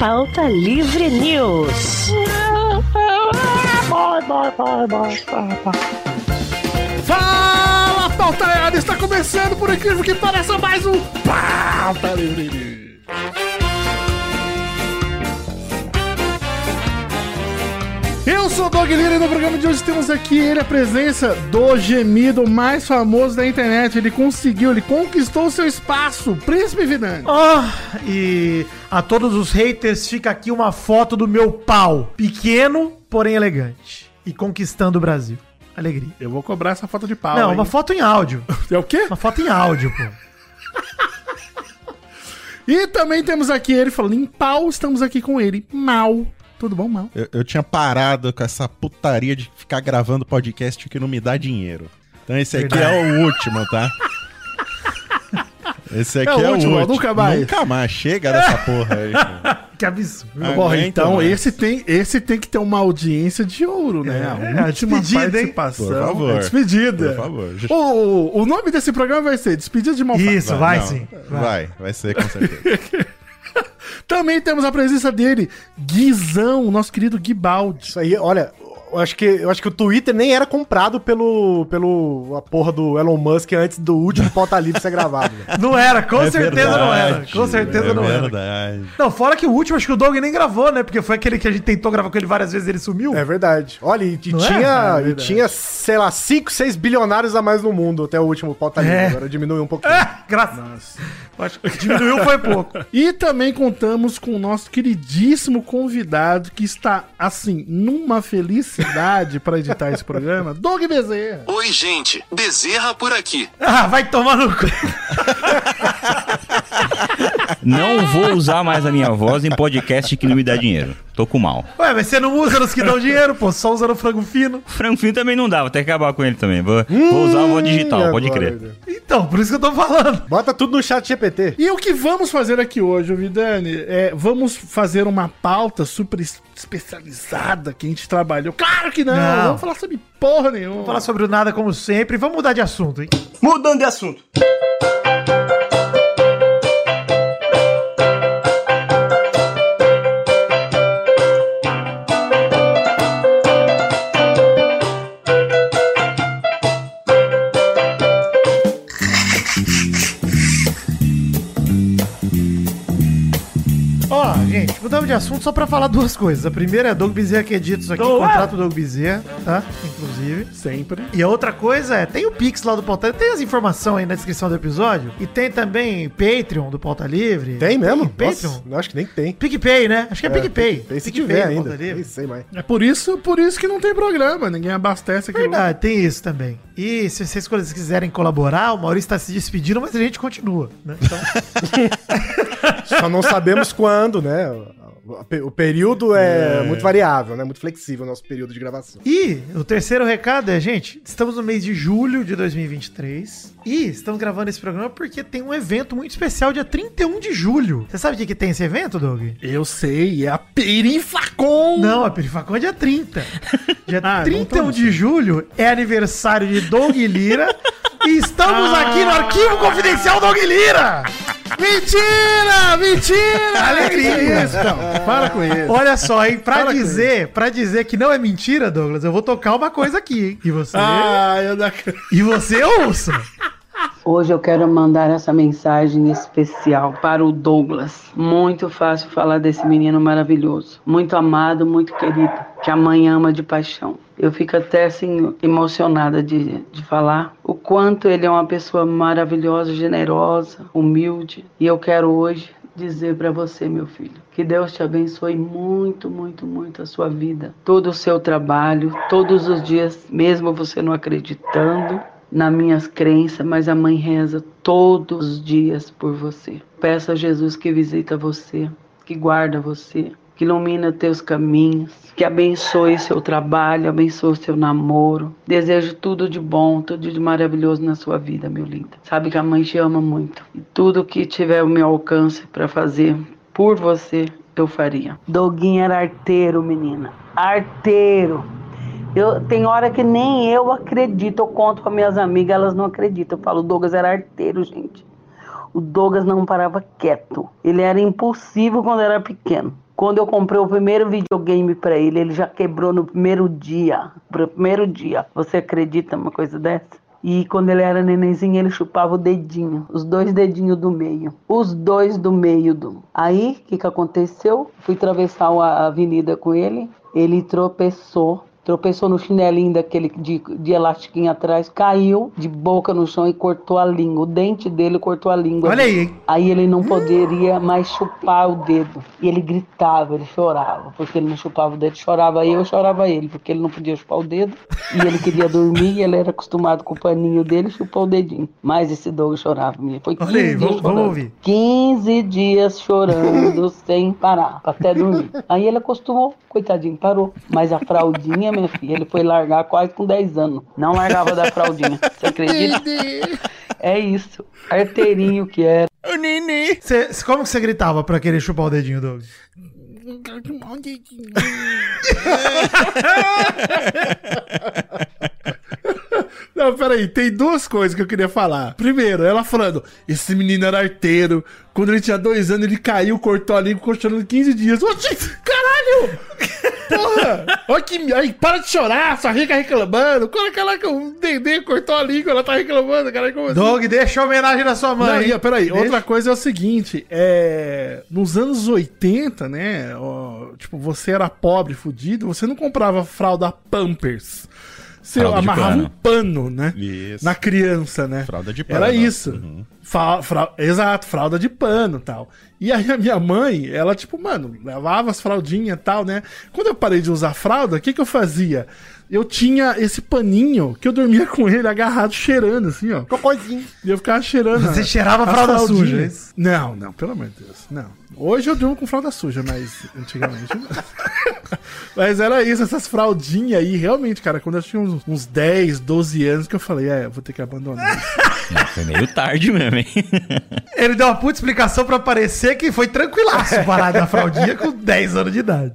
Pauta Livre News. Fala, pautada! Está começando, por incrível que pareça, mais um Pauta Livre News. Sou o Doug Lira e no programa de hoje temos aqui ele, a presença do gemido mais famoso da internet. Ele conseguiu, ele conquistou o seu espaço, Príncipe Vidani. Oh, e a todos os haters fica aqui uma foto do meu pau. Pequeno, porém elegante. E conquistando o Brasil. Alegria. Eu vou cobrar essa foto de pau. Não, hein? uma foto em áudio. É o quê? Uma foto em áudio, pô. E também temos aqui ele falando em pau, estamos aqui com ele, Mal. Tudo bom, Mal? Eu, eu tinha parado com essa putaria de ficar gravando podcast que não me dá dinheiro. Então esse aqui é o último, tá? Esse aqui É o é, último, o último. nunca mais. Nunca mais. Chega dessa porra aí. Que absurdo. Ah, então mais. esse tem, esse tem que ter uma audiência de ouro, né? É, a a última despedida, hein? participação. Por favor. É despedida. Por favor. O, o, nome desse programa vai ser Despedida de Malfada. Isso, vai, Não, sim. Vai. vai, ser com certeza. Também temos a presença dele, Guizão, nosso querido Guibaldi. Isso aí, olha, eu acho que, eu acho que o Twitter nem era comprado pelo, pelo a porra do Elon Musk antes do último pauta livre ser gravado. velho. Não era, com É certeza não era. verdade, Com certeza é não era. verdade. Não, fora que o último, acho que o Doug nem gravou, né? Porque foi aquele que a gente tentou gravar com ele várias vezes e ele sumiu. É verdade. Olha, e, Não é? tinha, É e verdade. tinha, sei lá, 5, 6 bilionários a mais no mundo até o último pauta livre. É. Agora diminuiu um pouquinho. Ah, graças. Acho que diminuiu foi pouco. E também contamos com o nosso queridíssimo convidado que está, assim, numa felicidade para editar esse programa, Doug Bezerra. Oi, gente. Bezerra por aqui. Ah, vai tomar no cu. Não vou usar mais a minha voz em podcast que não me dá dinheiro. Tô com mal. Ué, mas você não usa nos que dão dinheiro, pô, só usa no frango fino. Frango Fino também não dá, vou ter que acabar com ele também. Vou, vou usar a voz digital, Hum, pode agora, crer. Então, por isso que eu tô falando. Bota tudo no chat GPT. E o que vamos fazer aqui hoje, Vidani, é vamos fazer uma pauta super es- especializada que a gente trabalhou. Claro que não, Não. vamos falar sobre porra nenhuma. Vamos falar sobre o nada como sempre. Vamos mudar de assunto, hein? Mudando de assunto. Gente, mudamos de assunto só pra falar duas coisas. A primeira é Doug Bezerra que edita isso aqui, contrato Doug Bezerra, tá? Inclusive. Sempre. E a outra coisa é, tem o Pix lá do Pauta Livre, tem as informações aí na descrição do episódio. E tem também Patreon do Pauta Livre. Tem mesmo? Patreon. Nossa, eu acho que nem tem. PicPay, né? Acho que é, PicPay. Tem se PicPay tiver do ainda. Nem sei mais. É por isso, por isso que não tem programa, ninguém abastece aqui. Verdade, tem isso também. E se vocês coisas quiserem colaborar, o Maurício tá se despedindo, mas a gente continua, né? Então, Só não sabemos quando, né? O, pe- o período é, muito variável, né? Muito flexível o nosso período de gravação. E o terceiro recado é, gente, estamos no mês de julho de 2023 e estamos gravando esse programa porque tem um evento muito especial dia 31 de julho. Você sabe o que, que tem esse evento, Doug? Eu sei, é a Perifacom. Não, a Perifacon é dia 30. Dia Ah, 31 não de julho é aniversário de Doug Lira estamos aqui no arquivo confidencial Doug Lira! Mentira! Mentira! Alegria. Isso, não, para com isso. Olha só, hein, pra Para dizer, pra dizer que não é mentira, Douglas, eu vou tocar uma coisa aqui, hein? E você, Ah, eu não... e você ouça. Hoje eu quero mandar essa mensagem especial para o Douglas. Muito fácil falar desse menino maravilhoso, muito amado, muito querido, que a mãe ama de paixão. Eu fico até assim emocionada de, de falar o quanto ele é uma pessoa maravilhosa, generosa, humilde. E eu quero hoje dizer para você, meu filho, que Deus te abençoe muito, muito, muito a sua vida, todo o seu trabalho, todos os dias, mesmo você não acreditando nas minhas crenças, mas a mãe reza todos os dias por você. Peço a Jesus que visita você, que guarda você, que ilumina teus caminhos, que abençoe seu trabalho, abençoe seu namoro. Desejo tudo de bom, tudo de maravilhoso na sua vida, meu lindo. Sabe que a mãe te ama muito. E tudo que tiver o meu alcance para fazer por você, eu faria. Doguinho era arteiro, menina. Arteiro. Eu, tem hora que nem eu acredito. Eu conto com minhas amigas, elas não acreditam. Eu falo, o Douglas era arteiro, gente. O Douglas não parava quieto. Ele era impulsivo quando era pequeno. Quando eu comprei o primeiro videogame pra ele, ele já quebrou no primeiro dia. No primeiro dia. Você acredita numa coisa dessa? E quando ele era nenenzinho, ele chupava o dedinho, os dois dedinhos do meio. Os dois do meio do. Aí, o que, que aconteceu? Fui atravessar a avenida com ele, ele tropeçou. Tropeçou no chinelinho daquele de, de elastiquinho atrás, caiu de boca no chão e cortou a língua. O dente dele cortou a língua. Olha aí, hein? Aí ele não poderia mais chupar o dedo. E ele gritava, ele chorava, porque ele não chupava o dedo. Chorava eu, chorava ele, porque ele não podia chupar o dedo. E ele queria dormir e ele era acostumado com o paninho dele, chupou o dedinho. Mas esse Doug chorava, menina. Foi 15 Olha aí, dias vamos- vamos chorando. ouvir. 15 dias chorando sem parar, até dormir. Aí ele acostumou, coitadinho, parou. Mas a fraldinha, filha, ele foi largar quase com 10 anos. Não largava da fraldinha. Você acredita? É isso. Arteirinho que era. O Nini. Cê- como que você gritava pra querer chupar o dedinho, Doug? Não, peraí, tem duas coisas que eu queria falar. Primeiro, ela falando, esse menino era arteiro. Quando ele tinha dois anos, ele caiu, cortou a língua, ficou chorando 15 dias. Oxi, caralho! Porra! Olha que. Aí, para de chorar, sua rica reclamando. Coloca lá que o Dendê cortou a língua, ela tá reclamando, caralho. Como assim? Doug, deixa a homenagem da sua mãe. Não, peraí, Deixa. outra coisa é o seguinte, é, nos anos 80, né, ó, tipo, você era pobre, fudido, você não comprava fralda Pampers. Você Fralda amarrava um pano, né, Isso. na criança, né. Fralda de pano. Era isso. Uhum. Fa- fra- Exato, fralda de pano e tal. E aí a minha mãe, ela, tipo, mano, lavava as fraldinhas e tal, né? Quando eu parei de usar fralda, o que que eu fazia? Eu tinha esse paninho que eu dormia com ele agarrado, cheirando, assim, ó. Cocôzinho. E eu ficava cheirando. Você cheirava fralda suja, é isso? Não, não, pelo amor de Deus. Não. Hoje eu durmo com fralda suja, mas antigamente não. mas era isso, essas fraldinhas aí, realmente, cara, quando eu tinha uns, uns 10, 12 anos que eu falei, é, eu vou ter que abandonar isso. Não, foi meio tarde mesmo, hein? Ele deu uma puta explicação pra parecer que foi tranquilaço parar da fraldinha com 10 anos de idade.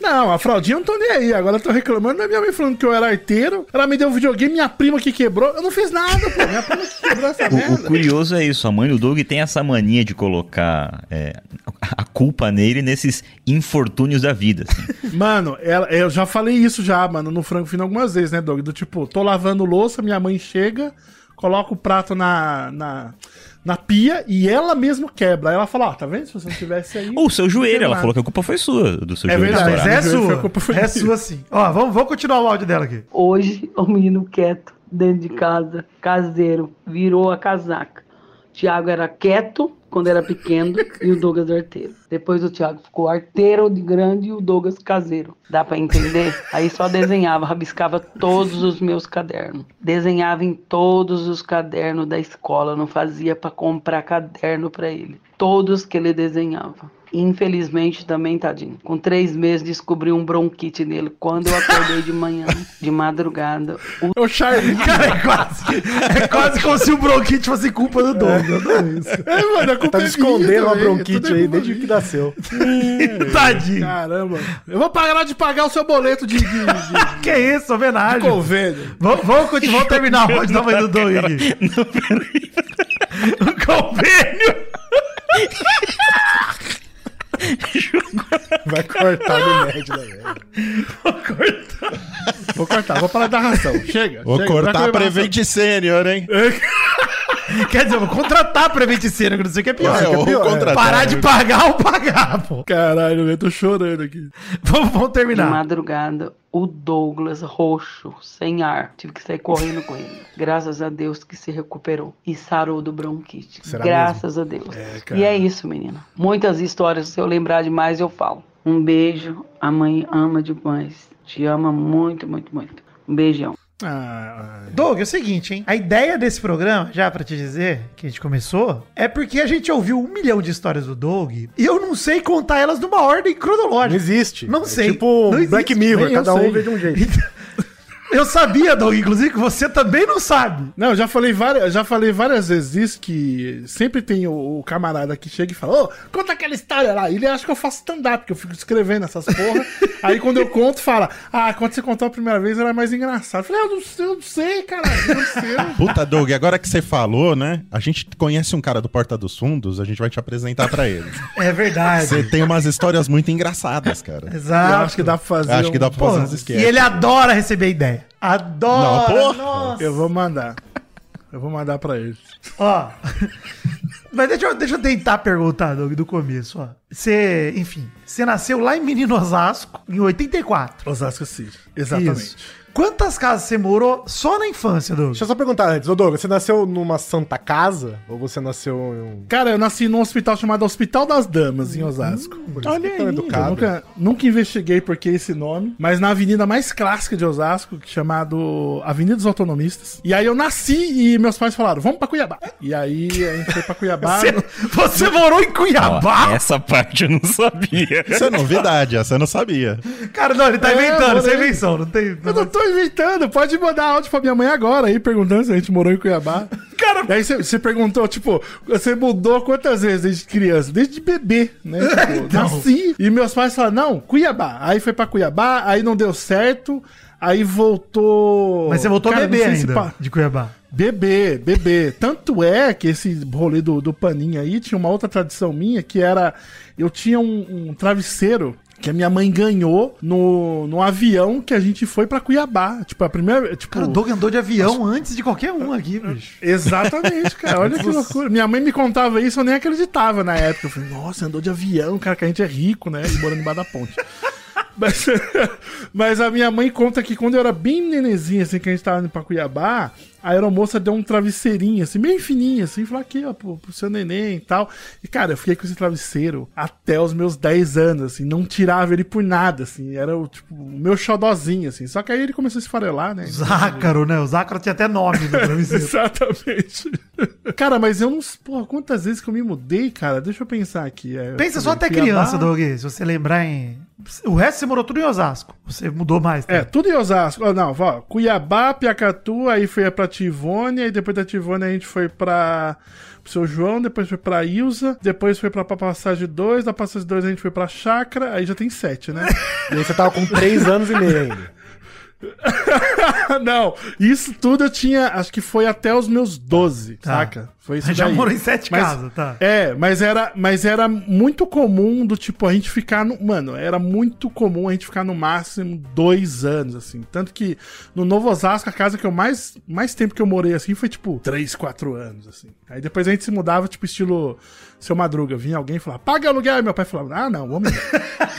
Não, a fraldinha eu não tô nem aí. Agora eu tô reclamando da minha mãe falando que eu era arteiro. Ela me deu um videogame, minha prima que quebrou. Eu não fiz nada, pô. Minha prima que quebrou essa O, o merda. curioso é isso, a mãe do Doug tem essa mania de colocar é, a culpa nele nesses infortúnios da vida. assim. Mano, ela- eu já falei isso já, mano, no Frango Fino algumas vezes, né, Doug? Do tipo, tô lavando louça, minha mãe chega, coloca o prato na, na, na pia e ela mesmo quebra. Aí ela fala, ó, tá vendo? Se você não tivesse aí... Ou o seu joelho, ela falou que a culpa foi sua, do seu É joelho verdade, Mas estourar. é Foi- foi sua. a culpa foi É minha. sua sim. Ó, vamos, vamos continuar o áudio dela aqui. Hoje, o menino quieto, dentro de casa, caseiro, virou a casaca. Tiago era quieto quando era pequeno e o Douglas arteiro. Depois o Tiago ficou arteiro de grande e o Douglas caseiro. Dá pra entender? Aí só desenhava, rabiscava todos os meus cadernos. Desenhava em todos os cadernos da escola, não fazia pra comprar caderno pra ele. Todos que ele desenhava. Infelizmente também, tadinho. Com três meses descobri um bronquite nele. Quando eu acordei de manhã, de madrugada, o É o Charlie. Cara, é quase, é quase como se o bronquite fosse culpa do Doug. Eu adoro isso. É, mano, a culpa Tá é escondendo também, bronquite é aí desde que nasceu. Tadinho. Caramba. Eu vou parar de pagar o seu boleto de, de, de- Que isso, de homenagem. convênio. Vamos, vamos, continuar, vamos terminar o áudio da mãe do Doug aqui. O convênio. Vai cortar no médio da velha. Vou cortar, vou parar da ração. Chega. Vou chega, cortar a Prevent Sênior, hein? Quer dizer, eu vou contratar a Preventicena, que não sei o que é pior. É, pior, é. contratar. Parar de pagar ou pagar, pô. Caralho, eu tô chorando aqui. Vamos, vamos de terminar. madrugada, o Douglas roxo, sem ar. Tive que sair correndo com ele. Graças a Deus que se recuperou e sarou do bronquite. Será Graças a Deus. cara. e é isso, menina. Muitas histórias, se eu lembrar demais, eu falo. Um beijo. A mãe ama demais. Te ama muito, muito, muito. Um beijão. Ah, Doug, é o seguinte, hein? A ideia desse programa, já pra te dizer, que a gente começou, é porque a gente ouviu um milhão de histórias do Doug e eu não sei contar elas numa ordem Não cronológica. existe. Não É sei. tipo Não existe. Black Mirror, Nem cada um vê de um jeito. Eu sabia, Doug, inclusive, que você também não sabe. Não, eu já falei várias, já falei várias vezes isso, que sempre tem o, o camarada que chega e fala, ô, conta aquela história lá. Ele acha que eu faço stand-up, que eu fico escrevendo essas porra. Aí quando eu conto, fala, ah, quando você contou a primeira vez era mais engraçado. Eu falei, ah, eu não sei, eu não sei, eu não sei. Puta, Doug, agora que você falou, né? A gente conhece um cara do Porta dos Fundos, a gente vai te apresentar pra ele. É verdade. Você tem umas histórias muito engraçadas, cara. Exato. Eu acho que dá pra fazer. Acho que dá pra fazer uns e sketches. ele adora receber Adora. Não. Eu vou mandar. Eu vou mandar pra ele. Ó. Mas deixa eu, deixa eu tentar perguntar, Doug, do começo, ó. Você, enfim, você nasceu lá em Menino Osasco, em 84. Osasco City. Exatamente. Isso. Quantas casas você morou só na infância, Doug? Deixa eu só perguntar antes, ô Douglas, você nasceu numa santa casa? Ou você nasceu em um. Cara, eu nasci num hospital chamado Hospital das Damas, em Osasco. Olha tão Eu educado. nunca, nunca investiguei por que esse nome, mas na avenida mais clássica de Osasco, chamado Avenida dos Autonomistas. E aí eu nasci e meus pais falaram, vamos pra Cuiabá. E aí a gente foi pra Cuiabá. Você, você morou em Ó, Cuiabá? essa parte eu não sabia. Isso é novidade, essa eu não sabia. Cara, não, ele tá É, inventando, isso é invenção, não tem. Eu não tô inventando, pode mandar áudio pra minha mãe agora aí, perguntando se a gente morou em Cuiabá. Cara, E aí você- perguntou, tipo, você mudou quantas vezes desde criança? Desde bebê, né? Tipo, nasci. E meus pais falaram, não, Cuiabá. Aí foi pra Cuiabá, aí não deu certo, aí voltou... Mas você voltou Cara, se ainda, pa- de Cuiabá. Bebê, bebê. Tanto é que esse rolê do, do paninho aí tinha uma outra tradição minha que era. Eu tinha um, um travesseiro que a minha mãe ganhou no, no avião que a gente foi pra Cuiabá. Tipo, a primeira. Tipo, Cara, o Doug andou de avião antes de qualquer um aqui, bicho. Exatamente, cara. Olha que loucura. Minha mãe me contava isso, eu nem acreditava na época. Eu falei, nossa, andou de avião, cara, que a gente é rico, né? E morando embaixo da ponte. Mas, mas a minha mãe conta que quando eu era bem nenezinha, assim, que a gente tava indo pra Cuiabá, a aeromoça deu um travesseirinho, assim, bem fininho, assim, falou aqui, ó, pro, pro seu neném e tal. E, cara, eu fiquei com esse travesseiro até os meus 10 anos, assim, não tirava ele por nada, assim, era o, tipo, o meu xodozinho, assim. Só que aí ele começou a se farelar, né? Zácaro, né? O Zácaro tinha até nome no travesseiro. Exatamente. Cara, mas eu não. Porra, quantas vezes que eu me mudei, cara? Deixa eu pensar aqui. É, Pensa só até criança, Doug, se você lembrar em. O resto você morou tudo em Osasco. Você mudou mais. tá? É, tudo em Osasco. Ó, não, ó, Cuiabá, Piacatu, aí foi pra Tivônia, aí depois da Tivônia a gente foi pra pro seu João, depois foi pra Ilza, depois foi pra, pra Passagem 2, da Passagem 2 a gente foi pra Chácara, aí já tem sete, né? E aí você tava com 3 anos e meio ainda. não, isso tudo eu tinha, acho que foi até os meus 12, Tá. saca? Foi isso já morou em sete Mas- casas, tá? É, mas era, mas era muito comum do tipo a gente ficar no. Mano, era muito comum a gente ficar no máximo dois anos, assim. Tanto que no Novo Osasco, a casa que eu mais, mais tempo que eu morei assim foi tipo três, quatro anos, assim. Aí depois a gente se mudava, tipo, estilo seu Madruga. Vinha alguém e falava, paga aluguel. Aí meu pai falava, ah, não, vamos.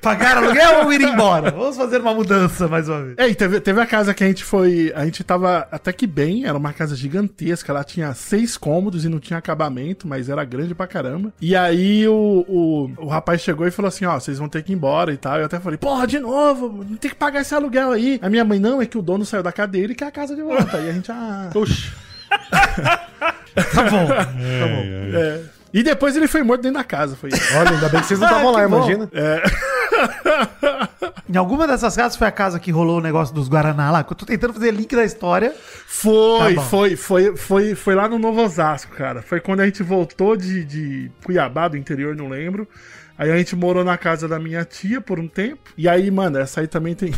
Pagar aluguel ou ir embora? Vamos fazer uma mudança mais uma vez. É, e teve, teve a casa que a gente foi. A gente tava até que bem, era uma casa gigantesca. Ela tinha seis cômodos e não tinha acabamento, mas era grande pra caramba. E aí o, o, o rapaz chegou e falou assim: Ó, vocês vão ter que ir embora e tal. Eu até falei: Porra, de novo, não tem que pagar esse aluguel aí. A minha mãe, não, é que o dono saiu da cadeira e quer a casa de volta. Aí a gente, ah. Oxi. Tá bom. Tá bom. É. E depois ele foi morto dentro da casa. Foi isso. Olha, ainda bem que vocês não estavam lá, que bom. imagina. Em alguma dessas casas foi a casa que rolou o negócio dos Guaraná lá, que eu tô tentando fazer link da história. Foi, Tá foi, foi, foi, foi lá no Novo Osasco, cara. Foi quando a gente voltou de, de Cuiabá, do interior, não lembro. Aí a gente morou na casa da minha tia por um tempo. E aí, mano, essa aí também tem.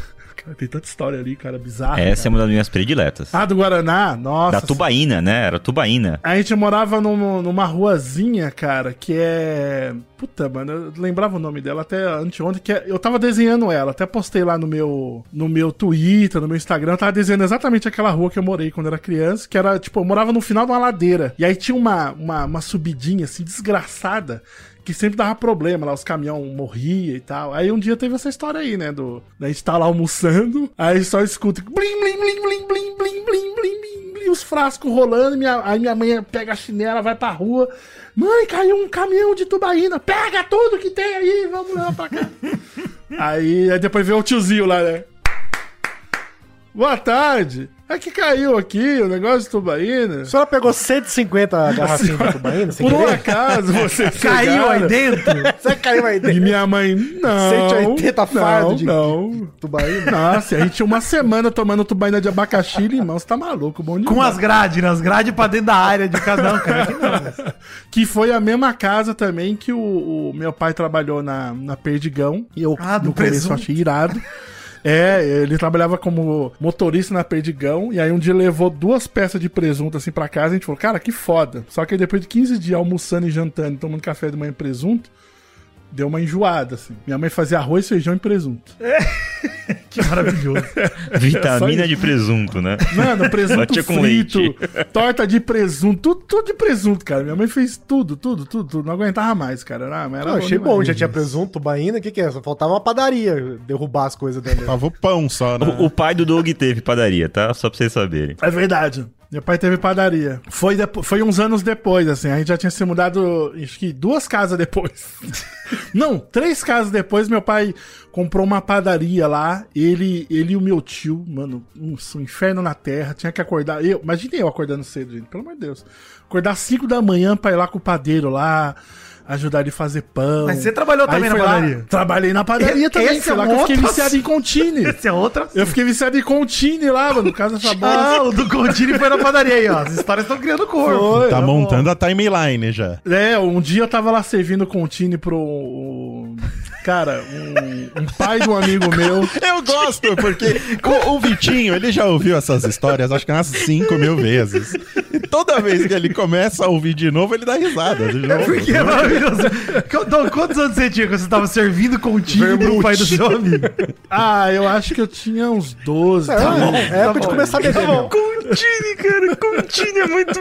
Cara, tem tanta história ali, cara, bizarra. Essa é cara. uma das minhas prediletas. Ah, do Guaraná? Nossa. da Tubaína, né? Era Tubaína. A gente morava num- numa ruazinha, cara, que é. Puta, mano, eu lembrava o nome dela até anteontem, que é- eu tava desenhando ela, até postei lá no meu, no meu Twitter, no meu Instagram, eu tava desenhando exatamente aquela rua que eu morei quando era criança, que era, tipo, eu morava no final de uma ladeira. E aí tinha uma, uma, uma subidinha, assim, desgraçada, que sempre dava problema lá, os caminhão morria e tal. Aí um dia teve essa história aí, né, do... A gente tá lá almoçando, aí só escuta blim, blim, blim, blim, blim, blim, blim, blim, blim, blim, os frascos rolando, minha, aí minha mãe pega a chinela, vai pra rua, mãe, caiu um caminhão de tubaína, pega tudo que tem aí, vamos levar pra cá. aí, aí depois veio o tiozinho lá, né? Boa tarde. É que caiu aqui o negócio de tubaína. A senhora pegou 150 garrafinhas de tubaína? Por um acaso você Caiu aí dentro? Você caiu aí E dentro? minha mãe, não. 180 fardos de- Não. Tubaína? Nossa, a gente tinha uma semana tomando tubaína de abacaxi e limão. Você tá maluco, bom demais. Com as grades, né? As grades pra dentro da área de cada um, cara. Que não. Que foi a mesma casa também que o, o meu pai trabalhou na, na Perdigão. E eu, Ah, no começo, presunto. achei irado. É, ele trabalhava como motorista na Perdigão. E aí um dia levou duas peças de presunto assim pra casa. E a gente falou, cara, que foda. Só que depois de 15 dias almoçando e jantando, tomando café de manhã presunto, deu uma enjoada, assim. Minha mãe fazia arroz, feijão e presunto. Que maravilhoso. Vitamina de presunto, né? Mano, presunto Batia com frito, leite. torta de presunto, tudo, tudo de presunto, cara. Minha mãe fez tudo, tudo, tudo, tudo. Não aguentava mais, cara. Era, era Não, achei bom, já tinha presunto, tubaína, o que que é? Só faltava uma padaria derrubar as coisas dentro. Tava o pão só, né? O, o pai do Doug teve padaria, tá? Só pra vocês saberem. É verdade. Meu pai teve padaria. Foi, foi uns anos depois, assim. A gente já tinha se mudado, acho que duas casas depois. Não, três casas depois, meu pai comprou uma padaria lá. Ele, ele e o meu tio, mano, um, um inferno na terra. Tinha que acordar. Eu, imagine eu acordando cedo, gente, pelo amor de Deus. Acordar 5 da manhã pra ir lá com o padeiro lá. Ajudar ele a fazer pão. Mas você trabalhou Aí também na foi lá- padaria? Trabalhei na padaria Esse também. é Foi lá um que eu fiquei viciado em Contine. Esse é outra. Eu fiquei viciado em Contine lá, mano, no caso dessa bola. Ah, o do Contini foi na padaria aí, ó. As histórias estão criando corpo. Foi, Tá tá montando a timeline já. É, um dia eu tava lá servindo Contine pro. Cara, um, um pai de um amigo meu. Eu gosto, porque o, o Vitinho, ele já ouviu essas histórias, acho que umas 5 mil vezes. E toda vez que ele começa a ouvir de novo, ele dá risada. De novo. Porque é maravilhoso. Então, quantos anos você tinha quando você tava servindo Contini pro pai do seu amigo? Ah, eu acho que eu tinha uns 12. É, tá bom. é época de começar a beber. mesmo. Contine, cara, Contine é muito.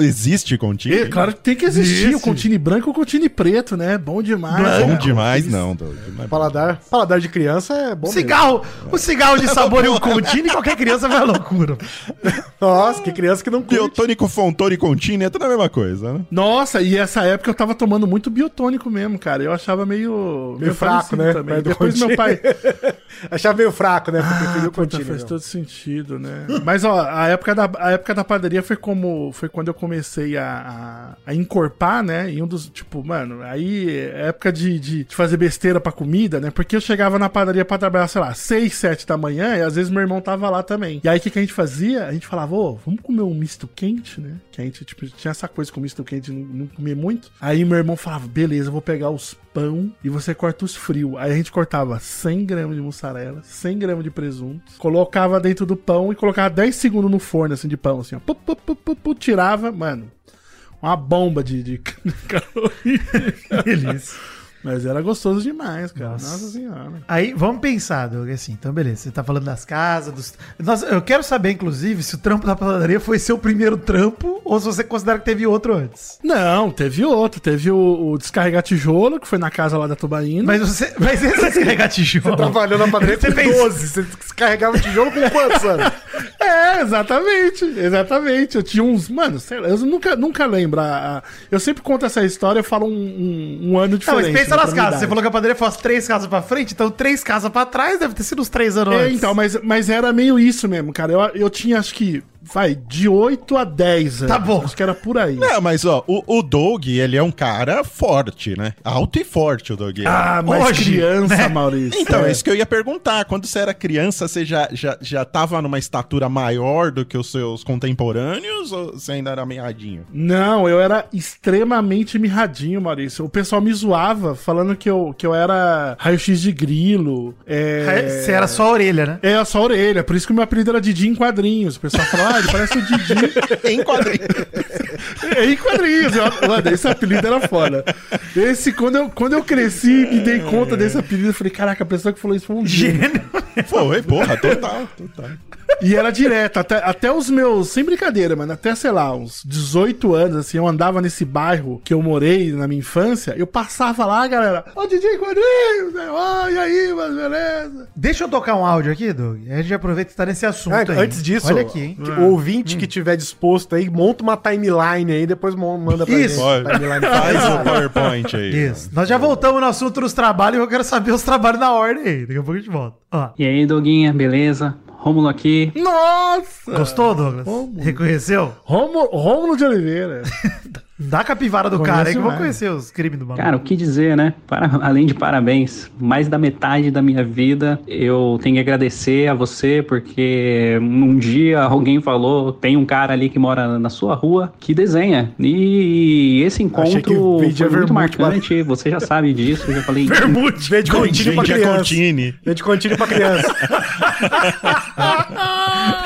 Existe E, contigo? claro que tem que existir Existe. o Contine branco e o Contine preto, né? Bom demais. Bom né? demais, não, é. Paladar, paladar de criança é bom mesmo. Cigarro, o cigarro de sabor e o Contini, qualquer criança vai à loucura. Nossa, que criança que não curte. Biotônico, Fontoura e Contini é tudo a mesma coisa, né? Nossa, e essa época eu tava tomando muito biotônico mesmo, cara. Eu achava meio. Meio fraco, parecido né? Também. Depois meu Contini. pai. Achava meio fraco, né? Porque Ah, o puta, Contini. faz não. todo sentido, né? Mas, ó, a época da, a época da padaria foi como... Foi quando eu comecei a, a, a encorpar, né? E um dos, tipo, mano, aí é época de, de, de fazer besteira pra comida, né? Porque eu chegava na padaria pra trabalhar, sei lá, 6, 7 da manhã e às vezes meu irmão tava lá também. E aí, o que, que a gente fazia? A gente falava, ô, vamos comer um misto quente, né? Que a gente, tipo, tinha essa coisa com misto quente, não, não comia muito. Aí meu irmão falava, beleza, eu vou pegar os pão e você corta os frios. Aí a gente cortava 100 gramas de mussarela, 100 gramas de presunto, colocava dentro do pão e colocava 10 segundos no forno, assim, de pão, assim, ó. Pu, pu, pu, pu, pu, tirava, mano, uma bomba de, de. Delícia. Mas era gostoso demais, cara. Nossa, senhora. Aí, vamos pensar, Doug, assim, então beleza, você tá falando das casas, dos... Nossa, eu quero saber, inclusive, se o trampo da padaria foi seu primeiro trampo ou se você considera que teve outro antes. Não, teve outro. Teve o, o descarregar tijolo, que foi na casa lá da Tubaína. Mas você. Mas esse descarregar tijolo. Trabalhou na padaria com Você fez- 12. Você carregava tijolo com quantos anos? É, exatamente, exatamente. Eu tinha uns. Mano, sei lá, eu nunca, nunca lembro. a- a- eu sempre conto essa história, eu falo um, um, um ano Não, diferente. mas pensa nas casas. Você falou que a padaria as três casas pra frente, então três casas pra trás deve ter sido uns três anos É, antes. então, mas, mas era meio isso mesmo, cara. Eu, eu tinha, acho que, vai, de 8 a 10 anos. Tá bom. Acho que era por aí. Não, mas ó, o, o Doug, ele é um cara forte, né? Alto e forte o Doug. Ah, mas Hoje, criança, né? Maurício. Então, é é. isso que eu ia perguntar. Quando você era criança, você já, já, já tava numa estatura maior do que os seus contemporâneos ou você ainda era meadinho? Não, eu era extremamente mirradinho, Maurício. O pessoal me zoava falando que eu, que eu era raio-x de grilo. É... Você era só a orelha, né? É, só a orelha. Por isso que o meu apelido era Didi em quadrinhos. O pessoal falava, ele parece o Didi em quadrinho. É, em quadrinhos. Mano, esse apelido era foda. Esse, quando eu, quando eu cresci e me dei conta desse apelido, eu falei, caraca, a pessoa que falou isso foi um gênio. Foi, porra, total, total. E era direto, até, até os meus, sem brincadeira, mano, até, sei lá, uns 18 anos, assim, eu andava nesse bairro que eu morei na minha infância, eu passava lá, galera, ô DJ Quadrinhos, né? Ó, e aí, mas beleza? Deixa eu tocar um áudio aqui, Doug. A gente aproveita que tá nesse assunto aí. antes disso, Olha aqui, hein? que o ouvinte que tiver disposto aí, monta uma timeline aí, depois manda pra Isso. gente. Timeline Faz o PowerPoint aí. Isso. Nós já voltamos no assunto dos trabalhos e eu quero saber os trabalhos na ordem aí. Daqui a pouco a gente volta. Ó. E aí, Doguinha, beleza? Rômulo aqui. Nossa! Gostou, Douglas? Como? Reconheceu? Rômulo, Rômulo de Oliveira. Dá a capivara do Conheço cara aí que eu vou conhecer os crimes do maluco. Cara, o que dizer, né? Para- além de parabéns, mais da metade da minha vida eu tenho que agradecer a você porque um dia alguém falou: tem um cara ali que mora na sua rua que desenha. E esse encontro vendia foi muito vermute, marcante. Você já sabe disso. Eu já falei. Vende continho pra Gente, é criança. Contini. Vende continho pra criança.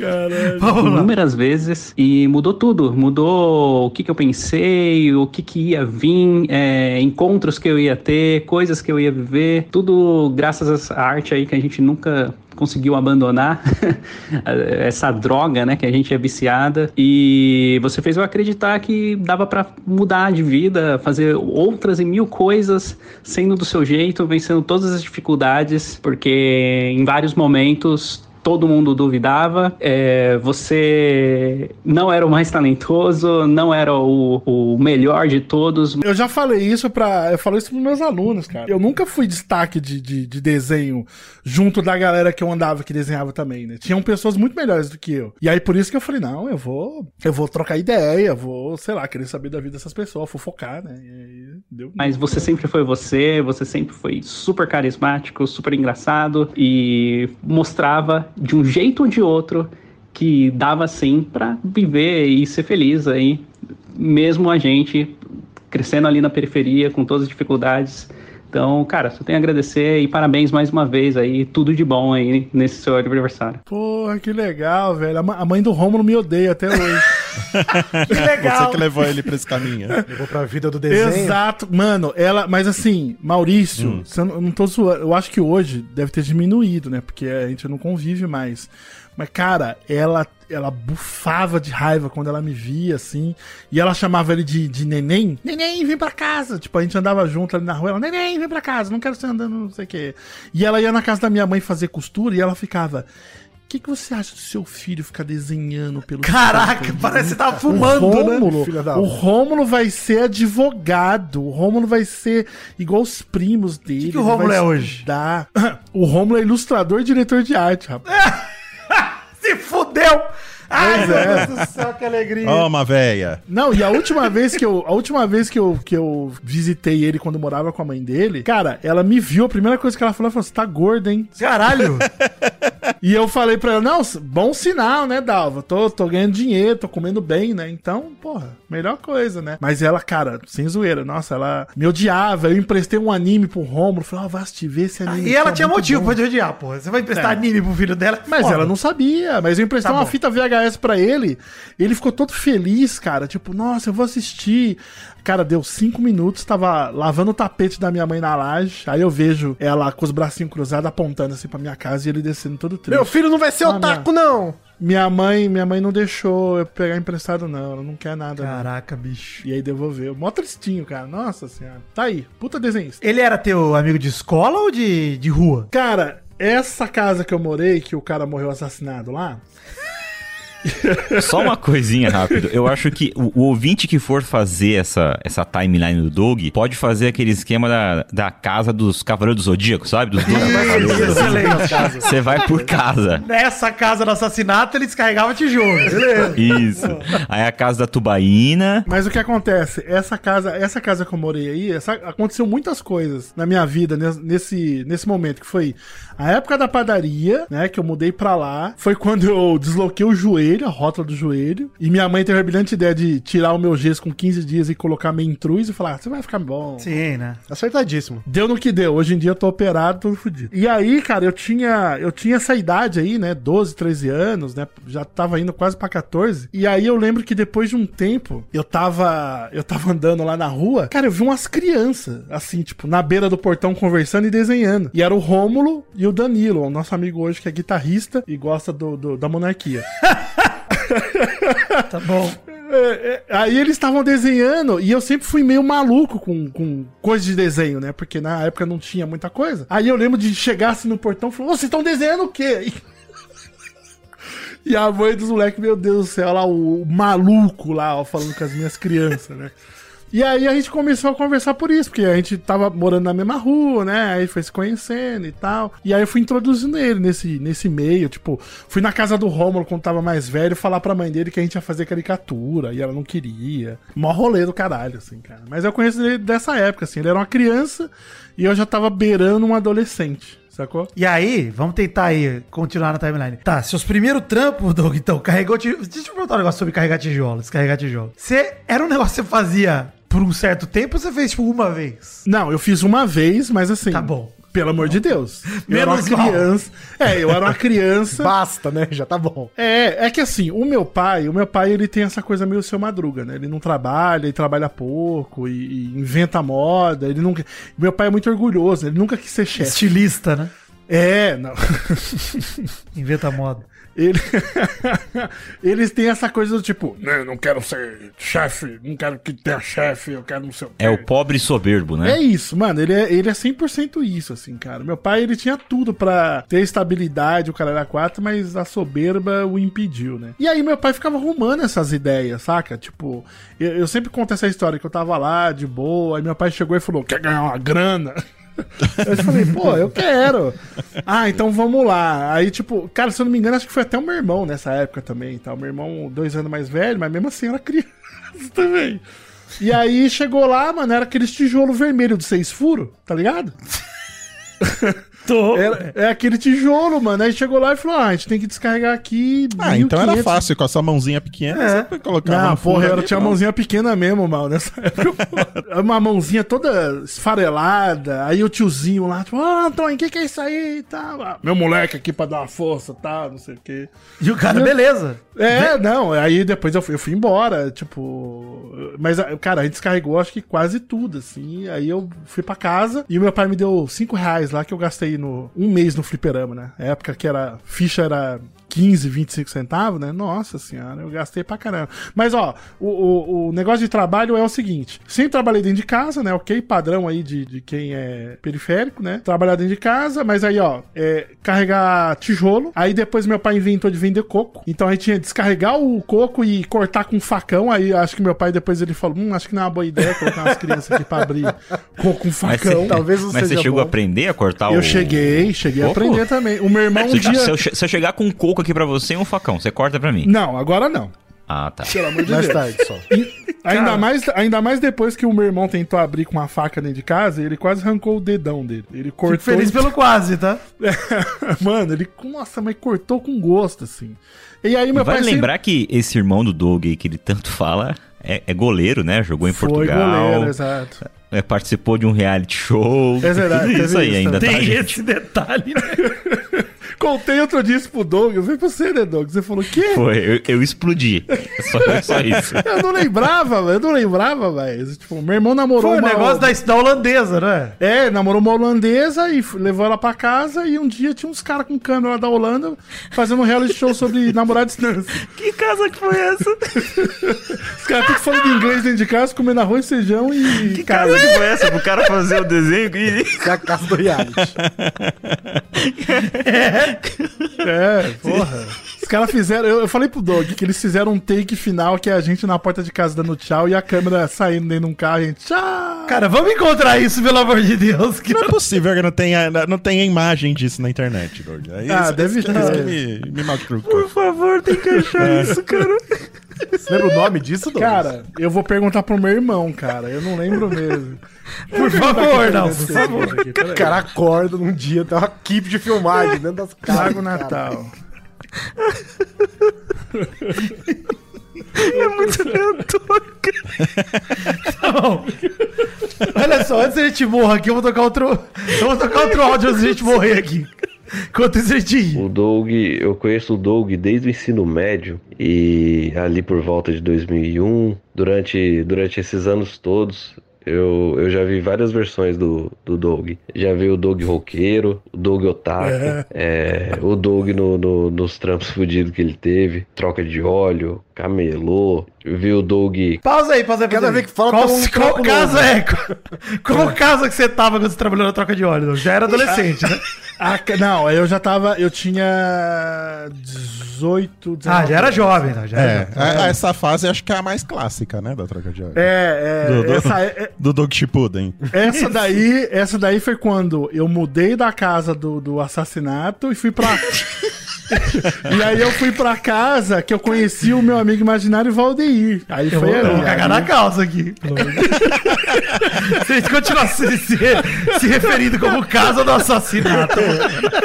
inúmeras vezes e mudou tudo. Mudou o que, que eu pensei, o que, que ia vir, é, encontros que eu ia ter, coisas que eu ia viver. Tudo graças a essa arte aí que a gente nunca conseguiu abandonar essa droga, né, que a gente é viciada e você fez eu acreditar que dava pra mudar de vida, fazer outras e mil coisas sendo do seu jeito, vencendo todas as dificuldades, porque em vários momentos todo mundo duvidava, é, você não era o mais talentoso, não era o, o melhor de todos, Eu já falei isso pra. Eu falo isso pros meus alunos, cara. Eu nunca fui destaque de, de, de desenho junto da galera que eu andava que desenhava também, né? Tinham pessoas muito melhores do que eu. E aí por isso que eu falei, não, eu vou. Eu vou trocar ideia, vou, sei lá, querer saber da vida dessas pessoas, fofocar, né? Aí deu. Mas você sempre foi você, você sempre foi super carismático, super engraçado e mostrava de um jeito ou de outro que dava sim pra viver e ser feliz aí, mesmo a gente crescendo ali na periferia com todas as dificuldades. Então, cara, só tenho a agradecer e parabéns mais uma vez aí, tudo de bom aí nesse seu aniversário. Porra, que legal, velho. A mãe do Romulo me odeia até hoje. Que legal. Você que levou ele pra esse caminho. Levou pra vida do desenho. Exato, mano, ela, mas assim, Maurício, Hum. você não- eu não tô zoando, eu acho que hoje deve ter diminuído, né? Porque a gente não convive mais. Mas, cara, ela, ela bufava de raiva quando ela me via, assim, e ela chamava ele de, de neném. Neném, vem pra casa. Tipo, a gente andava junto ali na rua, ela, neném, vem pra casa, não quero você andando, não sei o quê. E ela ia na casa da minha mãe fazer costura e ela ficava. O que, que você acha do seu filho ficar desenhando pelo Caraca, canto?" parece que você tava O fumando, né? Rômulo, filha da- o Rômulo vai ser advogado. O Rômulo vai ser igual os primos dele. Que que o Rômulo é hoje? O Rômulo é ilustrador e diretor de arte, rapaz. Se fudeu! Ai, meu é. Deus do céu, que alegria. Toma, véia. Não, e a última vez que eu, a última vez que eu, que eu visitei ele quando eu morava com a mãe dele, cara, ela me viu, a primeira coisa que ela falou, ela falou: "Você tá gorda, hein?" Caralho! E eu falei pra ela: "Não, bom sinal, né, Dalva? Tô, tô ganhando dinheiro, tô comendo bem, né? Então, porra, melhor coisa, né?" Mas ela, cara, sem zoeira, nossa, ela me odiava. Eu emprestei um anime pro Rômulo, falei: "Ó, vai assistir, vê esse anime." e ela é tinha motivo bom." pra te odiar, pô. Você vai emprestar É. anime pro filho dela? Mas Foda. ela não sabia, mas eu emprestei Tá uma bom. fita VHS pra ele. Ele ficou todo feliz, cara. Tipo, nossa, eu vou assistir. Cara, deu cinco minutos, tava lavando o tapete da minha mãe na laje. Aí eu vejo ela com os bracinhos cruzados apontando assim pra minha casa e ele descendo todo triste. Meu filho não vai ser Ah, otaku, não. Minha mãe, minha mãe não deixou eu pegar emprestado, não. Ela não quer nada. não. Caraca, bicho. E aí devolveu. Mó tristinho, cara. Nossa senhora. Tá aí. Puta desenhista. Ele era teu amigo de escola ou de, de rua? Cara, essa casa que eu morei, que o cara morreu assassinado lá. Só uma coisinha rápido. Eu acho que o, o ouvinte que for fazer essa, essa timeline do Doug pode fazer aquele esquema da, da casa dos Cavaleiros do Zodíaco, sabe? Dos 12 Cavaleiros. Excelente. Você vai por casa. Nessa casa do assassinato, ele descarregava tijolo. Isso. Aí a casa da Tubaína. Mas o que acontece? Essa casa, essa casa que eu morei aí, essa- aconteceu muitas coisas na minha vida nes- nesse, nesse momento, que foi a época da padaria, né, que eu mudei pra lá. Foi quando eu desloquei o joelho joelho, a rótula do joelho. E minha mãe teve a brilhante ideia de tirar o meu gesso com 15 dias e colocar mentruz e falar: "Ah, você vai ficar bom. Sim, né? Acertadíssimo. Deu no que deu. Hoje em dia eu tô operado, tô fudido. E aí, cara, eu tinha, eu tinha essa idade aí, né? 12, 13 anos, né? Já tava indo quase pra 14. E aí eu lembro que depois de um tempo, eu tava, eu tava andando lá na rua, cara, eu vi umas crianças, assim, tipo, na beira do portão conversando e desenhando. E era o Rômulo e o Danilo, o nosso amigo hoje que é guitarrista e gosta do, do- da monarquia. Tá bom. É, é, aí eles estavam desenhando e eu sempre fui meio maluco com, com coisa de desenho, né? Porque na época não tinha muita coisa. Aí eu lembro de chegar assim no portão e falar: "Ô, vocês estão desenhando o quê? E, e a mãe dos moleques, meu Deus do céu, lá o maluco lá, ó, falando com as minhas crianças, né? E aí a gente começou a conversar por isso, porque a gente tava morando na mesma rua, né? Aí foi se conhecendo e tal. E aí eu fui introduzindo ele nesse, nesse meio, tipo, fui na casa do Rômulo quando tava mais velho falar pra mãe dele que a gente ia fazer caricatura e ela não queria. Mó rolê do caralho, assim, cara. Mas eu conheço ele dessa época, assim. Ele era uma criança e eu já tava beirando um adolescente, sacou? E aí, vamos tentar aí continuar na timeline. Tá, seus primeiros trampos, Doug, então, carregou tijolo. Deixa eu perguntar um negócio sobre carregar tijolo, descarregar tijolo. Você era um negócio que você fazia por um certo tempo ou você fez tipo uma vez? Não, eu fiz uma vez, mas assim. Tá bom. Pelo amor de Deus. Eu era uma criança. É, eu era uma criança. Basta, né? Já tá bom. É, é que assim, o meu pai, o meu pai, ele tem essa coisa meio seu madruga, né? Ele não trabalha, ele trabalha pouco e, e inventa moda, ele nunca... Meu pai é muito orgulhoso, ele nunca quis ser chefe. Estilista, né? É, não. Inventa moda. Ele... Eles têm essa coisa do tipo, não, eu não quero ser chefe, não quero que tenha chefe, eu quero não sei o quê. É o pobre soberbo, né? É isso, mano. Ele é, ele é 100% isso, assim, cara. Meu pai, ele tinha tudo pra ter estabilidade, o cara era quatro, mas a soberba o impediu, né? E aí meu pai ficava arrumando essas ideias, saca? Tipo, eu, eu sempre conto essa história que eu tava lá, de boa, aí meu pai chegou e falou, quer ganhar uma grana? Eu falei, pô, eu quero. Ah, então vamos lá. Aí, tipo, cara, se eu não me engano, acho que foi até o meu irmão nessa época também, tá? O meu irmão, dois anos mais velho, mas mesmo assim era criança também. E aí chegou lá, mano, era aqueles tijolo vermelho de seis furos, tá ligado? Tô. Era- é aquele tijolo, mano. Aí chegou lá e falou: ah, a gente tem que descarregar aqui. Ah, então era 1.500. fácil, com a sua mãozinha pequena, É. você colocava Não, porra, eu tinha a mãozinha pequena mesmo, mal, nessa época. Uma mãozinha toda esfarelada. Aí o tiozinho lá, tipo, ah, Antônio, o que, que é isso aí? Tá, ah, meu moleque aqui pra dar uma força, tá, não sei o quê. E o cara, beleza. É, não, aí depois eu fui, eu fui embora, tipo. Mas, cara, a gente descarregou acho que quase tudo, assim. Aí eu fui pra casa e o meu pai me deu 5 reais lá que eu gastei no um mês no fliperama, né? A época que era. Ficha era 15, 25 centavos, né? Nossa senhora, eu gastei pra caramba. Mas, ó, o, o, o negócio de trabalho é o seguinte: sempre trabalhei dentro de casa, né? Ok, padrão aí de, de quem é periférico, né? Trabalhar dentro de casa, mas aí, ó, é, carregar tijolo. Aí depois meu pai inventou de vender coco. Então a gente tinha que descarregar o coco e cortar com facão. Aí acho que meu pai depois ele falou: Hum, acho que não é uma boa ideia colocar umas crianças aqui pra abrir coco com Mas facão. você, talvez não mas você seja chegou a bom. aprender a cortar o. Eu cheguei, cheguei a Coco? aprender também. O meu irmão um Se, dia. se eu, se eu chegar com um coco aqui pra você e um facão, você corta pra mim. Não, agora não. Ah, tá. Pelo amor de Mais Deus. tarde só. Ainda mais, ainda mais depois que o meu irmão tentou abrir com uma faca dentro de casa, ele quase arrancou o dedão dele. Ele cortou. Fico feliz pelo quase, tá? Mano, ele. Nossa, mas cortou com gosto, assim. E aí E meu vale pai. sempre- lembrar que esse irmão do Doug aí que ele tanto fala é, é goleiro, né? Jogou em Foi Portugal. goleiro, exato. é, participou de um reality show. É verdade, Tudo isso aí isso ainda, tá, Tem gente? esse detalhe, né? Contei outro dia isso pro Doug. Eu falei pra você, né, Doug? Você falou, quê? Foi, eu, eu explodi. Só, só isso. Eu não lembrava, velho. Eu não lembrava, velho. Tipo, meu irmão namorou Foi o uma... negócio da, da holandesa, né? É, namorou uma holandesa e levou ela pra casa e um dia tinha uns caras com câmera da Holanda fazendo um reality show sobre namorar à distância. Que casa que foi essa? Os caras tudo falando inglês dentro de casa, comendo arroz, feijão e Que casa que foi essa pro cara fazer o desenho? E... É a casa do reality. É, porra. Os caras fizeram. Eu, eu falei pro Doug que eles fizeram um take final que é a gente na porta de casa dando tchau e a câmera saindo dentro de um carro e a gente. Tchau! Cara, vamos encontrar isso, pelo amor de Deus. Que Não é possível que não tenha, não tenha imagem disso na internet, Doug. Aí Ah, isso- deve isso, ter. isso que me, me machuca. Por favor, tem que achar isso, cara. Você lembra o nome disso, Douglas? Cara, eu vou perguntar pro meu irmão, cara. Eu não lembro mesmo. Por favor, não, por favor. O cara acorda num dia, tem uma equipe de filmagem dentro das casas. Trago cara. Natal. É muito aleatório, Tá bom. Olha só, antes da gente morrer aqui, eu vou tocar outro. Eu vou tocar outro áudio antes da gente morrer aqui. Enquanto isso a gente ri. O Doug, eu conheço o Doug desde o ensino médio e ali por volta de 2001, durante, durante esses anos todos, eu, eu já vi várias versões do, do Doug. Já vi o Doug roqueiro, o Doug otaku, é, o Doug no, no- nos trampos fudidos que ele teve, troca de óleo, camelô. Eu vi o Doug Pausa aí, pausa aí. Cada pausa aí. vez que fala, qual, tem um qual casa novo. é? Qual, qual casa que você tava quando você trabalhou na troca de óleo? Já era adolescente, né? Ca- não, eu já tava. Eu tinha 18, 19. Ah, já era jovem, né? Já era É, jovem. a- essa fase acho que é a mais clássica, né, da troca de óleo. É, é. Do- do- Essa, é- Do Doug Shippuden. essa daí, essa daí foi quando eu mudei da casa do, do assassinato e fui pra. e aí eu fui pra casa que eu conheci o meu amigo imaginário Valdeir. Aí Eu foi vou, eu vou ali. cagar na calça aqui. Se a gente continuar se, se, se referindo como casa do assassinato.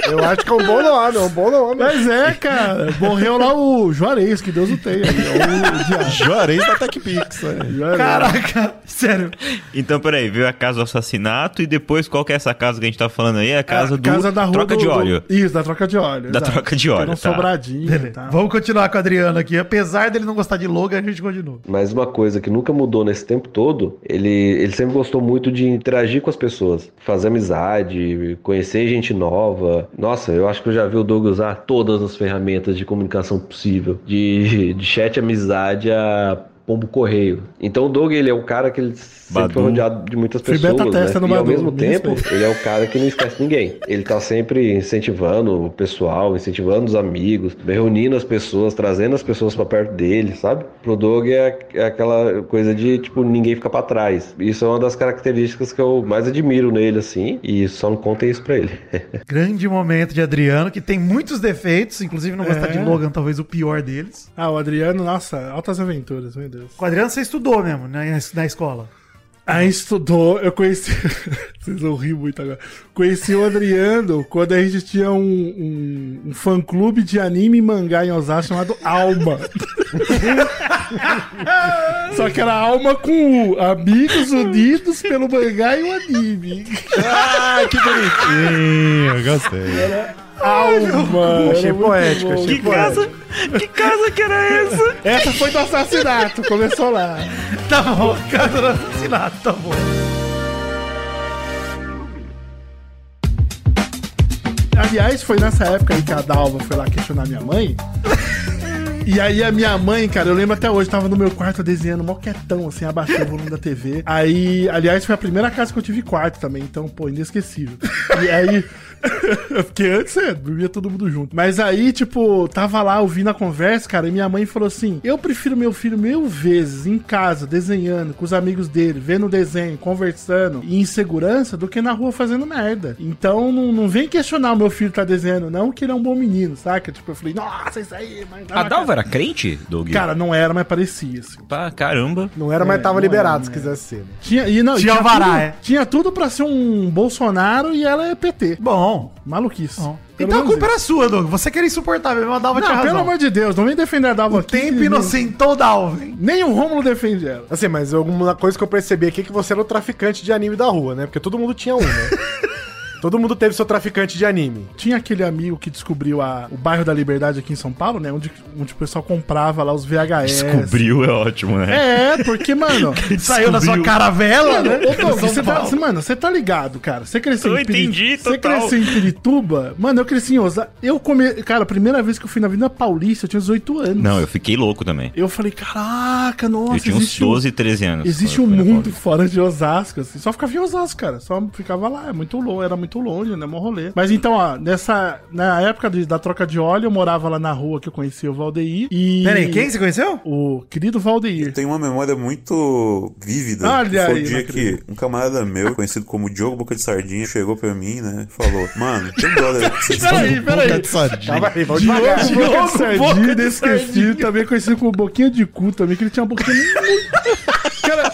Eu acho que é um bom nome, é um bom nome. Mas é, cara. Morreu lá o Juarez, que Deus o tenha. O diabo. Juarez da TechPix. né? Juarez. Caraca, sério. Então, peraí, veio a casa do assassinato e depois qual que é essa casa que a gente tá falando aí? É a casa A do casa da rua troca do- de do- óleo. Isso, da troca de óleo. Da exato. troca de óleo, Era um tá. sobradinho e tal. Vamos continuar com o Adriano aqui. Apesar dele não gostar de Logan, a gente continua. Mas uma coisa que nunca mudou nesse tempo todo, ele, ele sempre gostou muito de interagir com as pessoas, fazer amizade, conhecer gente nova. Nossa, eu acho que eu já vi o Doug usar todas as ferramentas de comunicação possível, de, de chat amizade a pombo correio. Então o Doug, ele é o cara que ele sempre Badu. foi rodeado de muitas pessoas, beta né? testa no E ao mesmo me tempo, ele é o cara que não esquece ninguém. Ele tá sempre incentivando o pessoal, incentivando os amigos, reunindo as pessoas, trazendo as pessoas pra perto dele, sabe? Pro Doug é, é aquela coisa de, tipo, ninguém fica pra trás. Isso é uma das características que eu mais admiro nele, assim, e só não contem isso pra ele. Grande momento de Adriano, que tem muitos defeitos, inclusive não gostar É. de Logan, talvez o pior deles. Ah, o Adriano, nossa, altas aventuras, meu Deus. Com o Adriano você estudou mesmo, né, na escola. Aí estudou, eu conheci. Vocês vão rir muito agora. Conheci o Adriano quando a gente tinha um, um, um fã-clube de anime e mangá em Osasco chamado Alma. Só que era Alma com U, Amigos Unidos pelo Mangá e o Anime. Ah, que bonitinho. Gostei. Alma! Achei poético, achei poético. Que casa que era essa? Essa foi do assassinato, começou lá. Tá bom, casa do assassinato, tá bom. Aliás, foi nessa época aí que a Dalva foi lá questionar minha mãe. E aí a minha mãe, cara, eu lembro até hoje, tava no meu quarto desenhando mó quietão, assim, abaixei o volume da TV. Aí, aliás, foi a primeira casa que eu tive quarto também, então, pô, inesquecível. E aí, porque antes, é, dormia todo mundo junto. Mas aí, tipo, tava lá ouvindo a conversa, cara, e minha mãe falou assim, eu prefiro meu filho mil vezes em casa, desenhando, com os amigos dele, vendo o desenho, conversando, e em segurança, do que na rua fazendo merda. Então, não, não vem questionar o meu filho tá desenhando, não, que ele é um bom menino, saca? Tipo, eu falei, nossa, isso aí, mas... A Dalva era crente, Doug? Cara, não era, mas parecia, assim. Pá, caramba. Não era, mas É, tava não liberado era, se né? quisesse ser. né? Tinha, e não, Tinha tinha, tudo, é. tinha tudo pra ser um Bolsonaro e ela é PT. Bom. Maluquice. bom. Pelo Então a culpa era sua, Doug. Você que era insuportável mesmo, a Dalva isso. tinha Não, razão. pelo amor de Deus, não vem defender a Dalva O aqui. tempo inocentou Dalva, hein? Nem o Rômulo defende ela. Assim, mas alguma coisa que eu percebi aqui é que você era o traficante de anime da rua, né? Porque todo mundo tinha um, né? todo mundo teve seu traficante de anime. Tinha aquele amigo que descobriu a- o bairro da Liberdade aqui em São Paulo, né? Onde, onde o pessoal comprava lá os VHS. Descobriu, é ótimo, né? É, porque, mano. Saiu da sua caravela, Mano, né? ô, Doug, São você tá, mano, você tá ligado, cara. Você cresceu Eu em Piri- entendi, Você total. cresceu em Pirituba? Mano, eu cresci em Osasco. Eu come... Cara, a primeira vez que eu fui na Avenida Paulista, eu tinha 18 anos. Não, eu fiquei louco também. Eu falei, caraca, nossa, eu tinha uns existe um- 12, 13 anos. Existe um mundo fora de Osasco, assim. Só ficava em Osasco, cara. Só ficava lá. É muito longe, era muito longe, né? Mó rolê. Mas então, ó, nessa. Na época de- da troca de óleo, eu morava lá na rua que eu conhecia o Valdeir. E. Peraí, quem você conheceu? O querido Valdeir. Tem uma memória muito vívida. Olha que foi aí, o dia que um camarada meu, conhecido como Diogo Boca de Sardinha, chegou pra mim, né? e Falou: Mano, tem dólar aí que vocês Peraí, Boca peraí. de sardinha. Tava aí, vamos Diogo, devagar. Boca de Boca Sardinha, de inesquecível, também conhecido como Boquinha de Cu também, que ele tinha uma boquinha muito... Cara,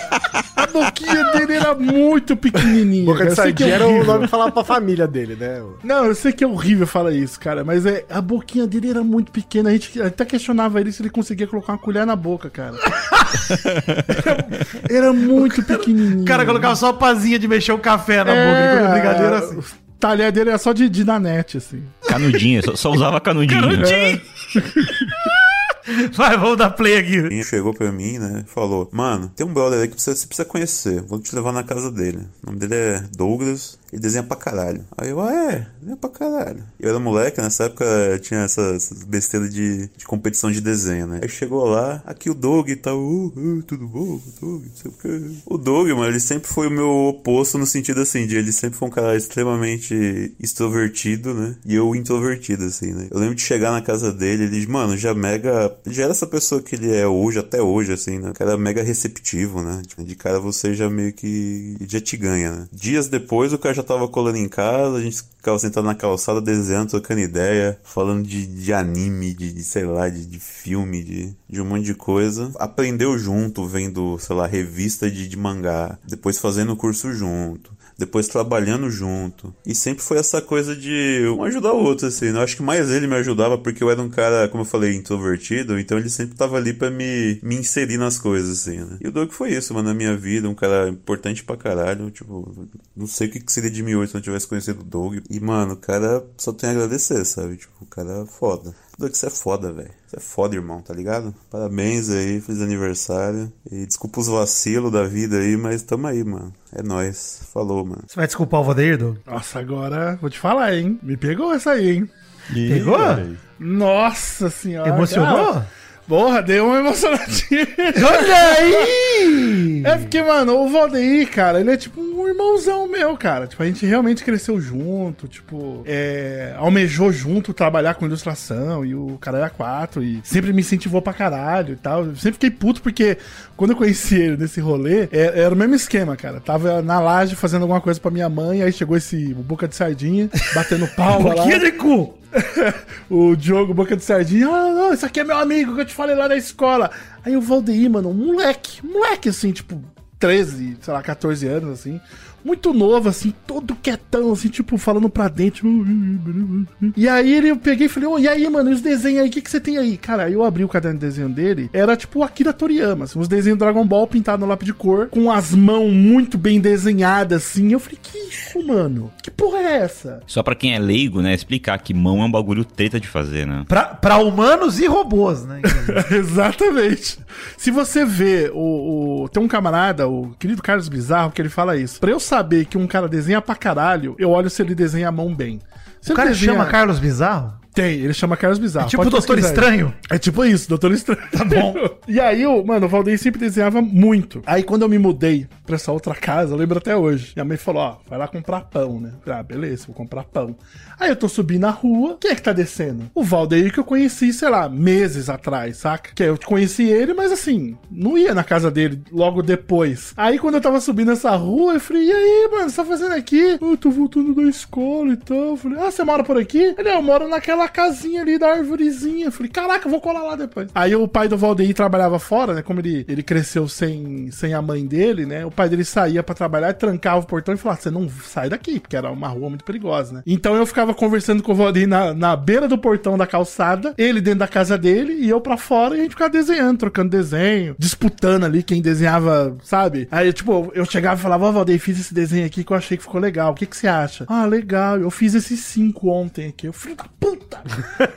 a boquinha dele era muito pequenininha. Boca de Eu sei que é sardinha era o nome que falava pra família dele, né? Não, eu sei que é horrível falar isso, cara, mas é, a boquinha dele era muito pequena. A gente até questionava ele se ele conseguia colocar uma colher na boca, cara. era, era muito pequenininho. O cara colocava só a pazinha de mexer o café na boca, ele comia brigadeiro assim. O talher dele era só de, de nanete, assim. Canudinho, só, só usava canudinho. Canudinho. Vai, vamos dar play aqui. Ele chegou pra mim, né? Falou: Mano, tem um brother aí que você precisa conhecer. Vou te levar na casa dele. O nome dele é Douglas. Ele desenha pra caralho. Aí eu, ah, é, desenha pra caralho. Eu era moleque, nessa época tinha essas besteiras de, de competição de desenho, né? Aí chegou lá, aqui o Doug e tal, uh, uh, tudo bom, Doug, não sei o quê. O Doug, mano, ele sempre foi o meu oposto no sentido assim, de ele sempre foi um cara extremamente extrovertido, né? E eu introvertido, assim, né? Eu lembro de chegar na casa dele, ele, mano, já mega. Já era essa pessoa que ele é hoje, até hoje, assim, né? O cara mega receptivo, né? De cara você já meio que. já te ganha, né? Dias depois o cara já tava colando em casa, a gente ficava sentado na calçada, desenhando, trocando ideia, falando de, de anime, de, de, sei lá, de, de filme, de, de um monte de coisa. Aprendeu junto, vendo, sei lá, revista de, de mangá, depois fazendo curso junto depois trabalhando junto. E sempre foi essa coisa de um ajudar o outro, assim. né? Eu acho que mais ele me ajudava porque eu era um cara, como eu falei, introvertido, então ele sempre tava ali pra me, me inserir nas coisas, assim, né? E o Doug foi isso, mano, na minha vida, um cara importante pra caralho, tipo, não sei o que seria de mim hoje se eu não tivesse conhecido o Doug. E, mano, o cara só tem a agradecer, sabe? Tipo, o cara é foda. Doug, você é foda, velho. Você é foda, irmão, tá ligado? Parabéns aí, feliz aniversário. E desculpa os vacilos da vida aí, mas tamo aí, mano. É nóis. Falou, mano. Você vai desculpar o Valdeir, Doug? Nossa, agora vou te falar, hein? Me pegou essa aí, hein? Ih, Pegou? Nossa senhora. Emocionou? Cara, Porra, deu uma emocionadinha. Olha aí! É porque, mano, o Valdeir, cara, ele é tipo um irmãozão meu, cara. Tipo, a gente realmente cresceu junto, tipo, é, almejou junto trabalhar com ilustração e o cara era quatro e sempre me incentivou pra caralho e tal. Eu sempre fiquei puto porque quando eu conheci ele nesse rolê, é- era o mesmo esquema, cara. Tava na laje fazendo alguma coisa pra minha mãe, aí chegou esse boca de sardinha, batendo palma lá. De cu! o Diogo Boca de Sardinha, ah, não, esse aqui é meu amigo que eu te falei lá da escola. Aí o Valdeir, mano, um moleque, moleque assim, tipo, 13, sei lá, 14 anos, assim. Muito novo, assim, todo quietão, assim, tipo, falando pra dentro. E aí ele, eu peguei e falei, ô, e aí, mano, e os desenhos aí, o que, que você tem aí? Cara, aí eu abri o caderno de desenho dele, era tipo o Akira Toriyama, assim, uns desenhos Dragon Ball pintados no lápis de cor, com as mãos muito bem desenhadas, assim. Eu falei, que isso, mano? Que porra é essa? Só pra quem é leigo, né, explicar que mão é um bagulho treta de fazer, né? Pra, pra humanos e robôs, né? Exatamente. Se você vê o, o- Tem um camarada, o querido Carlos Bizarro, que ele fala isso. Pra eu saber que um cara desenha pra caralho, eu olho se ele desenha a mão bem. Se O cara desenha- chama Carlos Bizarro? Tem, ele chama Carlos Bizarro. É tipo o Doutor. Estranho? É tipo isso, Doutor Estranho. Tá bom. e aí, o, mano, o Valdeir sempre desenhava muito. Aí, quando eu me mudei pra essa outra casa, eu lembro até hoje. Minha mãe falou: ó, vai lá comprar pão, né? Ah, beleza, vou comprar pão. Aí eu tô subindo na rua. Quem é que tá descendo? O Valdeir que eu conheci, sei lá, meses atrás, saca? Que eu conheci ele, mas assim, não ia na casa dele logo depois. Aí, quando eu tava subindo essa rua, eu falei: e aí, mano, você tá fazendo aqui? Eu tô voltando da escola e tal. Eu falei: ah, você mora por aqui? Ele, "Ah, eu moro naquela casinha ali da árvorezinha. Falei, caraca, vou colar lá depois. Aí o pai do Valdeir trabalhava fora, né? Como ele, ele cresceu sem, sem a mãe dele, né? O pai dele saía pra trabalhar, trancava o portão e falava: você não sai daqui, porque era uma rua muito perigosa, né? Então eu ficava conversando com o Valdeir na, na beira do portão da calçada, ele dentro da casa dele e eu pra fora e a gente ficava desenhando, trocando desenho, disputando ali quem desenhava, sabe? Aí, tipo, eu chegava e falava: Ó, Valdeir, fiz esse desenho aqui que eu achei que ficou legal. O que, que você acha? Ah, legal. Eu fiz esses cinco ontem aqui. Eu, filho da puta!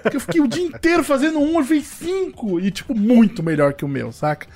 Porque eu fiquei o dia inteiro fazendo um, eu fiz cinco. E, tipo, muito melhor que o meu, saca?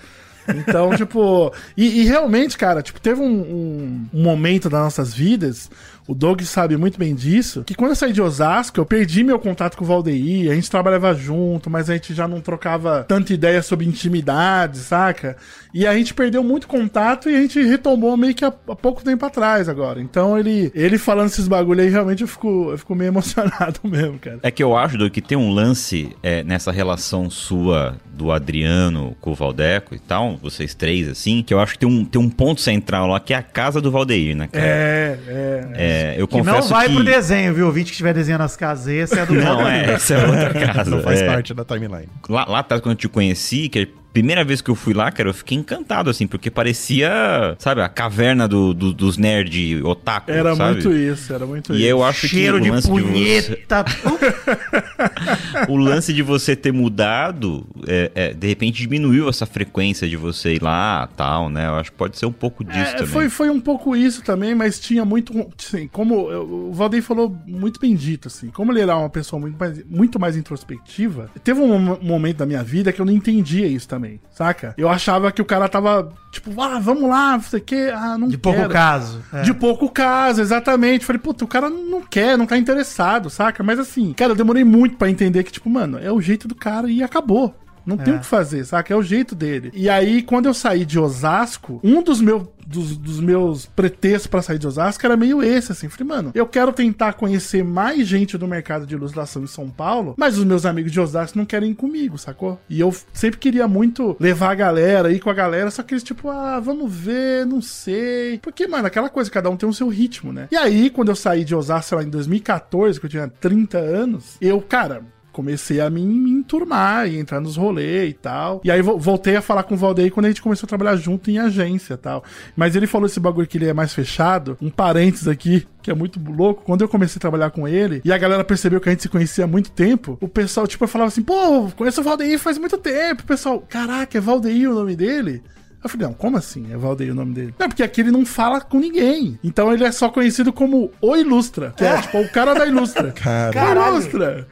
Então, tipo. E, e realmente, cara, tipo, teve um, um- um momento das nossas vidas. O Doug sabe muito bem disso. Que quando eu saí de Osasco, eu perdi meu contato com o Valdeir. A gente trabalhava junto, mas a gente já não trocava tanta ideia sobre intimidade, saca? E a gente perdeu muito contato e a gente retomou meio que há, há pouco tempo atrás agora. Então ele, ele falando esses bagulho aí, realmente eu fico, eu fico meio emocionado mesmo, cara. É que eu acho Doug, que tem um lance é, nessa relação sua do Adriano com o Valdeco e tal, vocês três, assim, que eu acho que tem um, tem um ponto central lá, que é a casa do Valdeir, né, cara? É, é. É, eu Que não confesso vai que... pro desenho, viu? O vídeo que estiver desenhando as casas, esse é do Não, Valdeir. é, essa é outra casa. Não faz é. parte da timeline. Lá, lá atrás, quando eu te conheci, que primeira vez que eu fui lá, cara, eu fiquei encantado, assim, porque parecia, sabe, a caverna do, do- dos nerd otaku, Era sabe? muito isso, era muito E isso. eu acho Cheiro que de o lance de você, punheta. o lance de você ter mudado, é, é, de repente diminuiu essa frequência de você ir lá, tal, né? Eu acho que pode ser um pouco disso É, também. foi, foi um pouco isso também, mas tinha muito. Assim, como eu- o Valdeir falou muito bem dito, assim. Como ele era uma pessoa muito mais, muito mais introspectiva, teve um mom- momento da minha vida que eu não entendia isso também, saca? Eu achava que o cara tava, tipo, ah, vamos lá, não sei o quê, ah, não De pouco quero. caso. É. De pouco caso, exatamente. Falei, puta, o cara não quer, não tá interessado, saca? Mas assim, cara, eu demorei muito pra entender que, tipo, mano, é o jeito do cara e acabou. Não tem É. o que fazer, saca? É o jeito dele. E aí, quando eu saí de Osasco, um dos, meu, dos, dos meus pretextos pra sair de Osasco era meio esse, assim. Falei, mano, eu quero tentar conhecer mais gente do mercado de ilustração em São Paulo, mas os meus amigos de Osasco não querem ir comigo, sacou? E eu sempre queria muito levar a galera, ir com a galera, só que eles, tipo, ah, vamos ver, não sei. Porque, mano, aquela coisa, cada um tem o seu ritmo, né? E aí, quando eu saí de Osasco, sei lá, em 2014, que eu tinha 30 anos, eu, cara, comecei a me, me enturmar e entrar nos rolês e tal. E aí vo- voltei a falar com o Valdeir quando a gente começou a trabalhar junto em agência e tal. Mas ele falou esse bagulho que ele é mais fechado. Um parênteses aqui, que é muito louco. Quando eu comecei a trabalhar com ele, e a galera percebeu que a gente se conhecia há muito tempo, o pessoal, tipo, falava assim, pô, conheço o Valdeir faz muito tempo. O pessoal, caraca, é Valdeir o nome dele? Eu falei, não, como assim? É Valdeir o nome dele? Não, porque aqui ele não fala com ninguém. Então ele é só conhecido como o Ilustra, que é, tipo o cara da Ilustra. Caralho. Ilustra.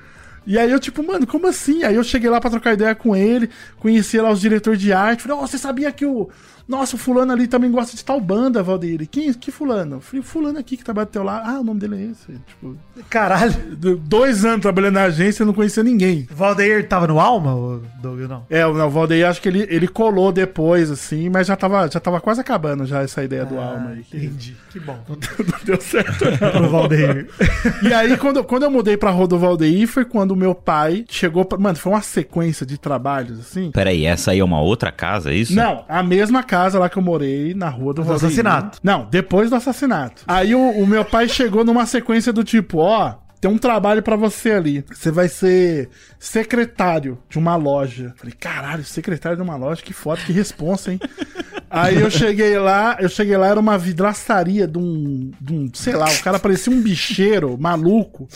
E aí eu, tipo, mano, como assim? Aí eu cheguei lá pra trocar ideia com ele, conheci lá os diretores de arte. Falei, ó, você sabia que o. Nossa, o fulano ali também gosta de tal banda, Valdeir. Quem? Que fulano? Falei, fulano aqui que trabalha do teu lado. Ah, o nome dele é esse. Tipo, Caralho. do- dois anos trabalhando na agência, eu não conhecia ninguém. Valdeir tava no Alma, ou Doug, não? É, o o Valdeir acho que ele, ele colou depois, assim, mas já tava, já tava quase acabando já essa ideia do Alma aí. que Entendi. Que bom. Não deu certo, não. Pro Valdeir. E aí, quando, quando eu mudei pra Rodo Valdeir, foi quando o meu pai chegou pra. Mano, foi uma sequência de trabalhos, assim. Peraí, essa aí é uma outra casa, é isso? Não, a mesma casa lá que eu morei, na rua do assassinato. Não, depois do assassinato. Aí o, o meu pai chegou numa sequência do tipo, ó. Tem um trabalho pra você ali. Você vai ser secretário de uma loja. Falei, caralho, secretário de uma loja, que foda, que responsa, hein? Aí eu cheguei lá, eu cheguei lá, era uma vidraçaria de um, de um, sei lá, o cara parecia um bicheiro maluco,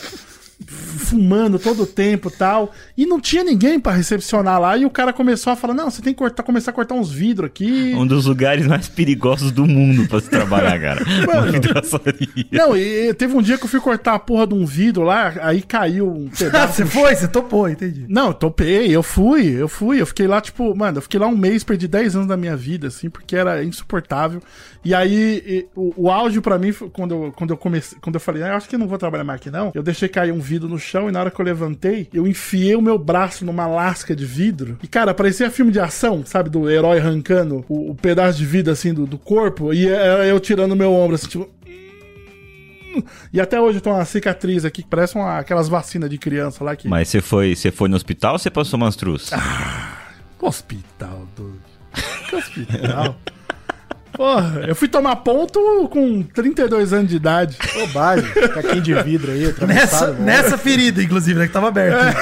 fumando todo o tempo e tal. E não tinha ninguém pra recepcionar lá. E o cara começou a falar: Não, você tem que cortar, começar a cortar uns vidros aqui. Um dos lugares mais perigosos do mundo pra se trabalhar, cara. Vidraçaria. Não, e, e teve um dia que eu fui cortar a porra de um vidro lá, aí caiu um pedaço. você foi? Você topou, entendi. Não, eu topei, eu fui, eu fui, eu fiquei lá, tipo, mano, eu fiquei lá um mês, perdi 10 anos da minha vida, assim, porque era insuportável. E aí, e, o, o auge pra mim, foi quando eu, quando eu comecei, quando eu falei, ah, eu acho que eu não vou trabalhar mais aqui, não, eu deixei cair um vidro no chão e na hora que eu levantei, eu enfiei o meu braço numa lasca de vidro. E, cara, parecia filme de ação, sabe, do herói arrancando o, o pedaço de vidro, assim, do, do corpo, e era eu tirando o meu ombro, assim, tipo, e até hoje eu tô uma cicatriz aqui que parece uma, aquelas vacinas de criança lá que. Mas você foi, você foi no hospital ou você passou umas trus? Hospital, Doug. Que hospital? Porra, eu fui tomar ponto com 32 anos de idade. Bobagem. Caquinho de vidro aí, Nessa, atravessado. né? nessa ferida, inclusive, né? Que tava aberta.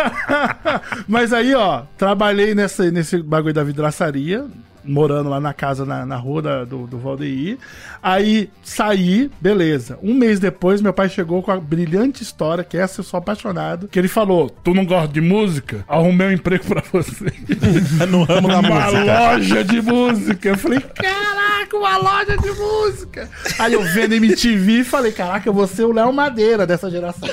Mas aí, ó, trabalhei nessa, nesse bagulho da vidraçaria, morando lá na casa, na, na rua da- do, do Valdeir. Aí saí, beleza. Um mês depois, meu pai chegou com a brilhante história, que essa eu sou apaixonado, que ele falou, tu não gosta de música? Arrumei um emprego pra você. no ramo da uma música. loja de música. Eu falei, caraca, uma loja de música. Aí eu vendo MTV e falei, caraca, eu vou ser o Léo Madeira dessa geração.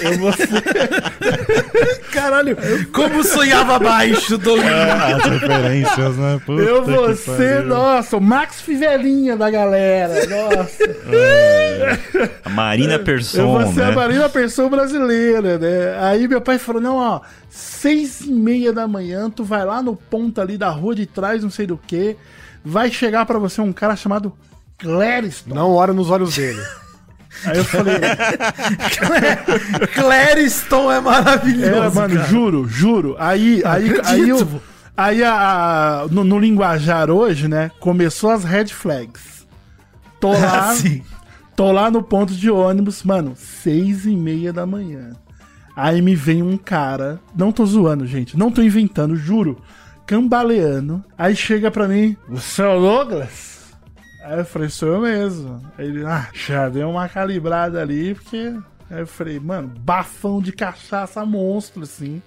Eu vou ser... Caralho, como sonhava baixo, Doug. Ah, as referências, né? Puta Eu vou ser, nossa, o Max Fivelinha da galera. Nossa. A Marina Eu Persson, vou ser né? a Marina Pessoa brasileira, né? Aí meu pai falou: não, ó, seis e meia da manhã, tu vai lá no ponto ali da rua de trás, não sei do que, vai chegar pra você um cara chamado Clériston. Não ora nos olhos dele. Aí eu falei, Clériston é maravilhoso. era, mano, cara. juro, juro. Aí, aí, acredito. aí, eu, aí a, a- no, no linguajar hoje, né, começou as red flags. Tô lá, Assim. Tô lá no ponto de ônibus, mano, seis e meia da manhã. Aí me vem um cara, não tô zoando, gente, não tô inventando, juro. cambaleando. Aí chega pra mim, você é o Douglas? Aí eu falei, sou eu mesmo. Aí ele, ah, já deu uma calibrada ali, porque. Aí eu falei, mano, bafão de cachaça monstro, assim.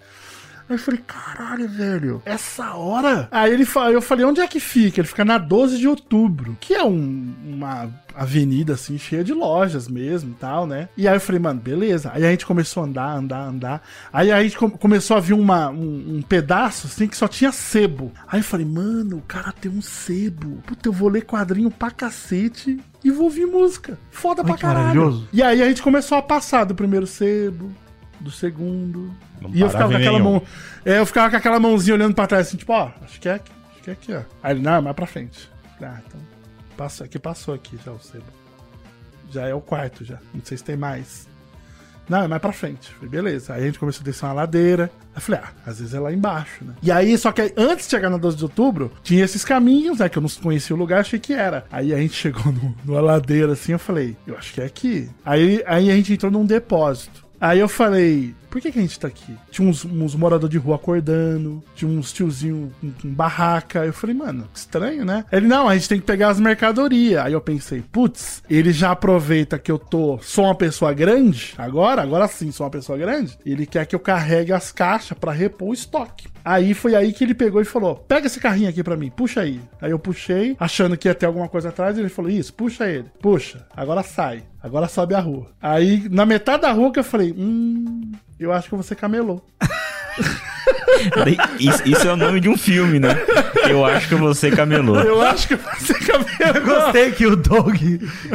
Aí eu falei, caralho, velho, essa hora? Aí ele fa- eu falei, onde é que fica? Ele fica na 12 de outubro, que é um- uma avenida assim, cheia de lojas mesmo e tal, né? E aí eu falei, mano, beleza. Aí a gente começou a andar, andar, andar. Aí a gente com- começou a vir uma, um, um pedaço assim que só tinha sebo. Aí eu falei, mano, o cara tem um sebo. Puta, eu vou ler quadrinho pra cacete. E vou ouvir música. Foda pra que caralho. maravilhoso. E aí a gente começou a passar do primeiro sebo, do segundo. Não e eu ficava com aquela nenhum. mão. É, eu ficava com aquela mãozinha olhando pra trás, assim, tipo, ó, acho que é aqui, acho que é aqui, ó. Aí ele, não, mais pra frente. Ah, então. Passou aqui, passou aqui já o sebo. Já é o quarto já. Não sei se tem mais. Não, é mais pra frente. Falei, beleza. Aí a gente começou a descer uma ladeira. Aí eu falei, ah, às vezes é lá embaixo, né? E aí, só que antes de chegar na 12 de outubro, tinha esses caminhos, né? Que eu não conhecia o lugar, achei que era. Aí a gente chegou no- numa ladeira assim, eu falei, eu acho que é aqui. Aí, aí a gente entrou num depósito. Aí eu falei, por que, que a gente tá aqui? Tinha uns, uns moradores de rua acordando, tinha uns tiozinhos com, com barraca. Eu falei, mano, que estranho, né? Ele, não, a gente tem que pegar as mercadorias. Aí eu pensei, putz, ele já aproveita que eu tô, sou uma pessoa grande, agora, agora sim sou uma pessoa grande, ele quer que eu carregue as caixas pra repor o estoque. Aí foi aí que ele pegou e falou: pega esse carrinho aqui pra mim, puxa aí. Aí eu puxei, achando que ia ter alguma coisa atrás, ele falou: Isso, puxa ele, puxa, agora sai, agora sobe a rua. Aí, na metade da rua que eu falei: Hum, eu acho que você camelou. Isso, isso é o nome de um filme, né? Eu acho que você camelou. Eu acho que você camelou. Eu gostei que o Doug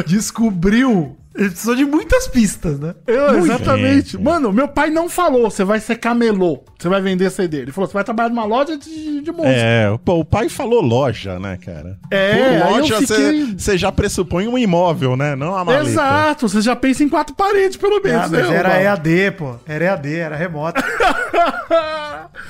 descobriu. Ele precisou de muitas pistas, né? Eu, Muito. exatamente. Mano, meu pai não falou, você vai ser camelô, você vai vender CD. Ele falou, você vai trabalhar numa loja de, de música. É, pô, o pai falou loja, né, cara? É, Por loja fiquei- você já pressupõe um imóvel, né? Não uma maleta. Exato, você já pensa em quatro paredes, pelo menos, Ah, mas né? era? EAD, pô. Era EAD, era remoto.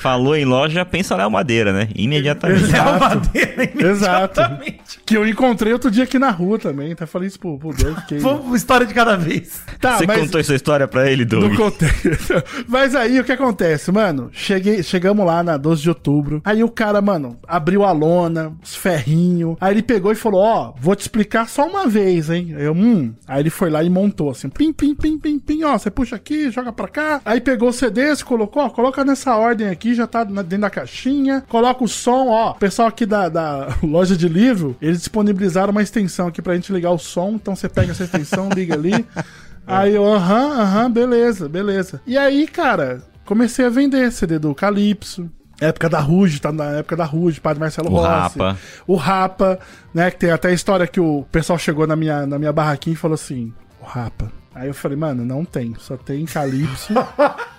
Falou em loja, pensa Léo Madeira, né? Imediatamente. Léo Madeira, Exato. imediatamente. Que eu encontrei outro dia aqui na rua também. Até falei isso pro. Fiquei... Vamos uma história de cada vez. Tá, Você mas contou essa história pra ele, Doug? não contei. mas aí o que acontece, mano? Cheguei, chegamos lá na 12 de outubro. Aí o cara, mano, abriu a lona, os ferrinhos. Aí ele pegou e falou: Ó, vou te explicar só uma vez, hein? Eu, hum. Aí ele foi lá e montou assim: pim, pim, pim, pim, pim. Ó, você puxa aqui, joga pra cá. Aí pegou o CD, se colocou, ó, coloca nessa ordem aqui, já tá na- dentro da caixinha. Coloca o som, ó. O pessoal aqui da, da loja de livro, eles disponibilizaram uma extensão aqui pra gente ligar o som. Então você pega essa extensão, liga ali. Aí eu, aham, aham, beleza, beleza. E aí, cara, comecei a vender CD do Calypso. Época da Ruge, tá na época da Ruge, Padre Marcelo O Rossi. Rapa. O Rapa, né? Que tem até a história que o pessoal chegou na minha, na minha barraquinha e falou assim: O Rapa. Aí eu falei, mano, não tem, só tem Calypso.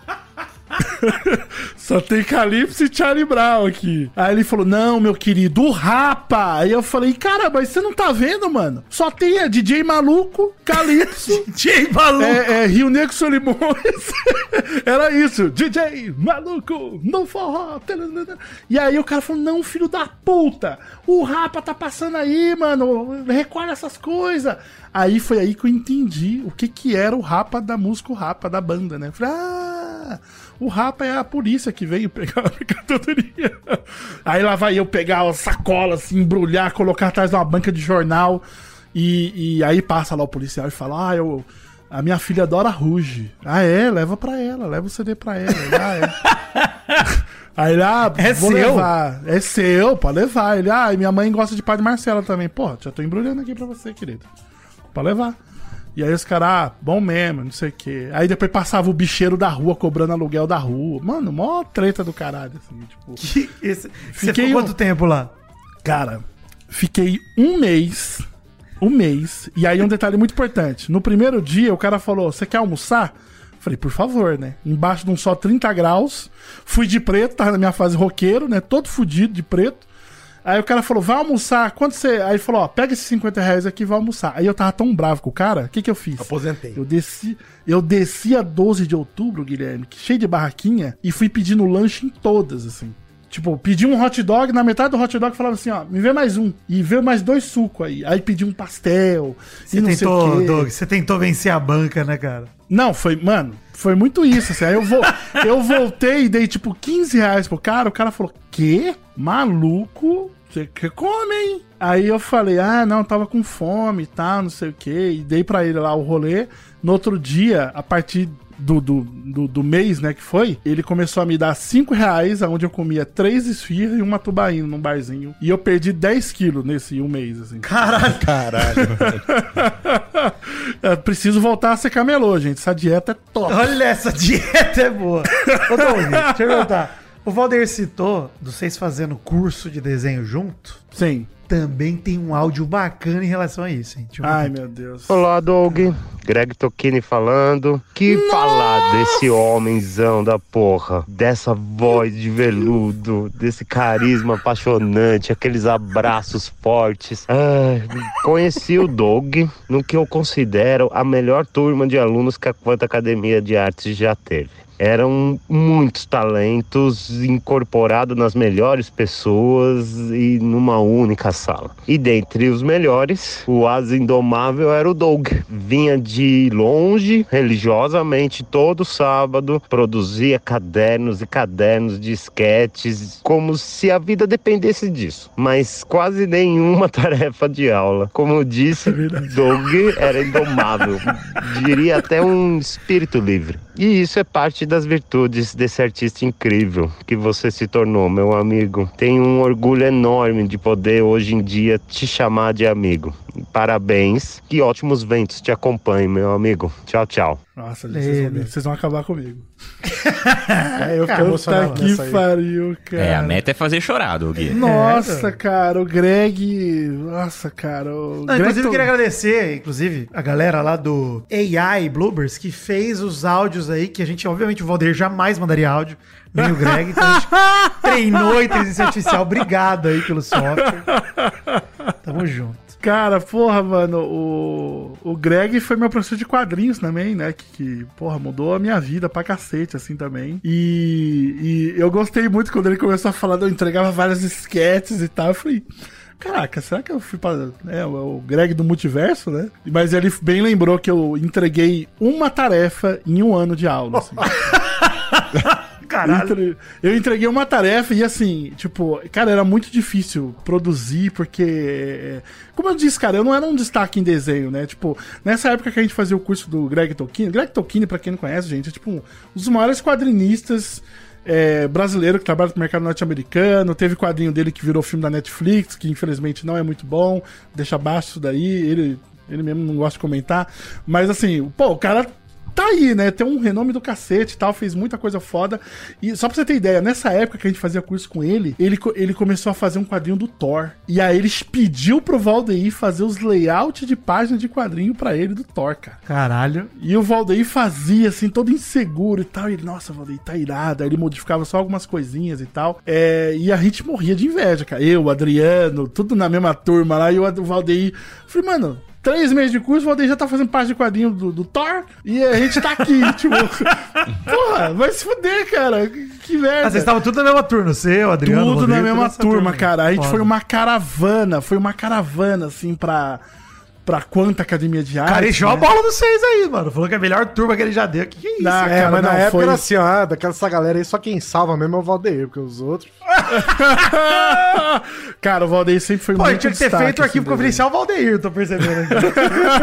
Só tem Calypso e Charlie Brown aqui. Aí ele falou: Não, meu querido, o Rapa. Aí eu falei: Cara, mas você não tá vendo, mano? Só tem a DJ Maluco, Calypso. DJ Maluco. É, é Rio Negro Solimões. Era isso. DJ Maluco, no forró. E aí o cara falou: Não, filho da puta. O Rapa tá passando aí, mano. Recolhe essas coisas. Aí foi aí que eu entendi o que que era o Rapa da música, o Rapa da banda, né? Eu Falei, ah, o Rapa é a polícia que veio pegar a mercadoria. Aí lá vai eu pegar a sacola, assim, embrulhar, colocar atrás de uma banca de jornal. E, e aí passa lá o policial e fala: Ah, eu. A minha filha adora Ruge. Ah, é? Leva pra ela, leva o CD pra ela. Ah, é. Aí ele, ah, É vou seu? levar. É seu, pode levar. Ele, ah, e minha mãe gosta de Padre Marcela também. Pô, já tô embrulhando aqui pra você, querido. Pode levar. E aí os caras, ah, bom mesmo, não sei o quê. Aí depois passava o bicheiro da rua cobrando aluguel da rua. Mano, mó treta do caralho, assim, tipo. Que esse- Você Fiquei ficou um- quanto tempo lá? Cara, fiquei um mês. Um mês. E aí um detalhe muito importante. No primeiro dia, o cara falou: Você quer almoçar? Falei, por favor, né? Embaixo de um sol 30 graus. Fui de preto, tava na minha fase roqueiro, né? Todo fudido de preto. Aí o cara falou, vai almoçar. Quanto você. Aí ele falou, ó, pega esses 50 reais aqui e vai almoçar. Aí eu tava tão bravo com o cara, o que que eu fiz? Aposentei. Eu desci, eu desci a 12 de outubro, Guilherme, cheio de barraquinha, e fui pedindo lanche em todas, assim. Tipo, pedi um hot dog, na metade do hot dog falava assim, ó, me vê mais um. E vê mais dois sucos aí. Aí pedi um pastel. Você não sei o tentou, quê. Doug, você tentou vencer a banca, né, cara? Não, foi, mano, foi muito isso, assim. Aí eu, vou, eu voltei e dei tipo 15 reais pro cara, o cara falou, quê? Maluco, você que come, hein? Aí eu falei, ah, não, tava com fome e tal, não sei o que. E dei pra ele lá o rolê. No outro dia, a partir do, do, do, do mês, né, que foi, ele começou a me dar 5 reais, onde eu comia três esfirras e uma tubaína num barzinho. E eu perdi 10 quilos nesse um mês, assim. Caralho. Caralho. Eu preciso voltar a ser camelô, gente. Essa dieta é top. Olha, essa dieta é boa. Ô, Doug, deixa eu perguntar. O Valder citou dos vocês fazendo curso de desenho junto. Sim. Também tem um áudio bacana em relação a isso, hein? Ai, meu Deus. Olá, Doug. Greg Tokini falando. Que falar desse homenzão da porra, dessa voz de veludo, desse carisma apaixonante, aqueles abraços fortes. Ai, conheci o Doug no que eu considero a melhor turma de alunos que a Quanta Academia de Artes já teve. Eram muitos talentos incorporados nas melhores pessoas e numa única sala. E dentre os melhores, o asa indomável era o Doug. Vinha de longe, religiosamente, todo sábado, produzia cadernos e cadernos de esquetes, como se a vida dependesse disso. Mas quase nenhuma tarefa de aula. Como eu disse, Doug era indomável. Diria até um espírito livre. E isso é parte das virtudes desse artista incrível que você se tornou, meu amigo. Tenho um orgulho enorme de poder hoje em dia te chamar de amigo. Parabéns, que ótimos ventos te acompanhem, meu amigo. Tchau, tchau. Nossa, gente, vocês, vão, vocês vão acabar comigo. É, eu fiquei emocionado que nessa aí. pariu, cara. É, a meta é fazer chorar, Doug. Nossa, cara, o Greg. Nossa, cara. O Não, Greg inclusive, eu to- queria agradecer, inclusive, a galera lá do AI Bloopers que fez os áudios aí, que a gente, obviamente, o Valdir jamais mandaria áudio, nem o Greg, então a gente treinou inteligência artificial. Obrigado aí pelo software. Tamo junto. Cara, porra, mano, o, o Greg foi meu professor de quadrinhos também, né? Que, que, porra, mudou a minha vida pra cacete, assim, também. E, e eu gostei muito quando ele começou a falar, eu entregava várias sketches e tal. Eu falei, caraca, será que eu fui pra. É, o Greg do multiverso, né? Mas ele bem lembrou que eu entreguei uma tarefa em um ano de aula, assim. Caralho. Entre- Eu entreguei uma tarefa e assim, tipo, cara, era muito difícil produzir, porque. é, Como eu disse, cara, eu não era um destaque em desenho, né? Tipo, nessa época que a gente fazia o curso do Greg Tolkien, Greg Tolkien, pra quem não conhece, gente, é tipo um dos maiores quadrinistas. É, brasileiro que trabalha no mercado norte-americano, teve quadrinho dele que virou filme da Netflix, que infelizmente não é muito bom, deixa abaixo isso daí, ele, ele mesmo não gosta de comentar, mas assim, pô, o cara tá aí, né? Tem um renome do cacete e tal, fez muita coisa foda. E só pra você ter ideia, nessa época que a gente fazia curso com ele, ele, ele começou a fazer um quadrinho do Thor. E aí ele pediu pro Valdeir fazer os layouts de página de quadrinho pra ele do Thor, cara. Caralho. E o Valdeir fazia, assim, todo inseguro e tal. E ele, nossa, Valdeir, tá irado. Aí ele modificava só algumas coisinhas e tal. É, e a gente morria de inveja, cara. Eu, o Adriano, tudo na mesma turma lá. E o Valdeir. Falei, mano. Três meses de curso, o Valdeir já tá fazendo parte de quadrinho do, do Thor e a gente tá aqui, tipo. Porra, vai se fuder, cara. Que que merda. Ah, vocês estavam tudo na mesma turma, você, o Adriano, o Tudo Rodrigo, na mesma nessa turma, cara. A gente Foda. foi uma caravana, foi uma caravana, assim, pra. Pra quanta academia de arte. Cara, encheu a né? bola dos seis aí, mano. Falou que é a melhor turma que ele já deu. Que que é isso? Não, É, cara, mas na não, época foi- era assim, ó, daquela essa galera aí, só quem salva mesmo é o Valdeir, porque os outros. cara, o Valdeir sempre foi Pô, muito tinha que ter feito o arquivo assim, confidencial Valdeir, tô percebendo.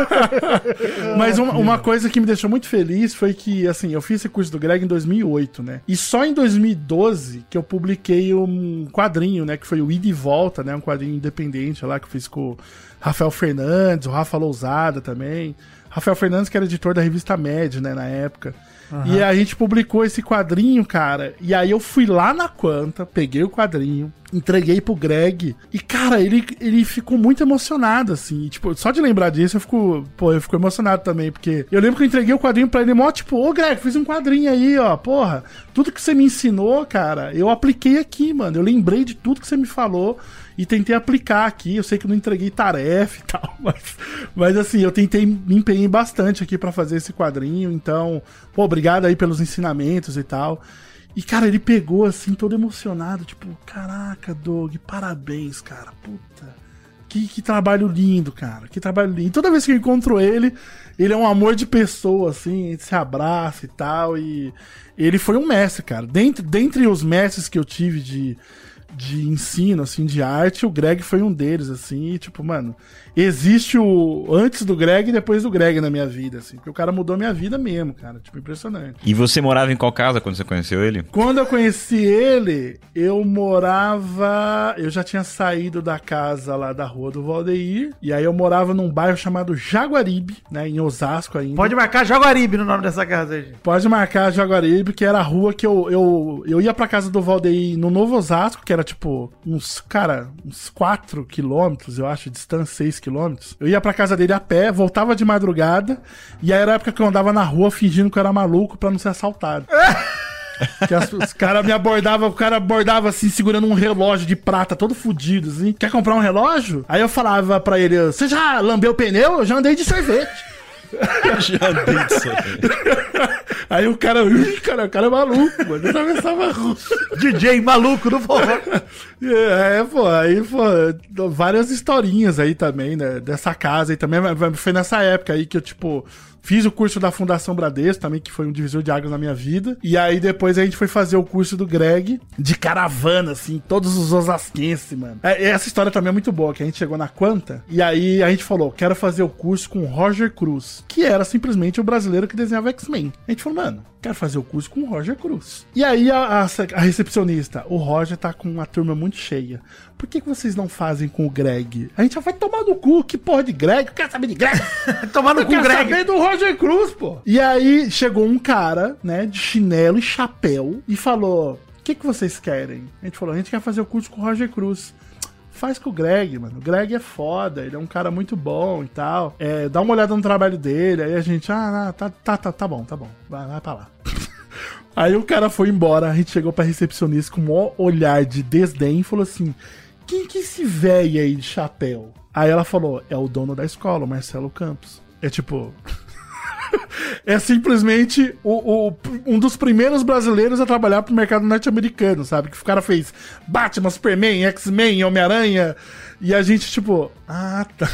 Mas uma, uma coisa que me deixou muito feliz foi que, assim, eu fiz esse curso do Greg em 2008, né? E só em 2012 que eu publiquei um quadrinho, né? Que foi o Ida e Volta, né? Um quadrinho independente lá que eu fiz com Rafael Fernandes, o Rafa Lousada também. Rafael Fernandes, que era editor da revista Med, né? Na época. E a gente publicou esse quadrinho, cara. E aí eu fui lá na Quanta, peguei o quadrinho, entreguei pro Greg. E, cara, ele, ele ficou muito emocionado, assim. E, tipo, só de lembrar disso, eu fico. Pô, eu fico emocionado também. Porque eu lembro que eu entreguei o quadrinho pra ele, mó, tipo, ô Greg, fiz um quadrinho aí, ó. Porra, tudo que você me ensinou, cara, eu apliquei aqui, mano. Eu lembrei de tudo que você me falou e tentei aplicar aqui. Eu sei que não entreguei tarefa e tal, mas, mas assim, eu tentei, me empenhei bastante aqui pra fazer esse quadrinho. Então, pô, obrigado aí pelos ensinamentos e tal. E, cara, ele pegou assim, todo emocionado, tipo, caraca, Doug, parabéns, cara, puta. Que, que trabalho lindo, cara. Que trabalho lindo. E toda vez que eu encontro ele, ele é um amor de pessoa, assim, a gente se abraça e tal. E ele foi um mestre, cara. Dentre, dentre os mestres que eu tive de, de ensino, assim, de arte, o Greg foi um deles, assim, e, tipo, mano, existe o antes do Greg e depois do Greg na minha vida, assim, porque o cara mudou minha vida mesmo, cara, tipo, impressionante. E você morava em qual casa quando você conheceu ele? Quando eu conheci ele, eu morava. Eu já tinha saído da casa lá da rua do Valdeir. E aí eu morava num bairro chamado Jaguaribe, né? Em Osasco ainda. Pode marcar Jaguaribe no nome dessa casa aí. gente. Pode marcar Jaguaribe, que era a rua que eu, eu, eu ia pra casa do Valdeir no Novo Osasco, que era tipo uns, cara, uns 4 quilômetros, eu acho, distância 6 quilômetros. Eu ia pra casa dele a pé, voltava de madrugada, e aí era a época que eu andava na rua fingindo que eu era maluco pra não ser assaltado. Que as- os caras me abordavam, o cara abordava assim, segurando um relógio de prata, todo fudido, assim. Quer comprar um relógio? Aí eu falava pra ele, você já lambeu o pneu? Eu já andei de sorvete. Já andei de sorvete. Aí o cara, ih, cara, o cara é maluco, mano. Eu atravessava a rua. DJ maluco do forró. É, pô, aí, pô, várias historinhas aí também, né? Dessa casa aí também. Foi nessa época aí que eu, tipo, fiz o curso da Fundação Bradesco também, que foi um divisor de águas na minha vida. E aí depois a gente foi fazer o curso do Greg de caravana, assim, todos os osasquenses, mano. É, essa história também é muito boa, que a gente chegou na Quanta e aí a gente falou, quero fazer o curso com o Roger Cruz, que era simplesmente o brasileiro que desenhava X-Men. A gente falou, mano, quero fazer o curso com o Roger Cruz. E aí a, a- a recepcionista, o Roger tá com uma turma muito cheia. Por que, que vocês não fazem com o Greg? A gente já vai tomar no cu, que porra de Greg? Eu quero saber de Greg. Tomar no cu, Greg. saber do Roger Cruz, pô. E aí chegou um cara, né, de chinelo e chapéu e falou: O que, que vocês querem? A gente falou: A gente quer fazer o curso com o Roger Cruz. Faz com o Greg, mano. O Greg é foda, ele é um cara muito bom e tal. É, dá uma olhada no trabalho dele. Aí a gente, ah, ah, tá, tá, tá, tá bom, tá bom. Vai, vai pra lá. Aí o cara foi embora, a gente chegou pra recepcionista com um olhar de desdém e falou assim: Quem que é esse velho aí de chapéu? Aí ela falou: É o dono da escola, o Marcelo Campos. É tipo. é simplesmente o, o- um dos primeiros brasileiros a trabalhar pro mercado norte-americano, sabe? Que o cara fez Batman, Superman, X-Men, Homem-Aranha. E a gente, tipo, ah, tá.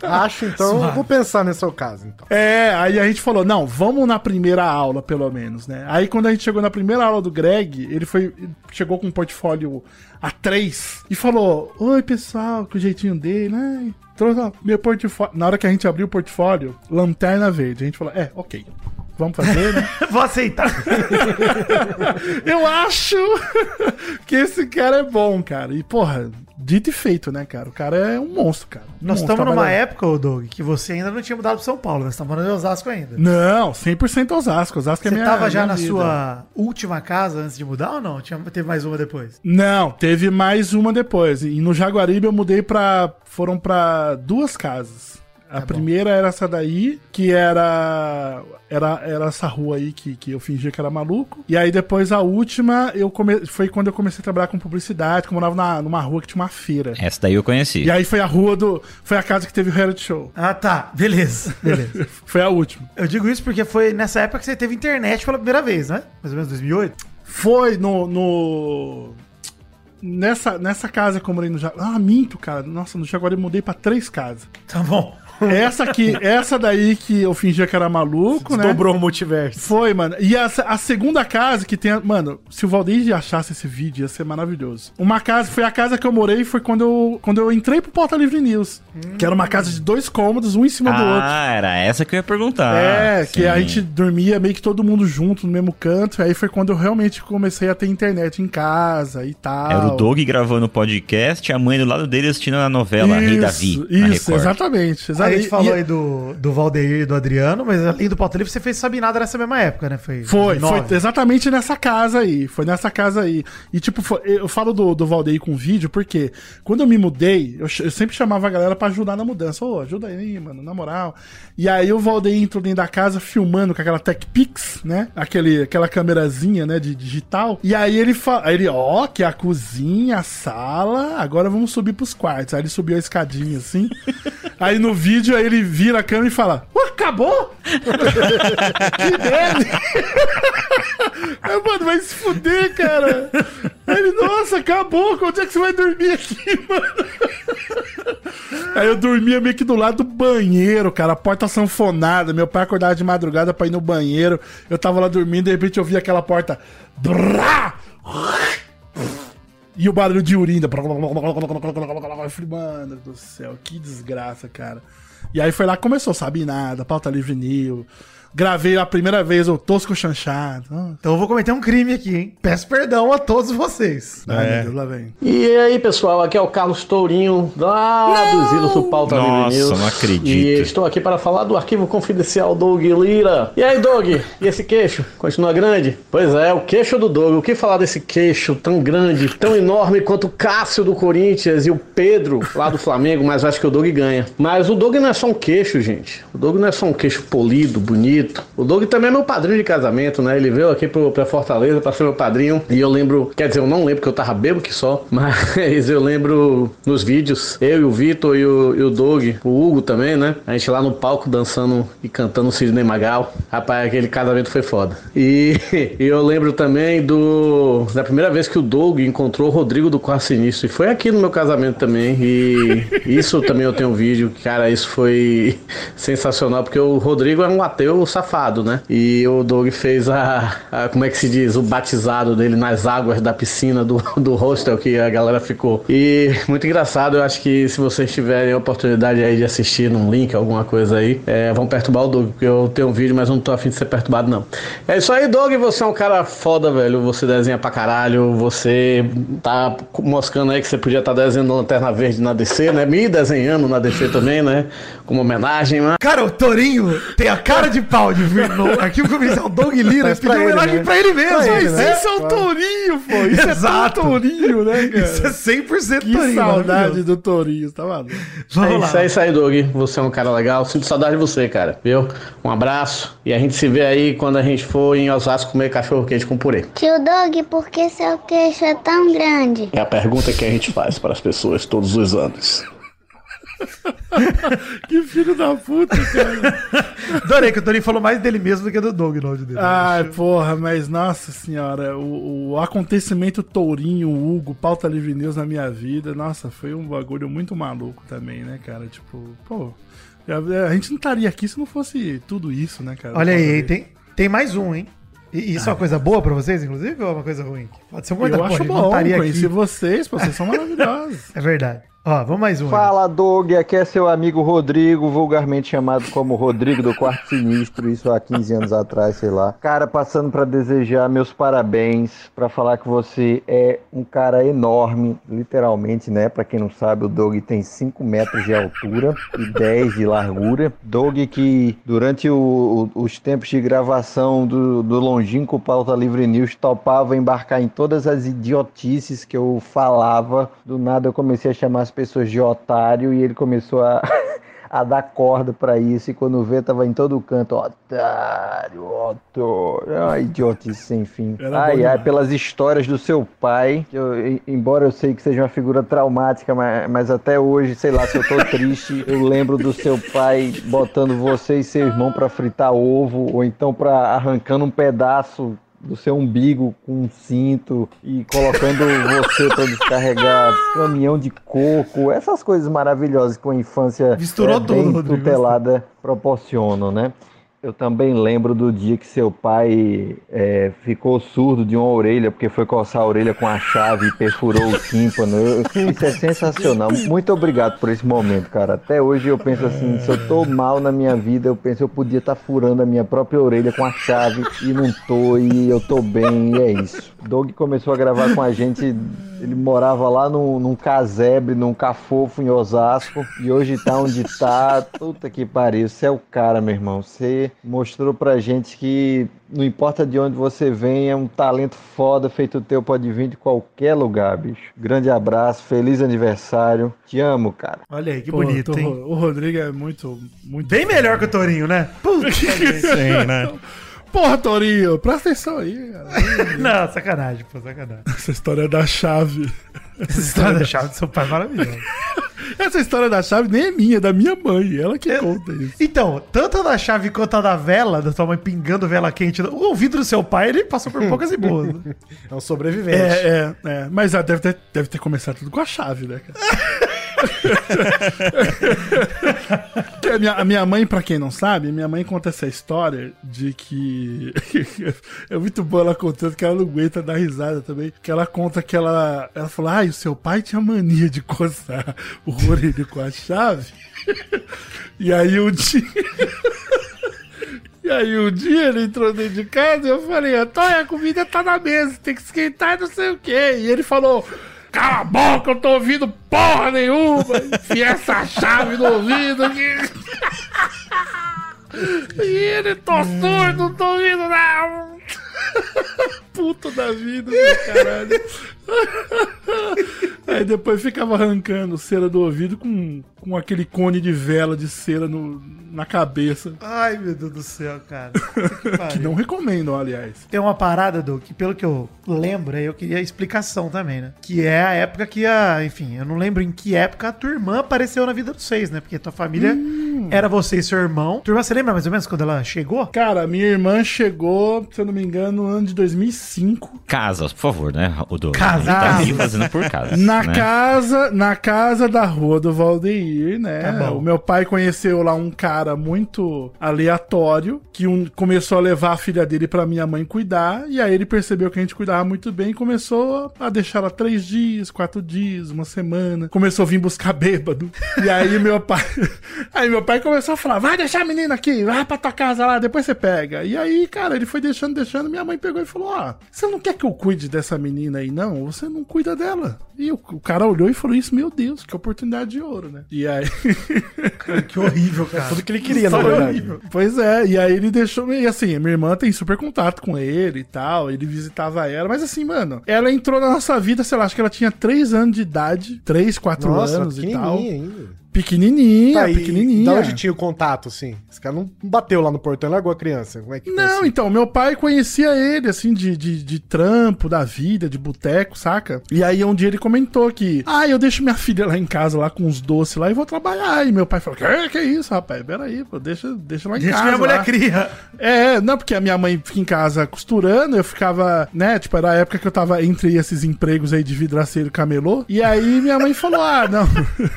Acho, então, eu vou pensar nesse seu caso, então. É, aí a gente falou, não, vamos na primeira aula, pelo menos, né? Aí quando a gente chegou na primeira aula do Greg, ele foi. chegou com um portfólio A3 e falou: Oi, pessoal, com o jeitinho dele, né? Trouxe ó, meu portfólio. Na hora que a gente abriu o portfólio, lanterna verde. A gente falou, é, ok. Vamos fazer, né? Vou aceitar. Eu acho que esse cara é bom, cara. E, porra, dito e feito, né, cara? O cara é um monstro, cara. Um Nós monstro, estamos numa época, ô Doug, que você ainda não tinha mudado pro São Paulo. Nós estamos morando em Osasco ainda. Não, 100% Osasco. Osasco é Você minha tava já minha na vida. sua última casa antes de mudar ou não? Tinha, teve mais uma depois? Não, teve mais uma depois. E no Jaguaribe eu mudei pra. Foram pra duas casas. A primeira era essa daí, que era, era. Era essa rua aí que, que eu fingia que era maluco. E aí depois a última eu come, foi quando eu comecei a trabalhar com publicidade, que eu morava na, numa rua que tinha uma feira. Essa daí eu conheci. E aí foi a rua do. Foi a casa que teve o reality show. Ah, tá. Beleza. Beleza. Foi a última. Eu digo isso porque foi nessa época que você teve internet pela primeira vez, né? Mais ou menos 2008. Foi no. no... Nessa, nessa casa que eu morei no Jaguaribe. Ah, minto, cara. Nossa, no Jaguaribe eu mudei pra três casas. Tá bom. Essa aqui, essa daí que eu fingia que era maluco, né? Dobrou o multiverso. Foi, mano. E a, a segunda casa que tem. a- Mano, se o Valdeir achasse esse vídeo, ia ser maravilhoso. Uma casa, foi a casa que eu morei, foi quando eu, quando eu entrei pro Pauta Livre News. Que era uma casa de dois cômodos, um em cima do outro. Ah, era essa que eu ia perguntar. É, que a Sim. gente dormia meio que todo mundo junto no mesmo canto. Aí foi quando eu realmente comecei a ter internet em casa e tal. Era o Doug gravando o podcast e a mãe do lado dele assistindo a novela Rei Davi. na Isso, Record. exatamente. A gente falou E- aí do, do Valdeir e do Adriano, mas além do Pauta Livre, você fez Sabinada nessa mesma época, né? Foi, Foi, 2009. foi exatamente nessa casa aí. Foi nessa casa aí. E, tipo, foi- eu falo do, do Valdeir com vídeo, porque quando eu me mudei, eu, eu sempre chamava a galera pra ajudar na mudança. Ô, ajuda aí, mano, na moral. E aí o Valdeir entrou dentro da casa filmando com aquela Tech Pix, né? Aquele, aquela câmerazinha, né, de digital. E aí ele fala, ele, ó, que é a cozinha, a sala, agora vamos subir pros quartos. Aí ele subiu a escadinha assim. aí no vídeo aí ele vira a câmera e fala: Ué, acabou? que merda! Aí, mano, vai se fuder, cara. Aí ele, nossa, acabou. Onde é que você vai dormir aqui, mano? Aí eu dormia meio que do lado do banheiro, cara. A porta sanfonada. Meu pai acordava de madrugada pra ir no banheiro. Eu tava lá dormindo, de repente eu vi aquela porta. Brá! E o barulho de urina. Eu falei, mano do céu, que desgraça, cara. E aí foi lá que começou, sabe nada, pauta livre new. Gravei a primeira vez o Tosco Chanchado. Ah, Então eu vou cometer um crime aqui, hein? Peço perdão a todos vocês. Ai, É. meu Deus, lá vem. E aí, pessoal, aqui é o Carlos Tourinho, lá do Zilos do Pauta Nossa, News. não acredito. E estou aqui para falar do arquivo confidencial Doug Lira. E aí, Doug, e esse queixo? Continua grande? Pois é, o queixo do Doug. O que falar desse queixo tão grande, tão enorme quanto o Cássio do Corinthians e o Pedro lá do Flamengo, mas acho que o Doug ganha. Mas o Doug não é só um queixo, gente. O Doug não é só um queixo polido, bonito. O Doug também é meu padrinho de casamento, né? Ele veio aqui pro, pra Fortaleza pra ser meu padrinho. E eu lembro, quer dizer, eu não lembro porque eu tava bebo que só, mas eu lembro nos vídeos, eu e o Vitor e o, e o Doug, o Hugo também, né? A gente lá no palco dançando e cantando Sidney Magal. Rapaz, aquele casamento foi foda. E, e eu lembro também do da primeira vez que o Doug encontrou o Rodrigo do Quarto Sinistro. E foi aqui no meu casamento também. E isso também eu tenho um vídeo. Cara, isso foi sensacional, porque o Rodrigo é um ateu safado, né? E o Doug fez a, a- como é que se diz, o batizado dele nas águas da piscina do, do hostel que a galera ficou. E muito engraçado, eu acho que se vocês tiverem a oportunidade aí de assistir num link, alguma coisa aí, é, vão perturbar o Doug, porque eu tenho um vídeo, mas não tô afim de ser perturbado, não. É isso aí, Doug, você é um cara foda, velho. Você desenha pra caralho, você tá moscando aí que você podia estar desenhando Lanterna Verde na DC, né? Me desenhando na DC também, né? Como homenagem, né? Cara, o Torinho tem a cara de pau de vir no arquivo confidencial Doug Lira Mas pediu homenagem né? pra ele mesmo. Pra ele, Isso né? é- Esse é o Tourinho, pô. Isso Exato. é tão Tourinho, né, cara? Isso é 100% Que Torinho. saudade do Tourinho, tá maluco? Vamos é lá. isso, é isso aí, Doug. Você é um cara legal. Sinto saudade de você, cara. Viu? Um abraço. E a gente se vê aí quando a gente for em Osasco comer cachorro quente com purê. Tio Doug, por que seu queixo é tão grande? É a pergunta que a gente faz para as pessoas todos os anos. Que filho da puta, cara. Adorei que o Torinho falou mais dele mesmo do que do Doug no áudio dele. Ai, porra, mas nossa senhora, o, o acontecimento Tourinho, Hugo, pauta livre news na minha vida, nossa, foi um bagulho muito maluco também, né, cara? Tipo, pô, a, a gente não estaria aqui se não fosse tudo isso, né, cara? Olha aí, tem, tem mais um, hein? E isso é uma coisa boa pra vocês, inclusive, ou é uma coisa ruim? Pode ser um comentário. Eu pô, acho bom, conheci aqui. vocês, pô, vocês são maravilhosos. É verdade. Ó, vamos mais um. Fala, Doug. Aqui é seu amigo Rodrigo, vulgarmente chamado como Rodrigo do Quarto Sinistro, isso há 15 anos atrás, sei lá. Cara, passando pra desejar meus parabéns, pra falar que você é um cara enorme, literalmente, né? Pra quem não sabe, o Doug tem 5 metros de altura e 10 de largura. Doug que, durante o- o- os tempos de gravação do, do longínquo Pauta Livre News, topava embarcar em todas as idiotices que eu falava. Do nada eu comecei a chamar as pessoas de otário e ele começou a, a dar corda pra isso. E quando vê, tava em todo canto, otário, otário. Ai, idiotice sem fim. Era Ai, ai, pelas histórias do seu pai. eu- em- embora eu sei que seja uma figura traumática, mas, mas até hoje, sei lá, se eu tô triste, eu lembro do seu pai botando você e seu irmão pra fritar ovo, ou então pra arrancando um pedaço do seu umbigo com um cinto e colocando você pra descarregar caminhão de coco, essas coisas maravilhosas que a infância Misturou é, tudo, bem Rodrigo. tutelada proporcionam, né? Eu também lembro do dia que seu pai é, ficou surdo de uma orelha porque foi coçar a orelha com a chave e perfurou o tímpano. Eu- isso é sensacional. Muito obrigado por esse momento, cara. Até hoje eu penso assim, se eu tô mal na minha vida, eu penso eu podia estar furando a minha própria orelha com a chave e não tô e eu tô bem e é isso. Doug começou a gravar com a gente, ele morava lá num, num casebre, num cafofo em Osasco e hoje tá onde tá. Puta que pariu, você é o cara, meu irmão. Você mostrou pra gente que não importa de onde você vem, é um talento foda feito teu, pode vir de qualquer lugar, bicho. Grande abraço, feliz aniversário. Te amo, cara. Olha aí, que Pô, bonito, tô- hein? O Rodrigo é muito, muito. Bem melhor que o Torinho, né? Puta Sim, né? Porra, Tourinho, presta atenção aí, cara. Não, sacanagem, pô, sacanagem. Essa história da chave. Essa história da chave do seu pai é maravilhosa. Essa história da chave nem é minha, é da minha mãe. Ela que conta isso. Então, tanto a da chave quanto a da vela, da sua mãe pingando vela quente, o ouvido do seu pai, ele passou por poucas e boas. né? É um sobrevivente. É, é, é. Mas ah, deve, ter, deve ter começado tudo com a chave, né, cara? A minha, a minha mãe, pra quem não sabe, minha mãe conta essa história de que. é muito boa ela contando que ela não aguenta dar risada também. Que ela conta que ela. Ela falou: ai, o seu pai tinha mania de coçar o orelho com a chave. e aí um dia. E aí um dia ele entrou dentro de casa e eu falei, Antônio, a comida tá na mesa, tem que esquentar e não sei o quê. E ele falou, cala a boca, eu tô ouvindo porra nenhuma, enfia essa chave no ouvido aqui. E ele, tô surdo, não tô ouvindo nada. Puto da vida, caralho. Aí depois ficava arrancando cera do ouvido com, com aquele cone de vela de cera no, na cabeça. Ai, meu Deus do céu, cara. Que não recomendo, aliás. Tem uma parada, do que pelo que eu lembro, aí eu queria explicação também, né? Que é a época que a. Enfim, eu não lembro em que época a tua irmã apareceu na vida de vocês, né? Porque tua família Hum. era você e seu irmão. Tua irmã, você lembra mais ou menos quando ela chegou? Cara, minha irmã chegou, se eu não me engano, no ano de 2005. Casas, por favor, né, o Douglas? Casas. Tá aqui fazendo por casa. Na né? casa, na casa da rua do Valdeir, né? Tá o meu pai conheceu lá um cara muito aleatório que um, começou a levar a filha dele pra minha mãe cuidar e aí ele percebeu que a gente cuidava muito bem e começou a deixar ela três dias, quatro dias, uma semana. Começou a vir buscar bêbado. E aí meu pai, aí meu pai começou a falar: vai deixar a menina aqui, vai pra tua casa lá, depois você pega. E aí, cara, ele foi deixando, deixando. Minha mãe pegou e falou: ó, você não quer que eu cuide dessa menina aí, não? Você não cuida dela. E o, o cara olhou e falou: Isso, meu Deus, que oportunidade de ouro, né? E aí. que horrível, cara. Tudo que ele queria, na História verdade. horrível. Pois é, e aí ele deixou. E assim, minha irmã tem super contato com ele e tal. Ele visitava ela. Mas assim, mano, ela entrou na nossa vida, sei lá, acho que ela tinha 3 anos de idade. 3, 4 Nossa, anos e tal. ainda. Pequenininha, Tá, pequenininha. Da onde tinha o contato, assim? Esse cara não bateu lá no portão largou a criança. Como é que Não, assim? então, meu pai conhecia ele, assim, de, de, de trampo, da vida, de boteco, saca? E aí um dia ele comentou que, ah, eu deixo minha filha lá em casa, lá com os doces lá, e vou trabalhar. E meu pai falou, que, que isso, rapaz? Peraí, pô, deixa, deixa lá em Deixa casa. minha mulher lá." cria. É, não, porque a minha mãe fica em casa costurando, eu ficava, né, tipo, era a época que eu tava entre esses empregos aí de vidraceiro e camelô. E aí minha mãe falou, ah, não...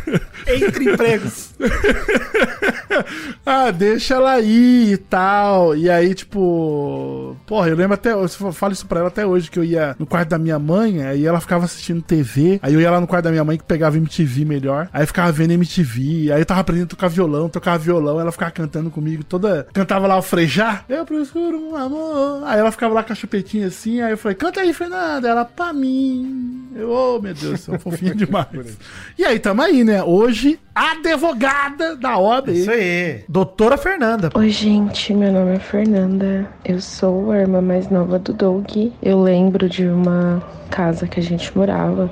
Entre empregos. ah, deixa ela aí e tal. E aí, tipo. Porra, eu lembro até. Eu falo isso pra ela até hoje, que eu ia no quarto da minha mãe, aí ela ficava assistindo TV. Aí eu ia lá no quarto da minha mãe que pegava MTV melhor. Aí eu ficava vendo MTV. Aí eu tava aprendendo a tocar violão, tocava violão, ela ficava cantando comigo toda. Cantava lá o frejar. Eu procuro um amor. Aí ela ficava lá com a chupetinha assim. Aí eu falei, canta aí, Fernanda. Ela, pra mim. Eu, oh, meu Deus, sou fofinha demais. e aí, tamo aí, né? Hoje, advogada da OAB. Isso aí. Doutora Fernanda. Oi, gente, meu nome é Fernanda. Eu sou a irmã mais nova do Doug. Eu lembro de uma casa que a gente morava.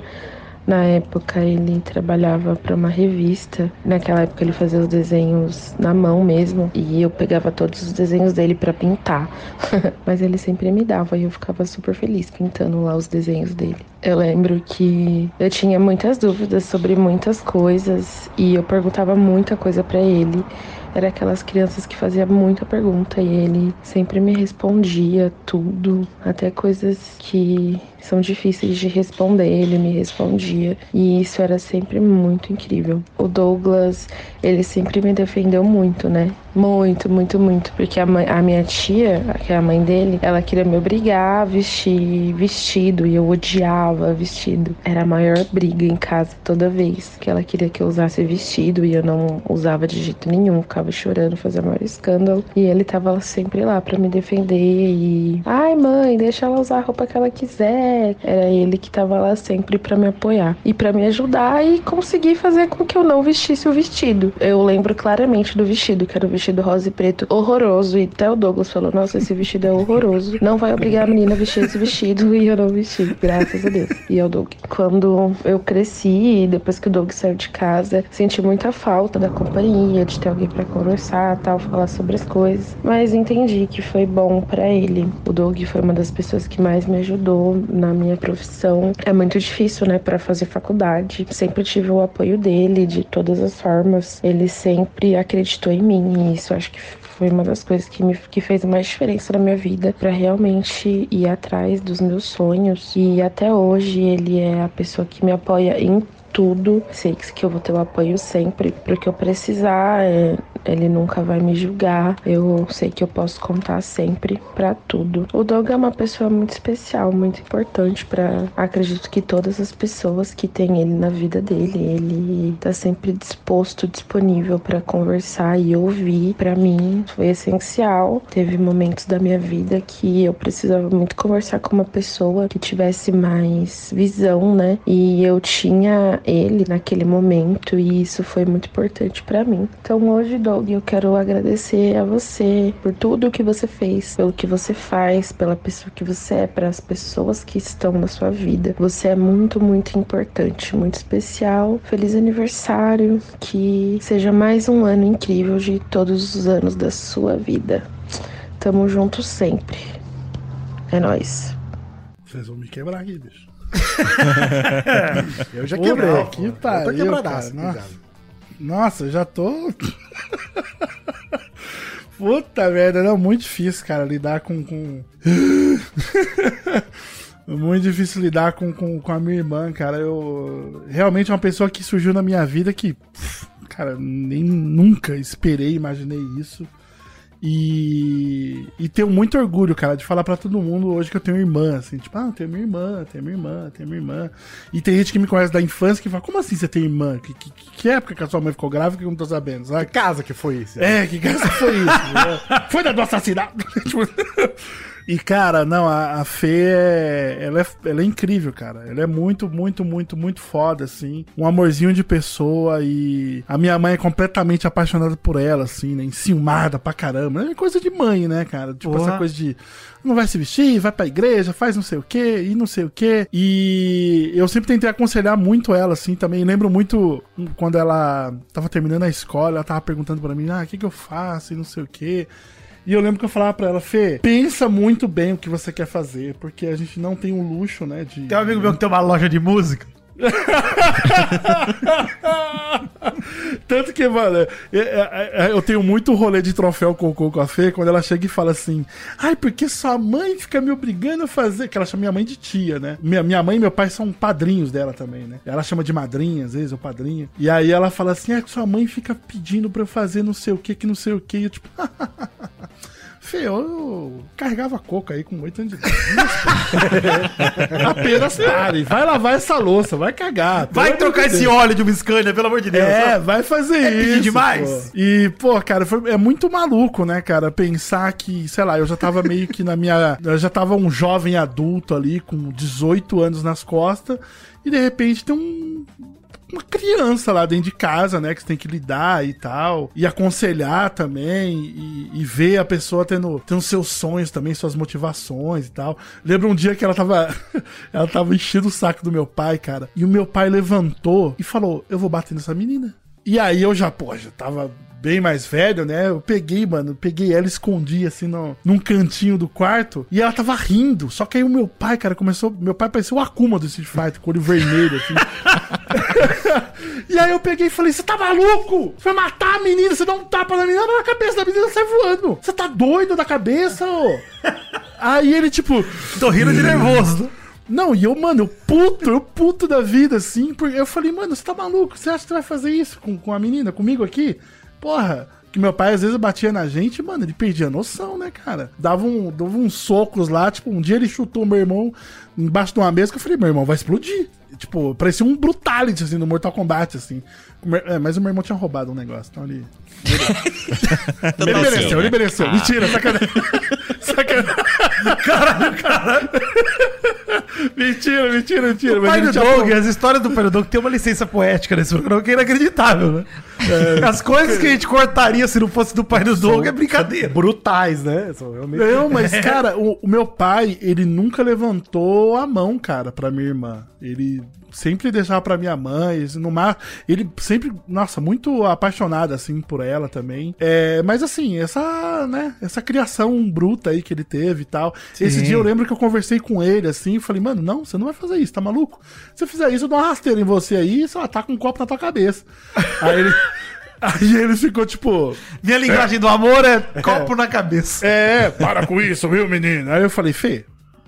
Na época ele trabalhava para uma revista. Naquela época ele fazia os desenhos na mão mesmo e eu pegava todos os desenhos dele para pintar. Mas ele sempre me dava e eu ficava super feliz pintando lá os desenhos dele. Eu lembro que eu tinha muitas dúvidas sobre muitas coisas e eu perguntava muita coisa para ele. Era aquelas crianças que fazia muita pergunta e ele sempre me respondia tudo, até coisas que são difíceis de responder, ele me respondia. E isso era sempre muito incrível. O Douglas, ele sempre me defendeu muito, né? Muito, muito, muito. Porque a, mãe- a minha tia, que é a mãe dele, ela queria me obrigar a vestir vestido e eu odiava vestido. Era a maior briga em casa toda vez que ela queria que eu usasse vestido e eu não usava de jeito nenhum, ficava chorando, fazia maior escândalo. E ele tava sempre lá pra me defender e. Ai, mãe, deixa ela usar a roupa que ela quiser. Era ele que tava lá sempre pra me apoiar e pra me ajudar e conseguir fazer com que eu não vestisse o vestido. Eu lembro claramente do vestido, que era o vestido rosa e preto horroroso. E até o Douglas falou: Nossa, esse vestido é horroroso. Não vai obrigar a menina a vestir esse vestido. E eu não vesti, graças a Deus. E é o Doug. Quando eu cresci, depois que o Doug saiu de casa, senti muita falta da companhia, de ter alguém pra conversar, tal, falar sobre as coisas. Mas entendi que foi bom pra ele. O Doug foi uma das pessoas que mais me ajudou na minha profissão. É muito difícil, né, pra fazer faculdade. Sempre tive o apoio dele de todas as formas. Ele sempre acreditou em mim e isso acho que foi uma das coisas que me que fez mais diferença na minha vida pra realmente ir atrás dos meus sonhos. E até hoje ele é a pessoa que me apoia em tudo. Sei que eu vou ter o apoio sempre, porque eu precisar. é, ele nunca vai me julgar. Eu sei que eu posso contar sempre pra tudo. O Doug é uma pessoa muito especial, muito importante para acredito que todas as pessoas que têm ele na vida dele, ele tá sempre disposto, disponível para conversar e ouvir. Para mim foi essencial. Teve momentos da minha vida que eu precisava muito conversar com uma pessoa que tivesse mais visão, né? E eu tinha ele naquele momento e isso foi muito importante para mim. Então hoje, Doug, eu quero agradecer a você por tudo que você fez, pelo que você faz, pela pessoa que você é, para as pessoas que estão na sua vida. Você é muito, muito importante, muito especial. Feliz aniversário, que seja mais um ano incrível de todos os anos da sua vida. Tamo junto sempre. É nóis. Vocês vão me quebrar aqui, bicho. Eu já quebrei. Que Eu tô pariu, quebradaço, cara. Nossa. Nossa, já tô. Puta merda, não, muito difícil, cara, lidar com. com... muito difícil lidar com, com, com a minha irmã, cara. Eu. Realmente é uma pessoa que surgiu na minha vida que. Cara, nem nunca esperei, imaginei isso. E, e tenho muito orgulho, cara, de falar pra todo mundo hoje que eu tenho irmã, assim, tipo, ah, eu tenho minha irmã, tenho minha irmã, tenho minha irmã. E tem gente que me conhece da infância que fala, como assim você tem irmã? Que, que, que época que a sua mãe ficou grávida que eu não tô sabendo, sabe? Que casa que foi isso? É, que casa foi isso? né? foi da do assassinato? E, cara, não, a, a Fê é ela, é. ela é incrível, cara. Ela é muito, muito, muito, muito foda, assim. Um amorzinho de pessoa e a minha mãe é completamente apaixonada por ela, assim, né? Enciumada pra caramba. É coisa de mãe, né, cara? Tipo, Porra. essa coisa de não vai se vestir, vai pra igreja, faz não sei o que e não sei o que. E eu sempre tentei aconselhar muito ela, assim, também. Lembro muito quando ela tava terminando a escola, ela tava perguntando pra mim, ah, o que que eu faço e não sei o que. E eu lembro que eu falava pra ela, Fê, pensa muito bem o que você quer fazer, porque a gente não tem o luxo, né, de... Tem um amigo meu que tem uma loja de música. Tanto que, mano, é- é- é- eu tenho muito rolê de troféu com a Fê, quando ela chega e fala assim, ai, porque sua mãe fica me obrigando a fazer, que ela chama minha mãe de tia, né? Minha, minha mãe e meu pai são padrinhos dela também, né? Ela chama de madrinha, às vezes, ou padrinha. E aí ela fala assim, é que sua mãe fica pedindo pra eu fazer não sei o que, que não sei o que, e eu tipo... Fê, eu, carregava coca aí com 8 anos de idade. Apenas pare. Vai lavar essa louça, vai cagar. Vai trocar esse óleo de uma Scania, pelo amor de Deus. É, vai fazer É isso. demais. pô. E, pô, cara, foi- é muito maluco, né, cara? Pensar que, sei lá, eu já tava meio que na minha. Eu já tava um jovem adulto ali, com 18 anos nas costas, e de repente tem um. Uma criança lá dentro de casa, né? Que você tem que lidar e tal. E aconselhar também. E, e ver a pessoa tendo, tendo seus sonhos também, suas motivações e tal. Lembro um dia que ela tava. ela tava enchendo o saco do meu pai, cara. E o meu pai levantou e falou: Eu vou bater nessa menina. E aí eu já, pô, já tava bem mais velho, né? Eu peguei, mano, peguei ela, escondi assim no, num cantinho do quarto e ela tava rindo. Só que aí o meu pai, cara, começou. Meu pai parecia o Akuma do Street Fighter, com olho vermelho, assim. e aí eu peguei e falei: Você tá maluco? Você vai matar a menina, você dá um tapa na menina, na cabeça da menina sai voando. Você tá doido da cabeça, ô? aí ele, tipo. Tô rindo de nervoso. Não, e eu, mano, eu puto, eu puto da vida, assim, porque eu falei, mano, você tá maluco? Você acha que você vai fazer isso com, com a menina, comigo aqui? Porra, que meu pai às vezes batia na gente, mano, ele perdia a noção, né, cara? Dava, um, dava uns socos lá, tipo, um dia ele chutou meu irmão embaixo de uma mesa que eu falei, meu irmão, vai explodir. Tipo, parecia um brutality, assim, no Mortal Kombat, assim. É, mas o meu irmão tinha roubado um negócio, então ele... ele mereceu, ele mereceu. Mentira, sacanagem. sacanagem. Caralho, caralho. mentira, mentira, mentira. O mas pai do Doug, as histórias do pai do Doug tem uma licença poética nesse programa que é inacreditável, né? As coisas que a gente cortaria se não fosse do pai do Doug é brincadeira. Brutais, né? São realmente- Não, mas, cara, o, o meu pai, ele nunca levantou a mão, cara, pra minha irmã. Ele sempre deixava pra minha mãe, assim, no mar, ele sempre, nossa, muito apaixonado, assim, por ela também. É, mas, assim, essa, né, essa criação bruta aí que ele teve e tal. Esse Sim. dia eu lembro que eu conversei com ele, assim, falei, mano, não, você não vai fazer isso, tá maluco? Se você fizer isso, eu dou uma rasteira em você aí, sei lá, tá com um copo na tua cabeça. aí ele... Aí ele ficou tipo. Minha linguagem do amor é copo na cabeça. É, para com isso, viu, menino? Aí eu falei, Fê,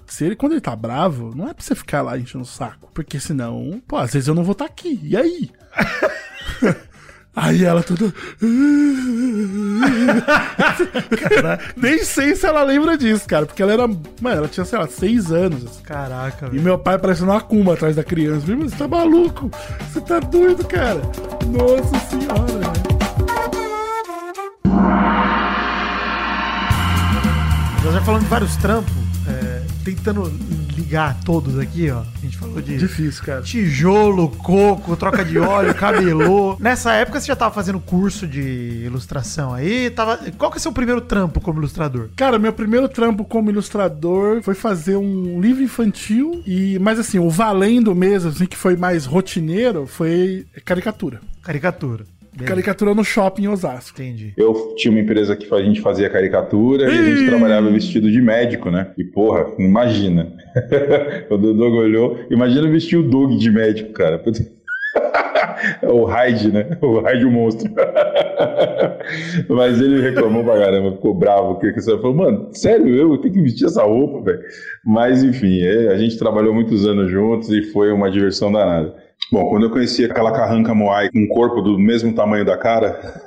se ele, quando ele tá bravo, não é pra você ficar lá enchendo o saco. Porque senão, pô, às vezes eu não vou estar aqui. E aí? Aí ela toda. Nem sei se ela lembra disso, cara. Porque ela era. Mano, ela tinha, sei lá, seis anos. Caraca, E velho. meu pai parecendo uma cumba atrás da criança. Você tá maluco? Você tá doido, cara? Nossa senhora, velho. Nós já falamos de vários trampos, tentando ligar todos aqui, ó. A gente falou de Difícil, cara. tijolo, coco, troca de óleo, cabelô. Nessa época você já tava fazendo curso de ilustração aí, tava... Qual que é o seu primeiro trampo como ilustrador? Cara, meu primeiro trampo como ilustrador foi fazer um livro infantil e, mas assim, o valendo mesmo, assim, que foi mais rotineiro, foi caricatura. Caricatura. Beleza. Caricatura no shopping em Osasco. Entendi. Eu tinha uma empresa que a gente fazia caricatura e a gente trabalhava vestido de médico, né? E porra, imagina. Quando o Doug olhou, imagina vestir o Doug de médico, cara. o Hyde, né? O Hyde o monstro. Mas ele reclamou pra caramba, ficou bravo. Porque que você falou, mano, sério, eu tenho que vestir essa roupa, velho. Mas enfim, é, a gente trabalhou muitos anos juntos e foi uma diversão danada. Bom, quando eu conheci aquela carranca Moai com um corpo do mesmo tamanho da cara,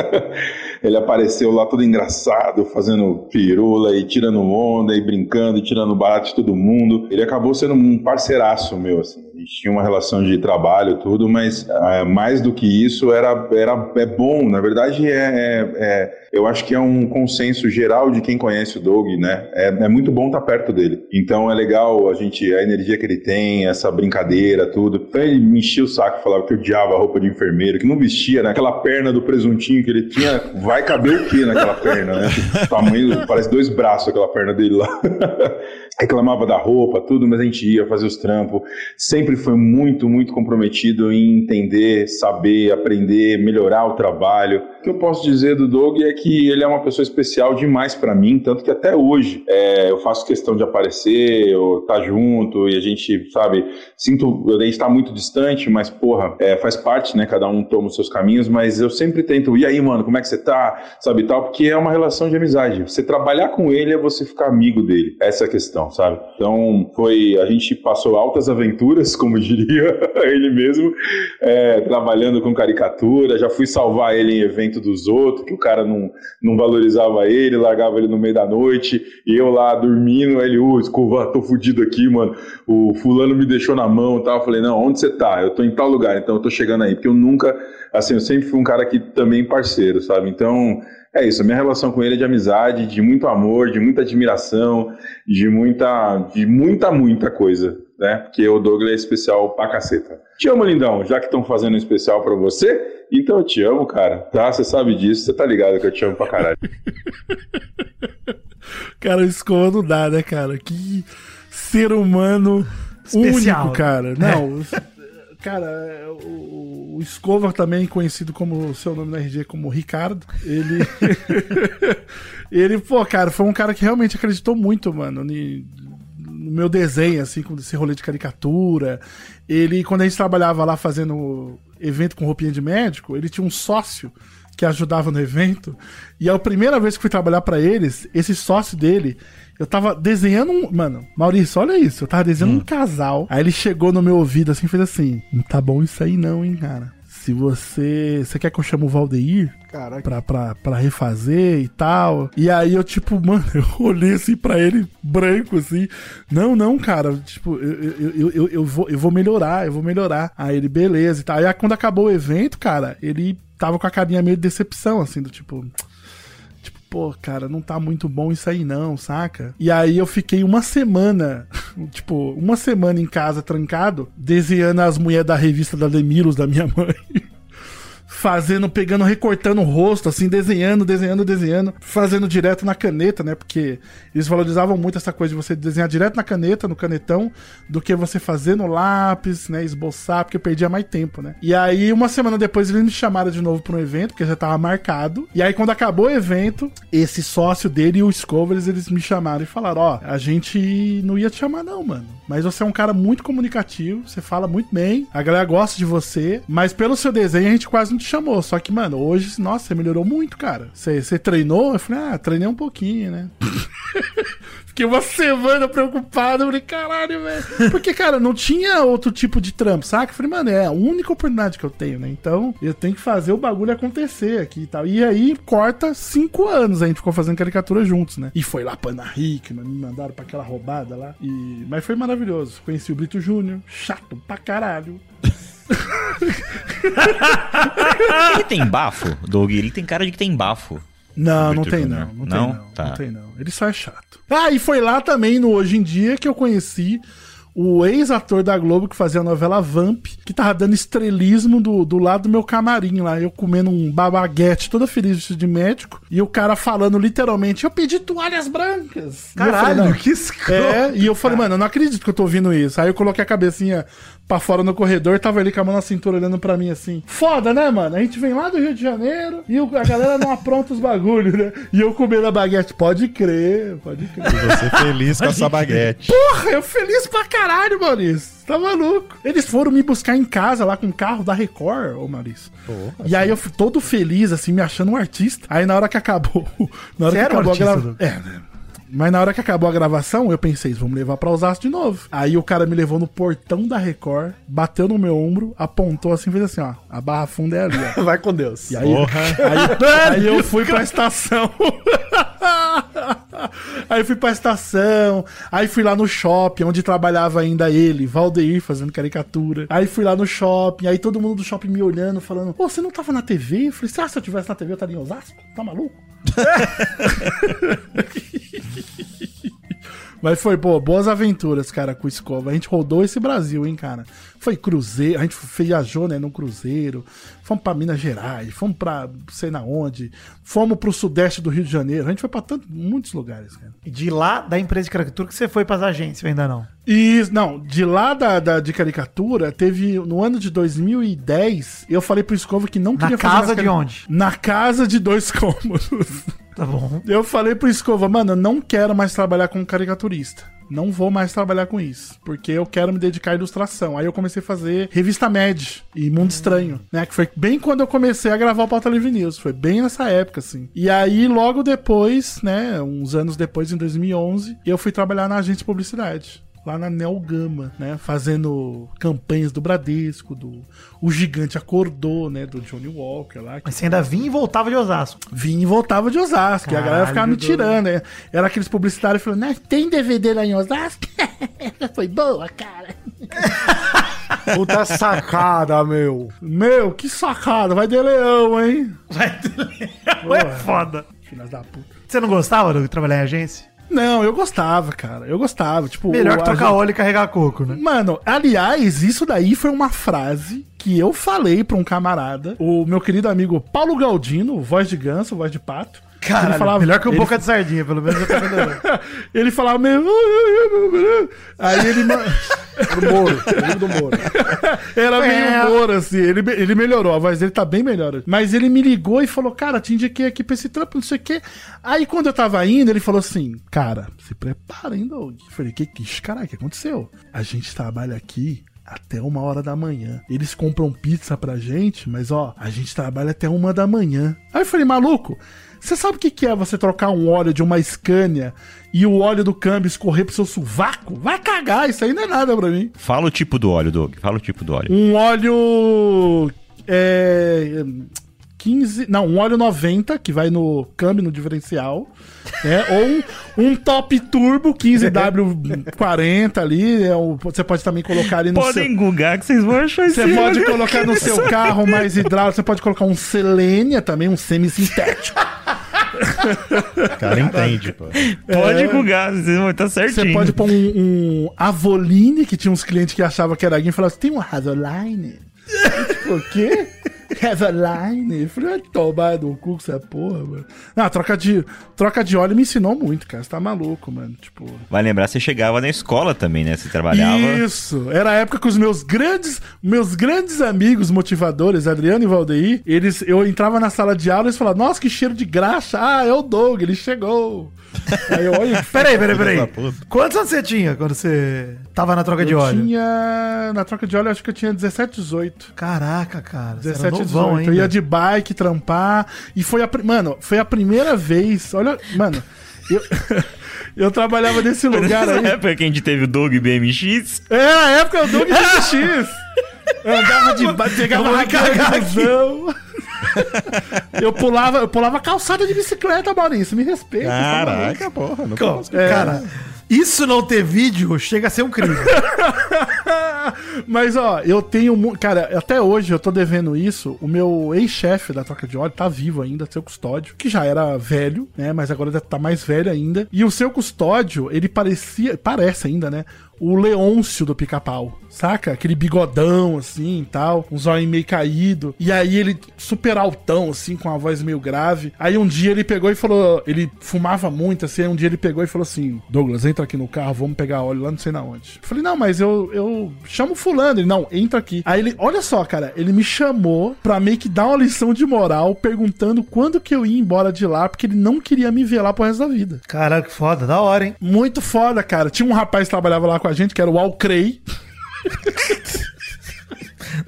ele apareceu lá todo engraçado, fazendo pirula e tirando onda e brincando e tirando barato de todo mundo. Ele acabou sendo um parceiraço meu, assim. Tinha uma relação de trabalho tudo, mas ah, mais do que isso era, era é bom. Na verdade, é, é- é- eu acho que é um consenso geral de quem conhece o Doug, né? É, é muito bom estar perto dele. Então é legal a gente, a energia que ele tem, essa brincadeira, tudo. Então ele me enchia o saco, falava que odiava a roupa de enfermeiro, que não vestia, né? Aquela perna do presuntinho que ele tinha, vai caber o quê naquela perna, né? Tipo, tamanho, parece dois braços aquela perna dele lá. reclamava da roupa, tudo, mas a gente ia fazer os trampos. Sempre foi muito, muito comprometido em entender, saber, aprender, melhorar o trabalho. O que eu posso dizer do Doug é que ele é uma pessoa especial demais pra mim, tanto que até hoje é, eu faço questão de aparecer, eu estar junto e a gente, sabe, sinto, a gente tá muito distante, mas porra, é, faz parte, né? Cada um toma os seus caminhos, mas eu sempre tento, e aí, mano, como é que você tá? Sabe, tal, porque é uma relação de amizade. Você trabalhar com ele é você ficar amigo dele. Essa é a questão, sabe? Então, foi, a gente passou altas aventuras, como diria ele mesmo, é, trabalhando com caricatura, já fui salvar ele em evento dos outros, que o cara não, não valorizava ele, largava ele no meio da noite, e eu lá dormindo, ele, ô, escova, tô fudido aqui, mano, o fulano me deixou na mão tal, eu falei, não, onde você tá? Eu tô em tal lugar, então eu tô chegando aí, porque eu nunca, assim, eu sempre fui um cara que também parceiro, sabe? Então, é isso, a minha relação com ele é de amizade, de muito amor, de muita admiração, de muita, de muita, muita coisa, né? Porque o Douglas é especial pra caceta. Te amo, lindão, já que estão fazendo um especial pra você, então eu te amo, cara, tá? Você sabe disso, você tá ligado que eu te amo pra caralho. Cara, escova não dá, né, cara? Que ser humano Especial. único, cara. Não, cara, o, o Escova também conhecido como seu nome na RG como Ricardo, ele ele, pô, cara, foi um cara que realmente acreditou muito, mano, no meu desenho, assim, com esse rolê de caricatura. Ele, quando a gente trabalhava lá fazendo evento com roupinha de médico, ele tinha um sócio que ajudava no evento. E a primeira vez que fui trabalhar pra eles, esse sócio dele, eu tava desenhando um. Mano, Maurício, olha isso. Eu tava desenhando um casal. Aí ele chegou no meu ouvido assim e fez assim: Não tá bom isso aí, não, hein, cara. Se você. Você quer que eu chame o Valdeir? Caraca. Pra, pra, pra refazer e tal. E aí eu, tipo, mano, eu olhei assim pra ele, branco, assim. Não, não, cara. Tipo, eu, eu, eu, eu, vou, eu vou melhorar, eu vou melhorar. Aí ele, beleza e tal. Aí quando acabou o evento, cara, ele tava com a carinha meio de decepção, assim, do tipo. Pô, cara, não tá muito bom isso aí não, saca? E aí eu fiquei uma semana, tipo, uma semana em casa trancado, desenhando as mulheres da revista da Demilos da minha mãe. Fazendo, pegando, recortando o rosto, assim, desenhando, desenhando, desenhando, fazendo direto na caneta, né? Porque eles valorizavam muito essa coisa de você desenhar direto na caneta, no canetão, do que você fazer no lápis, né? Esboçar, porque perdia mais tempo, né? E aí, uma semana depois, eles me chamaram de novo pra um evento, porque já tava marcado. E aí, quando acabou o evento, esse sócio dele e o Scovers, eles me chamaram e falaram: Ó, a gente não ia te chamar, não, mano. Mas você é um cara muito comunicativo, você fala muito bem, a galera gosta de você, mas pelo seu desenho a gente quase não te chamou. Só que, mano, hoje, nossa, você melhorou muito, cara. Você, você treinou? Eu falei, ah, treinei um pouquinho, né? Fiquei uma semana preocupado. Falei, caralho, velho. Porque, cara, não tinha outro tipo de trampo, saca? Falei, mano, é a única oportunidade que eu tenho, né? Então, eu tenho que fazer o bagulho acontecer aqui e tal. E aí, corta cinco anos a gente ficou fazendo caricatura juntos, né? E foi lá pra Ana Hickman, me mandaram pra aquela roubada lá. E... Mas foi maravilhoso. Conheci o Brito Júnior, chato pra caralho. Ele tem bafo, Doug? Ele tem cara de que tem bafo. Não, não tem Júnior. não. Não, Não? tem não. Tá. Não tem não. Ele só é chato. Ah, e foi lá também no Hoje em Dia que eu conheci o ex-ator da Globo que fazia a novela Vamp, que tava dando estrelismo do, do lado do meu camarim lá. Eu comendo um babaguete toda feliz de médico. E o cara falando literalmente: Eu pedi toalhas brancas. Caralho, falei, que escroto. É, e eu falei, mano, eu não acredito que eu tô ouvindo isso. Aí eu coloquei a cabecinha pra fora no corredor, tava ele com a mão na cintura olhando pra mim assim. Foda, né, mano? A gente vem lá do Rio de Janeiro e a galera não apronta os bagulhos, né? E eu comendo a baguete. Pode crer, pode crer. E você feliz com a sua baguete. Porra, eu feliz pra caralho, Maurício. Tá maluco? Eles foram me buscar em casa lá com o carro da Record, ô Maurício. e aí eu fui todo feliz, assim, me achando um artista. Aí na hora que acabou. Na hora Você que era um acabou artista, a gravação. É, né? Mas na hora que acabou a gravação, eu pensei, vamos levar pra Osasco de novo. Aí o cara me levou no portão da Record, bateu no meu ombro, apontou assim, fez assim, ó, a barra funda é ali, ó. Vai com Deus. E aí, aí, aí eu fui pra estação. aí fui pra estação. Aí fui lá no shopping, onde trabalhava ainda ele, Valdeir, fazendo caricatura. Aí fui lá no shopping, aí todo mundo do shopping me olhando, falando: Pô, você não tava na TV? Eu falei: ah, se eu tivesse na TV, eu estaria em Osasco? Tá maluco? Mas foi, pô, boas aventuras, cara, com o Escova. A gente rodou esse Brasil, hein, cara. Foi cruzeiro, a gente viajou, né, no cruzeiro. Fomos pra Minas Gerais, fomos pra sei na onde. Fomos pro sudeste do Rio de Janeiro. A gente foi pra tanto, muitos lugares, cara. E de lá, da empresa de caricatura, que você foi pras agências, ainda não. E, não, de lá da, da- de caricatura, teve, no ano de 2010, eu falei pro Escova que não Na queria casa de onde? Na casa de dois cômodos. Tá bom. Eu falei pro Escova, mano, eu não quero mais trabalhar como caricaturista. Não vou mais trabalhar com isso. Porque eu quero me dedicar à ilustração. Aí eu comecei a fazer Revista Med e Mundo Estranho, né? Que foi bem quando eu comecei a gravar o Pauta Livre News. Foi bem nessa época, assim. E aí, logo depois, né? Uns anos depois, em 2011, eu fui trabalhar na agência de publicidade. Lá na Nelgama, né? Fazendo campanhas do Bradesco, do O Gigante Acordou, né? Do Johnny Walker lá. Mas você ainda vinha e voltava de Osasco. Vinha e voltava de Osasco. e a galera ficava me Caralho, tirando, né? Era aqueles publicitários falando, né? Tem DVD lá em Osasco? Foi boa, cara. Puta sacada, meu. Meu, que sacada. Vai de leão, hein? Vai de leão. É foda. Filhas da puta. Você não gostava de trabalhar em agência? Não, eu gostava, cara. Eu gostava. Tipo, Melhor que trocar gente- óleo e carregar coco, né? Mano, aliás, isso daí foi uma frase que eu falei pra um camarada, o meu querido amigo Paulo Galdino, voz de ganso, voz de pato. Cara, melhor que o ele- boca de sardinha, pelo menos eu tô vendo. ele falava meio. Aí ele. Do Moro, amigo do Moro. Era É. meio Moro, assim. Ele, ele melhorou, a voz dele tá bem melhor. Mas ele me ligou e falou: Cara, te indiquei aqui pra esse trampo, não sei o quê. Aí quando eu tava indo, ele falou assim: Cara, se prepara, hein, Doug? Eu falei: Que que, caralho, o que aconteceu? A gente trabalha aqui. Até uma hora da manhã. Eles compram pizza pra gente, mas ó, a gente trabalha até uma da manhã. Aí eu falei, maluco, você sabe o que, que é você trocar um óleo de uma Scania e o óleo do câmbio escorrer pro seu sovaco? Vai cagar, isso aí não é nada pra mim. Fala o tipo do óleo, Doug. Fala o tipo do óleo. Um óleo. É. 15. Não, um óleo 90, que vai no câmbio, no diferencial. Né? Ou um, um top turbo 15W40 ali. é você pode também colocar ali no Podem seu. googar que vocês vão achar isso. Você pode colocar no seu carro mais hidráulico. Você pode colocar um Selênia também, um semi-sintético. O cara entende, pô. Pode É. vocês vão estar certinho. Você pode pôr um, um Avoline, que tinha uns clientes que achavam que era alguém e falavam assim: tem um Avoline? Eu, tipo, o quê? Eu falei, vai tomar no cu com essa porra, mano. Não, troca de, troca de óleo me ensinou muito, cara. Você tá maluco, mano. Tipo. Vai lembrar, você chegava na escola também, né? Você trabalhava. Isso. Era a época que os meus grandes, meus grandes amigos motivadores, Adriano e Valdeir, eles, eu entrava na sala de aula e eles falavam, nossa, que cheiro de graxa. Ah, é o Doug, ele chegou. Aí eu, olha, Peraí, peraí, peraí. Quantos anos você tinha quando você tava na troca de eu óleo? tinha, na troca de óleo, acho que eu tinha 17, 18. Caraca, cara. Você era 17, novão 18. ainda. Eu ia de bike trampar. E foi a. Mano, foi a primeira vez. Olha. Mano, eu. Eu trabalhava nesse lugar Nessa aí. época que a gente teve o Doug BMX. É, na época do Doug BMX. Eu andava de ba- pegava cagar rasgão. Eu pulava, eu pulava calçada de bicicleta, Maurício. Me respeita. Caraca, porra. Não Co- posso Cara, isso não ter vídeo chega a ser um crime. Mas, ó, eu tenho. Cara, até hoje eu tô devendo isso. O meu ex-chefe da troca de óleo tá vivo ainda, seu custódio, que já era velho, né? Mas agora tá mais velho ainda. E o seu custódio, ele parecia. Parece ainda, né? O Leôncio do pica-pau, saca? Aquele bigodão assim e tal, um zóio meio caído. E aí ele super altão, assim, com a voz meio grave. Aí um dia ele pegou e falou. Ele fumava muito, assim. Aí um dia ele pegou e falou assim: Douglas, entra aqui no carro, vamos pegar óleo lá não sei na onde. Eu falei, não, mas eu, eu chamo fulano. Ele, não, entra aqui. Aí ele, olha só, cara, ele me chamou pra meio que dar uma lição de moral, perguntando quando que eu ia embora de lá, porque ele não queria me ver lá pro resto da vida. Caraca, que foda, da hora, hein? Muito foda, cara. Tinha um rapaz que trabalhava lá com a gente, que era o Alcrei.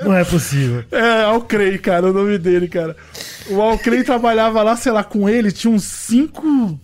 Não é possível. É, Alcrei, cara, o nome dele, cara. O Alcrei trabalhava lá, sei lá, com ele, tinha uns 5,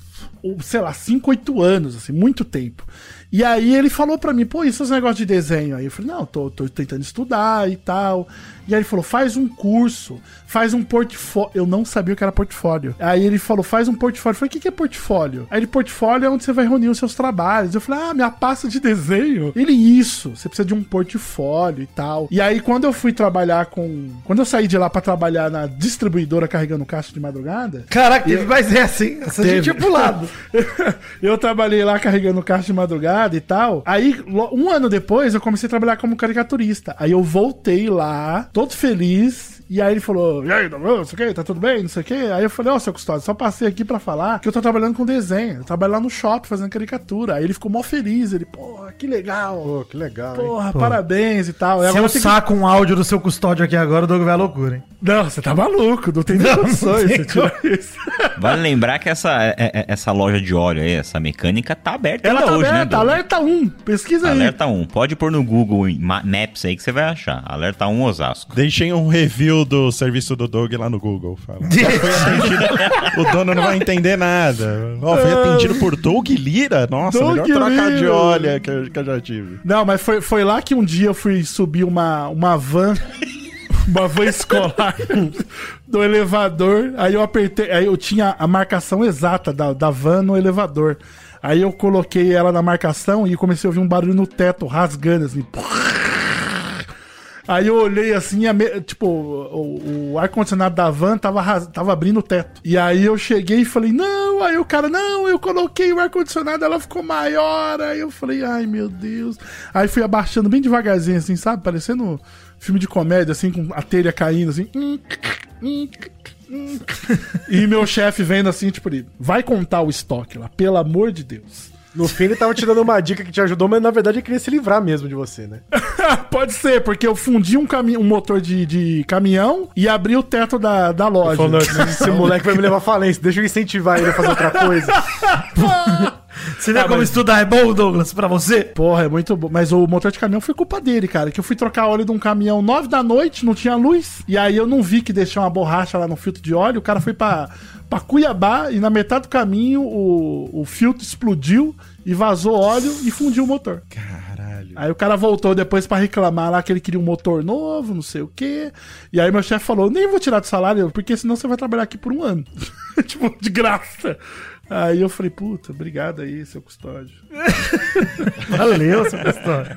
sei lá, 5, 8 anos, assim, muito tempo. E aí ele falou pra mim, pô, isso é negócio de desenho aí. Eu falei, não, tô, tô tentando estudar e tal. E aí ele falou, faz um curso, faz um portfólio. Eu não sabia o que era portfólio. Aí ele falou, faz um portfólio. Eu falei, o que, que é portfólio? Aí ele, portfólio é onde você vai reunir os seus trabalhos. Eu falei, ah, minha pasta de desenho. Ele, isso, você precisa de um portfólio e tal. E aí quando eu fui trabalhar com... Quando eu saí de lá pra trabalhar na distribuidora carregando caixa de madrugada... Caraca, teve eu- mais essa, hein? Essa a gente tinha pulado. eu trabalhei lá carregando caixa de madrugada e tal. Aí, um ano depois, eu comecei a trabalhar como caricaturista. Aí eu voltei lá, todo feliz. E aí ele falou, e aí, não, não sei o que, tá tudo bem, não sei o que. Aí eu falei, ó, seu custódio, só passei aqui pra falar que eu tô trabalhando com desenho. Eu trabalho lá no shopping fazendo caricatura. Aí ele ficou mó feliz. Ele, porra, que legal. Pô, que legal, hein? Porra, Pô. parabéns e tal. E Se eu tem que- saco um áudio do seu custódio aqui agora, o Doug vai à loucura, hein? Não, você tá maluco, não tem Não, não condições tem isso. Vale lembrar que essa, é- é- essa loja de óleo aí, essa mecânica, tá aberta Ela ainda tá hoje, né? aberta, Doug? alerta 1, pesquisa aí. Alerta 1. Pode pôr no Google Maps aí que você vai achar. Alerta 1 Osasco. Deixem um review do serviço do Doug lá no Google. Fala. O dono não vai entender nada. Ó, foi atendido por Doug Lira? Nossa, Doug melhor troca de óleo que eu, que eu já tive. Não, mas foi, foi lá que um dia eu fui subir uma, uma van, uma van escolar do elevador. Aí eu apertei, aí eu tinha a marcação exata da, da van no elevador. Aí eu coloquei ela na marcação e comecei a ouvir um barulho no teto, rasgando assim. Aí eu olhei assim, me- tipo, o, o ar-condicionado da van tava, ras- tava abrindo o teto. E aí eu cheguei e falei, não, aí o cara, não, eu coloquei o ar-condicionado, ela ficou maior. Aí eu falei, ai meu Deus. Aí fui abaixando bem devagarzinho, assim, sabe? Parecendo filme de comédia, assim, com a telha caindo, assim. E meu chefe vendo assim, tipo, vai contar o estoque lá, pelo amor de Deus. No fim, ele tava te dando uma dica que te ajudou, mas na verdade ele queria se livrar mesmo de você, né? Pode ser, porque eu fundi um, cami um motor de, de caminhão e abri o teto da, da loja. Falou, não, esse moleque vai me levar à falência, deixa eu incentivar ele a fazer outra coisa. Você vê Ah, como mas- estudar é bom, Douglas, pra você? Porra, é muito bom. Mas o motor de caminhão foi culpa dele, cara. Que eu fui trocar óleo de um caminhão 9 da noite, não tinha luz. E aí eu não vi que deixou uma borracha lá no filtro de óleo. O cara foi pra, pra Cuiabá e na metade do caminho o, o filtro explodiu e vazou óleo e fundiu o motor. Caralho. Aí o cara voltou depois pra reclamar lá que ele queria um motor novo, não sei o quê. E aí meu chefe falou: nem vou tirar do salário, porque senão você vai trabalhar aqui por um ano. tipo, de graça. Aí eu falei, puta, obrigado aí, seu custódio. Valeu, seu custódio.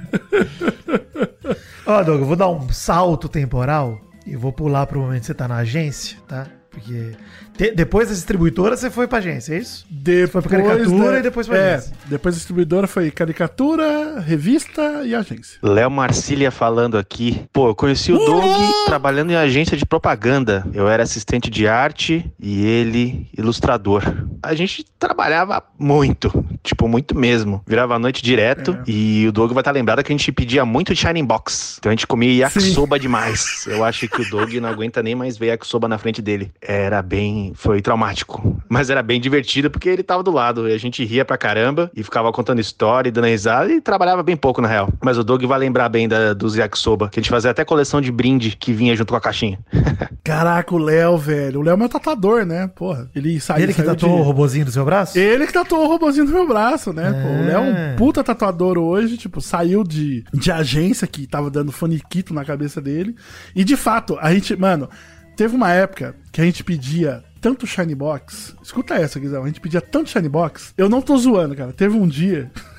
Ó, Doug, eu vou dar um salto temporal e vou pular pro momento que você tá na agência, tá? Porque te- depois da distribuidora você foi pra agência, é isso? Depois Foi pra caricatura da- e depois pra É, agência. depois a distribuidora foi caricatura, revista e agência. Léo Marcília falando aqui. Pô, eu conheci o Doug trabalhando em agência de propaganda. Eu era assistente de arte e ele ilustrador. A gente trabalhava muito, tipo, muito mesmo. Virava a noite direto e o Doug vai estar lembrado que a gente pedia muito Shining Box. Então a gente comia yakisoba demais. Eu acho que o Doug não aguenta nem mais ver yakisoba na frente dele. era bem. Foi traumático. Mas era bem divertido porque ele tava do lado. E a gente ria pra caramba e ficava contando história e dando risada e trabalhava bem pouco, na real. Mas o Doug vai lembrar bem da, dos yakisoba, que a gente fazia até coleção de brinde que vinha junto com a caixinha. Caraca, o Léo, velho. O Léo é meu tatuador, né? Porra. Ele saiu. Ele que saiu tatuou de- o robozinho do seu braço? Ele que tatuou o robozinho do meu braço, né? Pô, o Léo é um É. puta tatuador hoje, tipo, saiu de, de agência que tava dando faniquito na cabeça dele. E de fato, a gente, mano, teve uma época que a gente pedia tanto Shiny Box. Escuta essa, Guizão. A gente pedia tanto Shiny Box. Eu não tô zoando, cara. Teve um dia.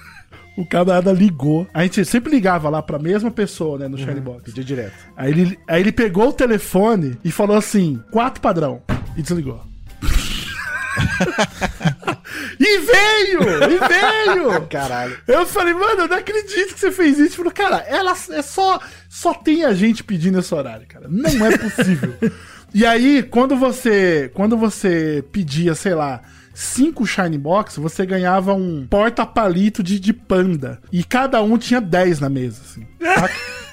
O camarada ligou. A gente sempre ligava lá pra mesma pessoa, né, no Shiny Box. Pedir direto. Aí ele, aí ele pegou o telefone e falou assim: quatro padrão. E desligou. E veio! E veio! Caralho. Eu falei, mano, eu não acredito que você fez isso. Falou, cara, ela é só. Só tem a gente pedindo esse horário, cara. Não é possível. e aí, quando você. Quando você pedia, sei lá. Cinco Shine Box, você ganhava um porta-palito de, de panda. E cada um tinha 10 na mesa, assim.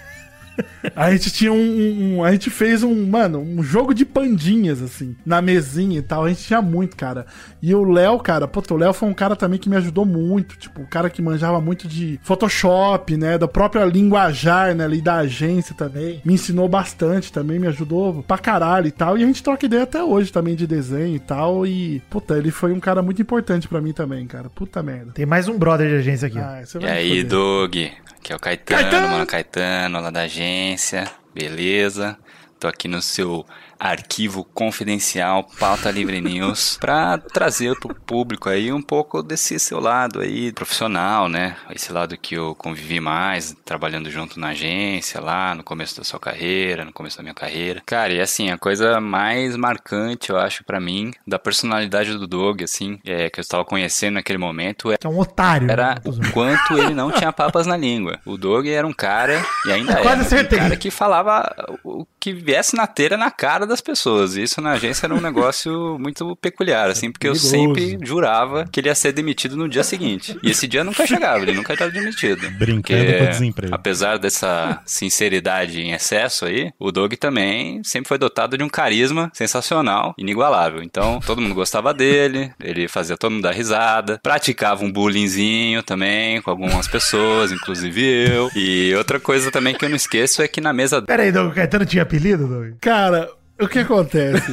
A gente tinha um, um- um- A gente fez um, mano, um jogo de pandinhas, assim, na mesinha e tal. A gente tinha muito, cara. E o Léo, cara, puta, o Léo foi um cara também que me ajudou muito. Tipo, o cara que manjava muito de Photoshop, né? Da própria linguajar, né? Ali da agência também. Me ensinou bastante também, me ajudou pra caralho e tal. E a gente troca ideia até hoje também de desenho e tal. E, puta, ele foi um cara muito importante pra mim também, cara. Puta merda. Tem mais um brother de agência aqui. Ah, você E aí. Doug? Aqui é o Caetano, mano Caetano, lá da agência. Beleza? Tô aqui no seu arquivo confidencial Pauta Livre News pra trazer pro público aí um pouco desse seu lado aí profissional, né? Esse lado que eu convivi mais, trabalhando junto na agência lá, no começo da sua carreira, no começo da minha carreira. Cara, e assim, a coisa mais marcante, eu acho, pra mim, da personalidade do Doug, assim, é, que eu estava conhecendo naquele momento, é Que é um otário. era o quanto ele não tinha papas na língua. O Doug era um cara, e ainda é, quase um cara que falava o que viesse na telha na cara das pessoas. E Isso na agência era um negócio muito peculiar, assim, porque eu sempre jurava que ele ia ser demitido no dia seguinte. E esse dia nunca chegava, ele nunca estava demitido. Brincando Porque, com o desemprego. Apesar dessa sinceridade em excesso aí, o Doug também sempre foi dotado de um carisma sensacional, inigualável. Então, todo mundo gostava dele, ele fazia todo mundo dar risada, praticava um bullyingzinho também com algumas pessoas, inclusive eu. E outra coisa também que eu não esqueço é que na mesa Pera aí, Doug, o Caetano tinha apelido, Doug? Cara, o que acontece?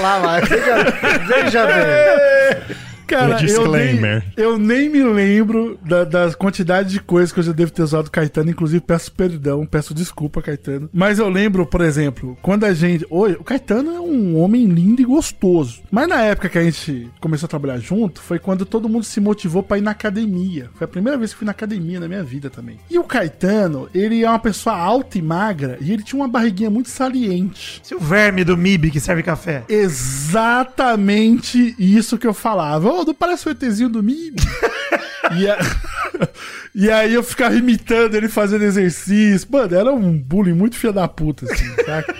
lá, lá. Veja, veja bem. Cara, O eu disclaimer. nem, eu nem me lembro da, das quantidades de coisas que eu já devo ter usado Caetano. Inclusive, peço perdão, peço desculpa, Caetano. Mas eu lembro, por exemplo, quando a gente. Oi, o Caetano é um homem lindo e gostoso. Mas na época que a gente começou a trabalhar junto, foi quando todo mundo se motivou pra ir na academia. Foi a primeira vez que fui na academia na minha vida também. E o Caetano, ele é uma pessoa alta e magra e ele tinha uma barriguinha muito saliente. Esse é o verme do MIB que serve café. Exatamente isso que eu falava. Ô, não parece o ETzinho do Mimi? e, a- e aí eu ficava imitando ele fazendo exercício. Mano, era um bullying muito filho da puta, assim, saca?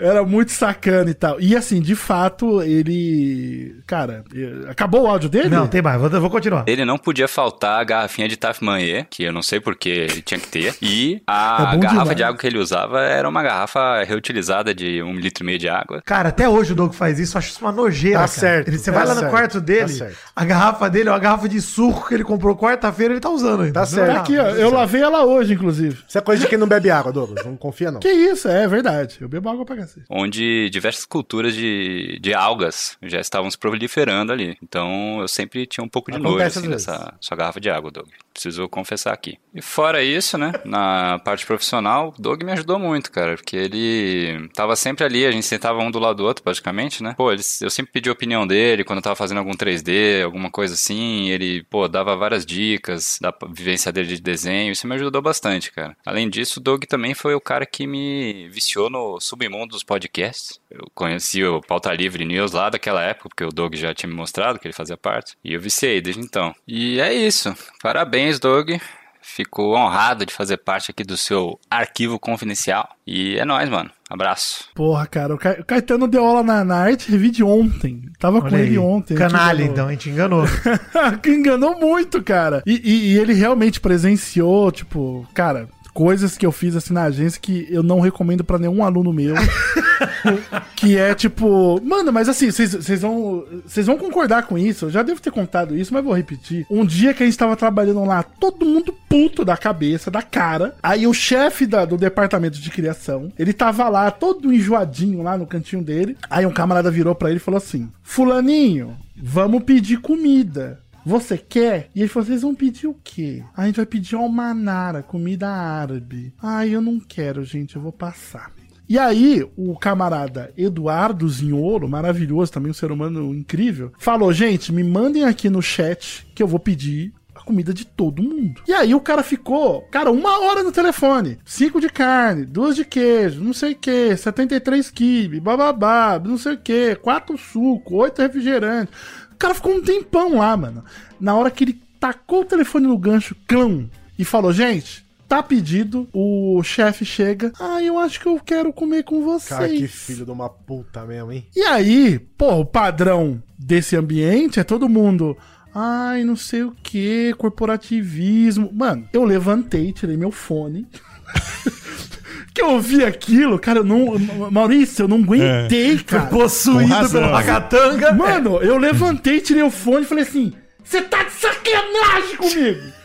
Era muito sacana e tal. E assim, de fato, ele. Cara, acabou o áudio dele? Não, tem mais, vou, vou continuar. Ele não podia faltar a garrafinha de Tafmanhê, que eu não sei porque ele tinha que ter. E É a bom garrafa demais. de água que ele usava era uma garrafa reutilizada de um litro e meio de água. Cara, até hoje o Doug faz isso, eu acho isso uma nojeira. Tá cara. certo, Ele- você tá vai lá no quarto tá dele, certo. a garrafa dele é uma garrafa de suco que ele comprou quarta-feira ele tá usando ainda. Tá certo. Aqui, ó, eu lavei ela hoje, inclusive. Isso é coisa de quem não bebe água, Douglas. Não confia, não. Que isso, é verdade. Eu bebo água pra cacete. onde diversas culturas de, de algas já estavam se proliferando ali. Então eu sempre tinha um pouco de nojo assim, dessa sua garrafa de água, Doug. Preciso confessar aqui. E fora isso, né, na parte profissional, o Doug me ajudou muito, cara, porque ele tava sempre ali, a gente sentava um do lado do outro, praticamente, né? Pô, ele, eu sempre pedi a opinião dele quando eu tava fazendo algum 3D, alguma coisa assim, ele, pô, dava várias dicas da vivência dele de desenho, isso me ajudou bastante, cara. Além disso, o Doug também foi o cara que me viciou no submundo dos podcasts. Eu conheci o Pauta Livre News lá daquela época, porque o Doug já tinha me mostrado que ele fazia parte. E eu viciei desde então. E é isso. Parabéns, Doug. Fico honrado de fazer parte aqui do seu arquivo confidencial. E é nóis, mano. Abraço. Porra, cara, o, Ca... o Caetano deu aula na, na Art Revide ontem. Tava com Olha ele aí. ontem. Canalha, então, a gente enganou. que enganou muito, cara. E, e- e ele realmente presenciou, tipo, cara, coisas que eu fiz assim na agência que eu não recomendo pra nenhum aluno meu. que é tipo, mano, mas assim, vocês vão, vocês vão concordar com isso. Eu já devo ter contado isso, mas vou repetir. Um dia que a gente tava trabalhando lá, todo mundo puto da cabeça, da cara. Aí o chefe da- do departamento de criação, ele tava lá todo enjoadinho lá no cantinho dele. Aí um camarada virou pra ele e falou assim: "Fulaninho, vamos pedir comida." Você quer? E falou: vocês vão pedir o quê? A gente vai pedir almanara, comida árabe. Ai, eu não quero, gente, eu vou passar. E aí, o camarada Eduardo Zinholo, maravilhoso, também um ser humano incrível, falou: gente, me mandem aqui no chat que eu vou pedir a comida de todo mundo. E aí o cara ficou, cara, uma hora no telefone. Cinco de carne, duas de queijo, não sei o que, 73 quibe, bababá, não sei o que, quatro suco, oito refrigerantes. O cara ficou um tempão lá, mano. Na hora que ele tacou o telefone no gancho, clã, e falou, gente, tá pedido, o chefe chega, ah, eu acho que eu quero comer com vocês. Cara, que filho de uma puta mesmo, hein? E aí, pô, o padrão desse ambiente é todo mundo. Ai, não sei o que, corporativismo. Mano, eu levantei, tirei meu fone. que eu ouvi aquilo, cara, eu não. Maurício, eu não aguentei, É. cara. Foi possuído pela ragatanga. Mano, eu levantei, tirei o fone e falei assim: Você tá de sacanagem comigo!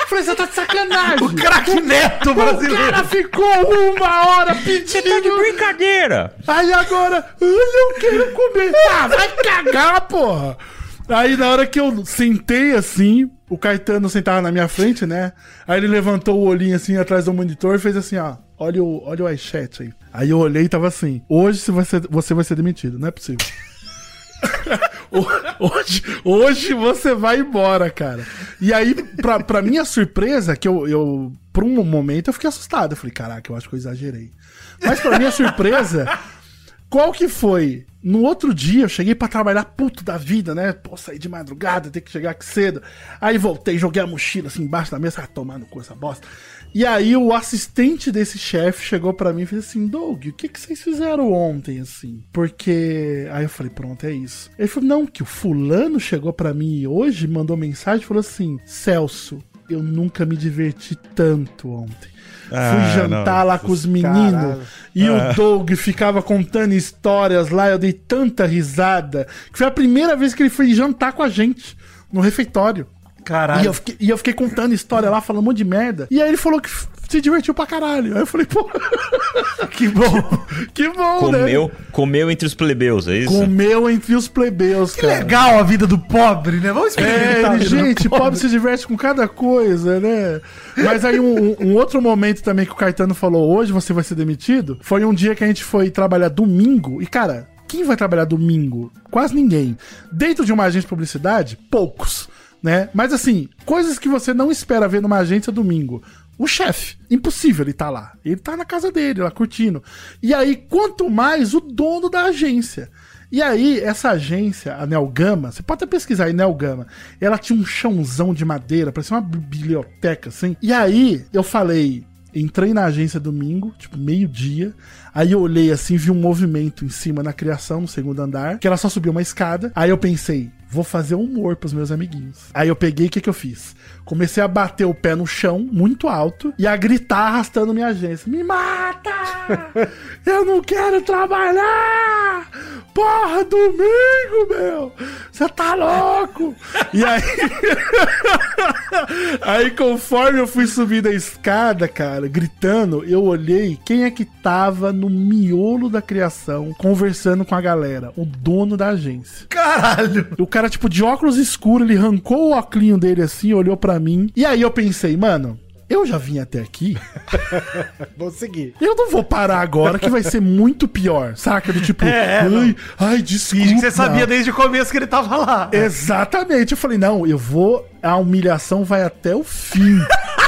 Eu Falei, você tá de sacanagem! O craque neto brasileiro. O cara ficou uma hora pedindo. Você tá de brincadeira! Aí agora, "Ai, eu quero comer. Ah, vai cagar, porra! Aí na hora que eu sentei assim, o Caetano sentava na minha frente, né? Aí ele levantou o olhinho assim atrás do monitor e fez assim, ó. Olha o, olha o iChat aí. Aí eu olhei e tava assim: hoje você vai ser, você vai ser demitido, não é possível. Ho- hoje, hoje você vai embora, cara. E aí, pra, pra minha surpresa, que eu, eu, por um momento, eu fiquei assustado. Eu falei, caraca, eu acho que eu exagerei. Mas pra minha surpresa, qual que foi? No outro dia, eu cheguei pra trabalhar puto da vida, né? Pô, sair de madrugada, ter que chegar aqui cedo. Aí voltei, joguei a mochila assim embaixo da mesa, ah, tomando com essa bosta. E aí o assistente desse chefe chegou pra mim e fez assim, Doug, o que, que vocês fizeram ontem, assim? Porque... Aí eu falei, pronto, é isso. Ele falou, não, que o fulano chegou pra mim hoje, mandou mensagem e falou assim, Celso, eu nunca me diverti tanto ontem. Ah, Fui jantar não. lá com os meninos e Ah. o Doug ficava contando histórias lá, eu dei tanta risada, que foi a primeira vez que ele foi jantar com a gente no refeitório. Caralho. E eu fiquei, e eu fiquei contando história lá, falando um monte de merda. E aí ele falou que se divertiu pra caralho. Aí eu falei, pô, que bom, que bom, né? Comeu, comeu entre os plebeus, é isso? Comeu entre os plebeus, Que cara. legal a vida do pobre, né? Vamos É, experimentar do gente, pobre se diverte com cada coisa, né? Mas aí um, um outro momento também que o Caetano falou, hoje você vai ser demitido, foi um dia que a gente foi trabalhar domingo, e cara, quem vai trabalhar domingo? Quase ninguém. Dentro de uma agência de publicidade, poucos, né? Mas assim, coisas que você não espera ver numa agência domingo. O chefe, impossível ele tá lá. Ele tá na casa dele, lá curtindo. E aí, quanto mais o dono da agência. E aí, essa agência, a Nelgama, você pode até pesquisar aí, Nelgama, ela tinha um chãozão de madeira, parecia uma biblioteca, assim. E aí, eu falei, entrei na agência domingo, tipo, meio-dia. Aí eu olhei assim, vi um movimento em cima na criação, no segundo andar, que ela só subiu uma escada. Aí eu pensei, vou fazer humor pros meus amiguinhos. Aí eu peguei, o que que eu fiz? Comecei a bater o pé no chão, muito alto, e a gritar arrastando minha agência. Me mata! Eu não quero trabalhar! Porra, domingo, meu! Você tá louco! E aí. aí, conforme eu fui subindo a escada, cara, gritando, eu olhei quem é que tava no miolo da criação conversando com a galera. O dono da agência. Caralho! O cara, tipo, de óculos escuros, ele arrancou o óculos dele assim, olhou pra mim. E aí eu pensei, mano. Eu já vim até aqui. Vou seguir. Eu não vou parar agora, que vai ser muito pior, saca? Do tipo, É, ai, não. ai, desculpa. Finge que você sabia desde o começo que ele tava lá. Exatamente. Eu falei, não, eu vou. A humilhação vai até o fim.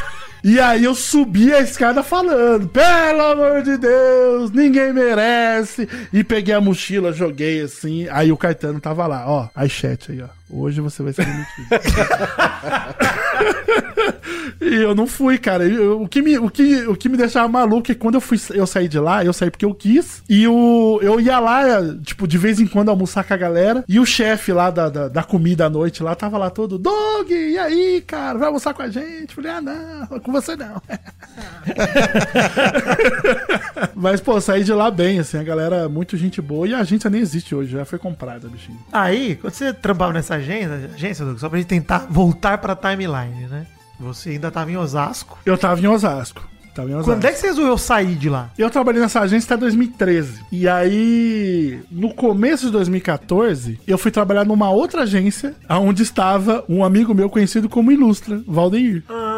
E aí eu subi a escada falando, pelo amor de Deus, ninguém merece. E peguei a mochila, joguei assim. Aí o Caetano tava lá, ó, aí chat aí, ó. Hoje você vai ser demitido. e eu não fui, cara. Eu- o, que me, o, que, o que me deixava maluco é que quando eu, fui, eu saí de lá, eu saí porque eu quis. E o, eu ia lá, tipo, de vez em quando almoçar com a galera. E o chefe lá da, da, da comida à noite lá tava lá todo, Dog, e aí, cara, vai almoçar com a gente? Falei, ah, não, com você não. Mas, pô, saí de lá bem, assim, a galera muito gente boa. E a agência nem existe hoje, já foi comprada, bichinho. Aí, quando você trampava nessa agência, agência Douglas, só pra gente tentar voltar pra timeline, né? Você ainda tava em Osasco. Eu tava em Osasco. Tava em Osasco. Quando é que você resolveu sair de lá? Eu trabalhei nessa agência até 2013. E aí, no começo de 2014, eu fui trabalhar numa outra agência, onde estava um amigo meu conhecido como Ilustra, Valdeir. Ah.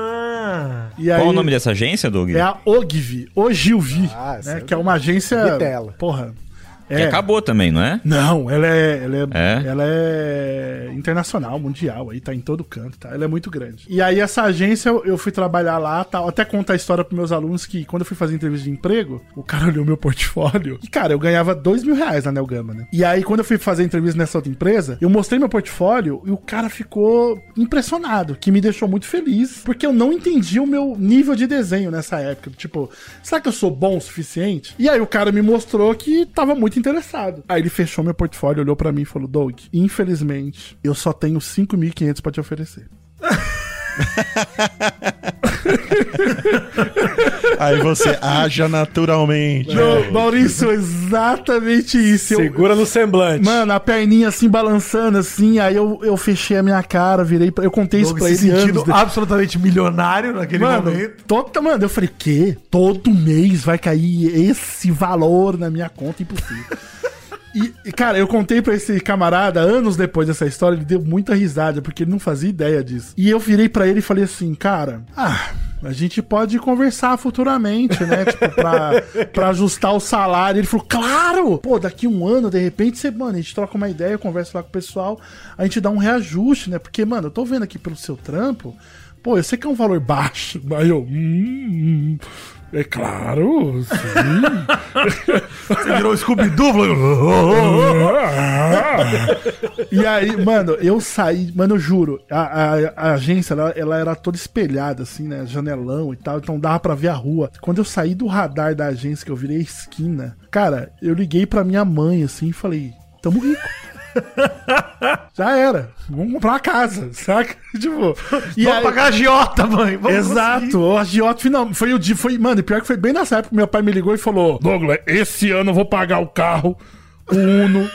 E aí, Qual o nome dessa agência, Doug? É a Ogvi, Ogilvi, Ah, né? Que é uma agência... Vitela. Porra. Que acabou também, não é? Não, ela é, ela é, É? ela é internacional, mundial, aí tá em todo canto, tá? Ela é muito grande. E aí essa agência eu, eu fui trabalhar lá, tal, até contar a história pros meus alunos que quando eu fui fazer entrevista de emprego, o cara olhou meu portfólio e, cara, eu ganhava dois mil reais na Nelgama, né? E aí quando eu fui fazer entrevista nessa outra empresa, eu mostrei meu portfólio e o cara ficou impressionado, que me deixou muito feliz, porque eu não entendi o meu nível de desenho nessa época. Tipo, será que eu sou bom o suficiente? E aí o cara me mostrou que tava muito interessado. Aí ele fechou meu portfólio, olhou pra mim e falou: Doug, infelizmente, eu só tenho 5.500 pra te oferecer. Aí você haja naturalmente. Não, Maurício, exatamente isso. Eu- Segura no semblante. Mano, a perninha assim balançando assim, aí eu, eu fechei a minha cara, virei pra, eu contei isso Doug pra ele anos depois. absolutamente milionário naquele Mano, momento. toda, mano, eu falei, que? Todo mês vai cair esse valor na minha conta, impossível. E, e, cara, eu contei pra esse camarada anos depois dessa história, ele deu muita risada, porque ele não fazia ideia disso. E eu virei pra ele e falei assim, cara, ah, a gente pode conversar futuramente, né? tipo, pra, pra ajustar o salário. Ele falou, claro! Pô, daqui um ano, de repente, você, mano, a gente troca uma ideia, conversa lá com o pessoal, a gente dá um reajuste, né? Porque, mano, eu tô vendo aqui pelo seu trampo, pô, eu sei que é um valor baixo, mas eu. Hum, é claro, sim. Você virou Scooby-Doo? e aí, mano, eu saí, mano, eu juro, a, a- a agência, ela, ela era toda espelhada, assim, né? Janelão e tal, então dava pra ver a rua. Quando eu saí do radar da agência, que eu virei a esquina, cara, eu liguei pra minha mãe, assim, e falei, tamo rico. Já era. Vamos comprar uma casa, saca? Tipo. Vamos pagar a agiota, mãe. Vamos Exato, o agiota final. Foi o dia. Foi, mano, e pior que foi bem nessa época que meu pai me ligou e falou: Douglas, esse ano eu vou pagar o carro, o Uno.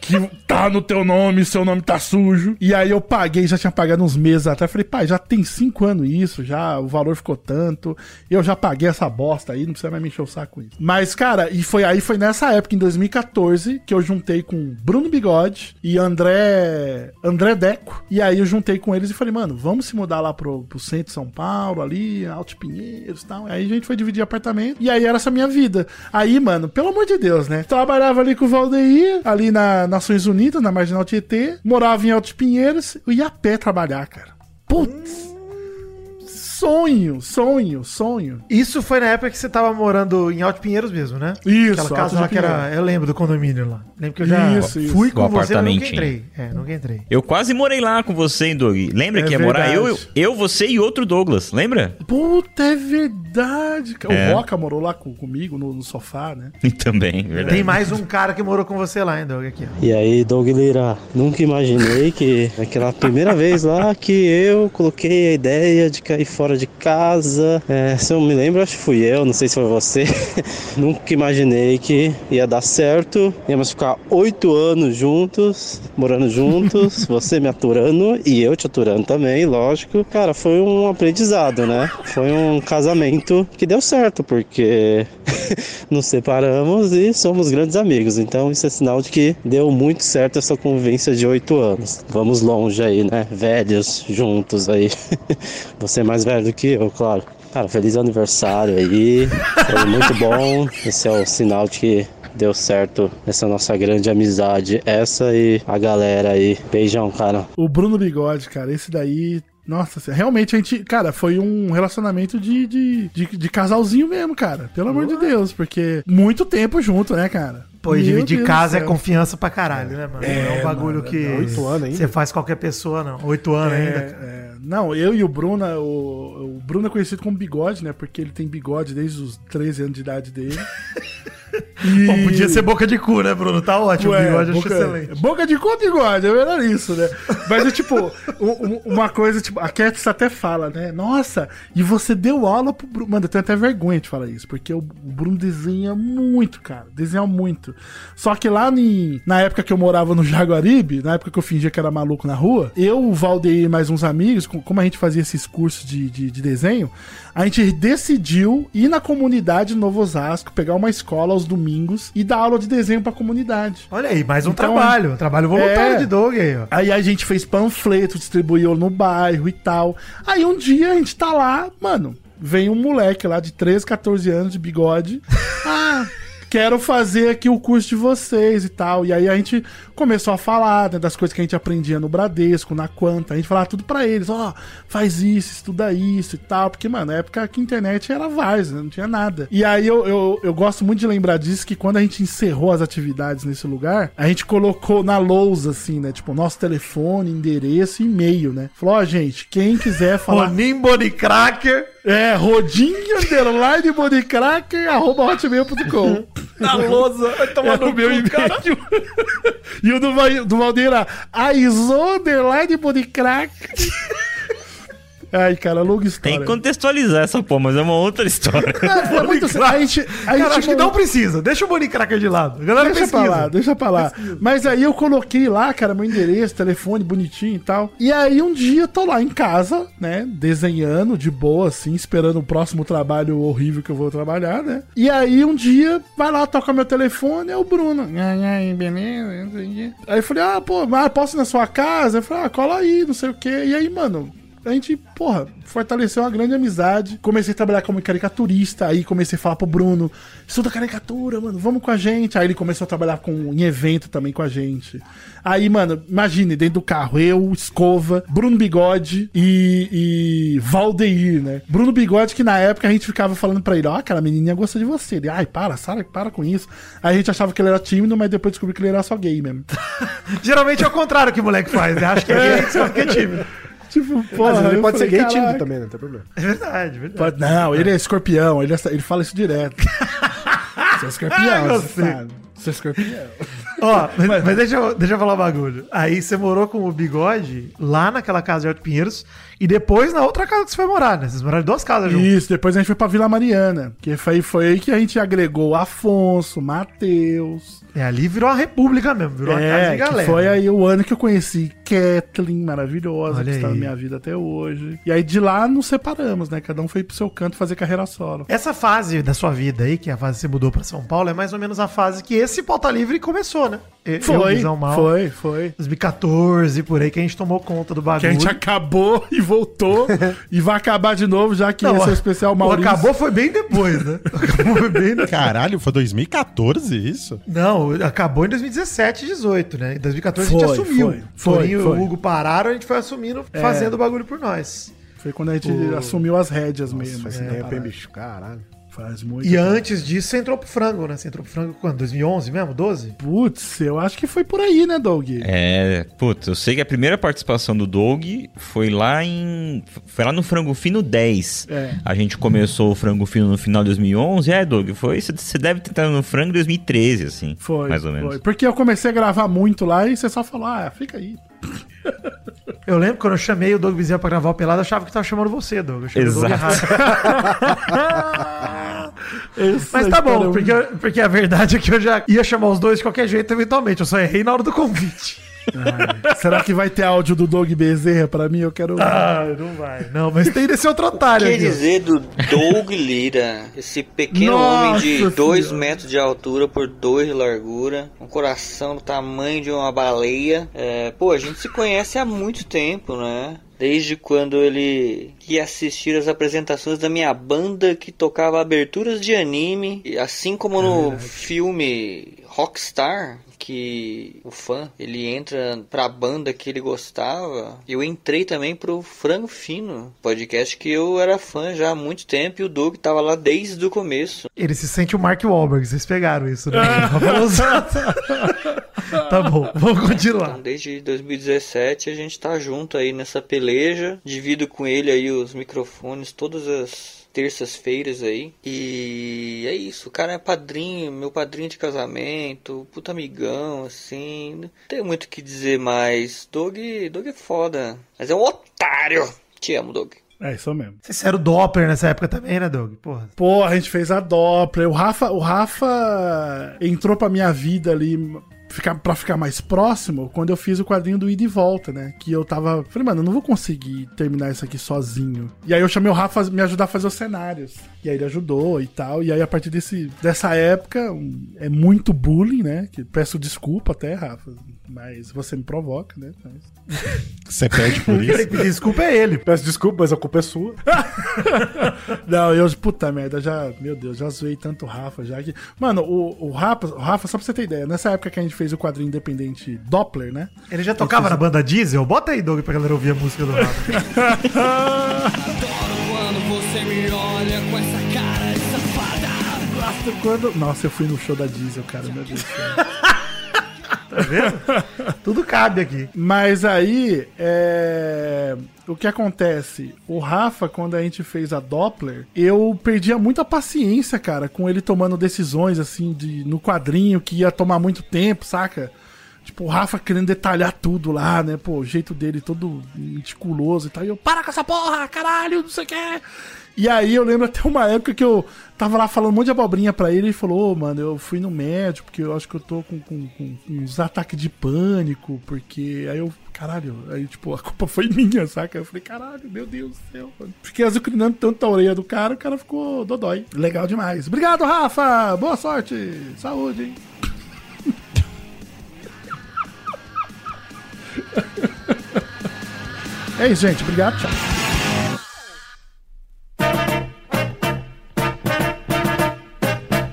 Que tá no teu nome, seu nome tá sujo. E aí eu paguei, já tinha pagado uns meses atrás. Falei, pai, já tem cinco anos isso, já o valor ficou tanto. Eu já paguei essa bosta aí, não precisa mais me encher o saco com isso. Mas, cara, e foi aí, foi nessa época, em 2014, que eu juntei com Bruno Bigode e André. André Deco. E aí eu juntei com eles e falei, mano, vamos se mudar lá pro, pro centro de São Paulo, ali, Alto Pinheiros e tal. Aí a gente foi dividir apartamento. E aí era essa minha vida. Aí, mano, pelo amor de Deus, né? Trabalhava ali com o Valdeir, ali na Nações Unidas, na Marginal Tietê. Morava em Altos Pinheiros. Eu ia a pé trabalhar, cara. Putz! Sonho, sonho, sonho. Isso foi na época que você tava morando em Alto Pinheiros mesmo, né? Isso, Aquela casa lá que era. Eu lembro do condomínio lá. Lembro que eu já Isso, isso. fui com O você, mas nunca entrei. É, nunca entrei. Eu quase morei lá com você, hein, Doug? Lembra É que ia morar eu, verdade. eu, você e outro Douglas, lembra? Puta, é verdade. cara. É. O Roca morou lá com- comigo no, no sofá, né? Também, verdade. Tem mais um cara que morou com você lá, hein, Doug? Aqui, ó. E aí, Doug Lira, nunca imaginei que aquela primeira vez lá que eu coloquei a ideia de cair fora de casa. É, se eu me lembro, acho que fui eu, não sei se foi você. nunca imaginei que ia dar certo. Íamos ficar oito anos juntos, morando juntos, você me aturando e eu te aturando também, lógico. Cara, foi um aprendizado, né? Foi um casamento que deu certo, porque nos separamos e somos grandes amigos. Então isso é sinal de que deu muito certo essa convivência de oito anos. Vamos longe aí, né? Velhos juntos aí. Você é mais velho do que eu, claro. Cara, feliz aniversário aí. Foi muito bom. Esse é o sinal de que deu certo essa nossa grande amizade. Essa e a galera aí. Beijão, cara. O Bruno Bigode, cara, esse daí. Nossa, realmente a gente. Cara, foi um relacionamento de, de, de, de casalzinho mesmo, cara. Pelo amor de Deus, porque muito tempo junto, né, cara? Pô, e Meu dividir Deus casa é confiança pra caralho, né, mano? Não É, um bagulho mano, que é oito anos ainda. você faz qualquer pessoa, não. Oito anos É, ainda. cara. é. Não, eu e o Bruno, o, o Bruno é conhecido como bigode, né? Porque ele tem bigode desde os 13 anos de idade dele. E- Pô, podia ser boca de cu, né, Bruno? Tá ótimo, Ué, bigode eu acho boca, excelente. Boca de cu ou bigode, é melhor isso, né? Mas é tipo, uma coisa, tipo, a Cats até fala, né? Nossa, e você deu aula pro Bruno. Mano, eu tenho até vergonha de falar isso, porque o Bruno desenha muito, cara. Desenha muito. Só que lá em- na época que eu morava no Jaguaribe, na época que eu fingia que era maluco na rua, eu, o Valdeir e mais uns amigos, como a gente fazia esses cursos de, de, de desenho, a gente decidiu ir na comunidade de Novo Osasco, pegar uma escola aos domingos e dar aula de desenho pra comunidade. Olha aí, mais um Então, trabalho. Um trabalho voluntário é. de Doug aí, ó. Aí a gente fez panfleto, distribuiu no bairro e tal. Aí um dia a gente tá lá, mano, vem um moleque lá de 13, 14 anos de bigode. Ah, quero fazer aqui o curso de vocês e tal. E aí a gente começou a falar né, das coisas que a gente aprendia no Bradesco, na Quanta. A gente falava tudo pra eles, ó, faz isso, estuda isso e tal. Porque, mano, na época que a internet era Vars, né, não tinha nada. E aí eu, eu, eu gosto muito de lembrar disso, que quando a gente encerrou as atividades nesse lugar, a gente colocou na lousa, assim, né? Tipo, nosso telefone, endereço e e-mail, né? Falou, ó, gente, quem quiser falar... Ronim Body Cracker. É, rodinho, underline, bodycracker, arroba hotmail.com. Na lousa. Vai tomar É no meu cu, cara. E o do, do Valdeir era Aizo, underline, bodycracker. Ai, cara, longa Tem história. que contextualizar essa porra, mas é uma outra história. É, é muito a gente, a Cara, gente acho que não precisa. Deixa o Body Cracker de lado. A galera Deixa pesquisa. pra lá, deixa pra lá. Mas aí eu coloquei lá, cara, meu endereço, telefone bonitinho e tal. E aí um dia eu tô lá em casa, né, desenhando de boa, assim, esperando o próximo trabalho horrível que eu vou trabalhar, né. E aí um dia, vai lá, toca meu telefone, é o Bruno. Aí, eu falei, ah, pô, mas posso ir na sua casa? Eu falei, ah, cola aí, não sei o quê. E aí, mano, a gente, porra, fortaleceu uma grande amizade. Comecei a trabalhar como caricaturista, aí comecei a falar pro Bruno, estuda caricatura, mano, vamos com a gente. Aí ele começou a trabalhar com, em evento também com a gente. Aí, mano, imagine, dentro do carro, eu, Escova, Bruno Bigode e, e Valdeir, né? Bruno Bigode, que na época a gente ficava falando pra ele, ó, aquela menininha gosta de você. Ele, ai, para, Sara, para com isso. Aí a gente achava que ele era tímido, mas depois descobri que ele era só gay mesmo. Geralmente é o contrário que o moleque faz, né? Acho que é gay, só que é tímido. Tipo, Mas porra, ele pode ser falei, gay e "Caraca." tímido também, não tem problema. É verdade, verdade. Pode- Não, ele é escorpião, ele, é- ele fala isso direto. Você é escorpião, Ai, você sabe. Você é escorpião. Ó, mas, mas deixa, eu, deixa eu falar um bagulho. Aí você morou com o bigode lá naquela casa de Alto Pinheiros e depois na outra casa que você foi morar, né? Vocês moraram em duas casas juntos. Isso, depois a gente foi pra Vila Mariana. Que foi, foi aí que a gente agregou Afonso, Matheus. É, ali virou uma república mesmo, virou uma casa É, de galera. foi aí o ano que eu conheci Kathleen, maravilhosa, Olha que está na aí. minha vida até hoje. E aí de lá nos separamos, né? Cada um foi pro seu canto fazer carreira solo. Essa fase da sua vida aí, que é a fase que você mudou pra São Paulo, é mais ou menos a fase que esse Pauta Livre começou, né? Eu, Foi, Visão Mal, foi, foi. 2014, por aí, que a gente tomou conta do bagulho. Que a gente acabou e voltou e vai acabar de novo, já que Não, esse é o especial Maurício. acabou foi bem depois, né? Acabou foi bem depois. Caralho, foi 2014 isso? Não, acabou em 2017 18, né? Em 2014 a Foi, gente assumiu. foi, foi, Torinho foi. e o Hugo pararam, a gente foi assumindo, É. fazendo o bagulho por nós. Foi quando a gente O- assumiu as rédeas mesmo. Faz assim, tempo, parada. hein, bicho? Caralho. Faz muito E tempo. antes disso, você entrou pro frango, né? Você entrou pro frango quando? 2011 mesmo? 12? Putz, eu acho que foi por aí, né, Doug? É, putz, eu sei que a primeira participação do Doug foi lá em. Foi lá no Frango Fino 10. É. A gente começou o Frango Fino no final de 2011. É, Doug, foi. Você deve ter entrado no Frango em 2013, assim. Foi. Mais ou menos. Foi. Porque eu comecei a gravar muito lá e você só falou, ah, fica aí. Eu lembro quando eu chamei o Doug Bezerra pra gravar o Pelado, eu achava que tava chamando você, Doug. Eu chamei o Doug Exato. Mas tá bom, porque, porque a verdade é que eu já ia chamar os dois de qualquer jeito, eventualmente. Eu só errei na hora do convite. Ai, será que vai ter áudio do Doug Bezerra pra mim? Eu quero. Ah, não vai. Não, mas tem desse outro otário Quer dizer do Doug Lira, esse pequeno Nossa homem de Senhora. 2 metros de altura por 2 de largura, um coração do tamanho de uma baleia. É, pô, a gente se conhece há muito tempo, né? Desde quando ele ia assistir as apresentações da minha banda que tocava aberturas de anime, e assim como no filme Rockstar, que o fã, ele entra pra banda que ele gostava, eu entrei também pro Frango Fino, podcast que eu era fã já há muito tempo e o Doug tava lá desde o começo. Ele se sente o Mark Wahlberg, vocês pegaram isso, né? tá bom, vamos continuar. Então, desde 2017 a gente tá junto aí nessa peleja, divido com ele aí os microfones todas as terças-feiras aí. E é isso, o cara é padrinho, meu padrinho de casamento, puta amigão, assim. Não tem muito o que dizer mais. Doug, Doug é foda, mas é um otário. Te amo, Doug. É isso mesmo. Vocês eram Doppler nessa época também, né, Doug? Porra. Pô, a gente fez a Doppler. O Rafa, o Rafa entrou pra minha vida ali ficar, pra ficar mais próximo quando eu fiz o quadrinho do Ida e Volta, né? Que eu tava. Falei, mano, eu não vou conseguir terminar isso aqui sozinho. E aí eu chamei o Rafa me ajudar a fazer os cenários. E aí ele ajudou e tal. E aí a partir desse, dessa época um, é muito bullying, né? Que peço desculpa até, Rafa. Mas você me provoca, né? Mas... Você pede por isso? Desculpa é ele. Peço desculpa, mas a culpa é sua. Não, eu, puta merda, já, meu Deus, já zoei tanto o Rafa já que. Mano, o, o, Rafa, o Rafa, só pra você ter ideia, nessa época que a gente fez o quadrinho independente Doppler, né? Ele já tocava fez- na banda Diesel? Bota aí, Doug, pra galera ouvir a música do Rafa. Quando você me olha com essa cara de safada. Gosto quando. Nossa, eu fui no show da Diesel, cara, meu Deus do céu. Tá vendo? Tudo cabe aqui. Mas aí, é... o que acontece? O Rafa, quando a gente fez a Doppler, eu perdia muita paciência, cara, com ele tomando decisões, assim, de no quadrinho, que ia tomar muito tempo, saca? Tipo, o Rafa querendo detalhar tudo lá, né? Pô, o jeito dele todo meticuloso e tal. E eu, para com essa porra, caralho, não sei o que. E aí eu lembro até uma época que eu tava lá falando um monte de abobrinha pra ele e ele falou, ô, mano, eu fui no médico porque eu acho que eu tô com, com, com uns ataques de pânico, porque aí eu, caralho, aí tipo, a culpa foi minha, saca? Eu falei, caralho, meu Deus do céu, mano. Fiquei azucrinando tanto a orelha do cara, o cara ficou dodói. Legal demais. Obrigado, Rafa! Boa sorte! Saúde, hein? É isso, gente. Obrigado, tchau.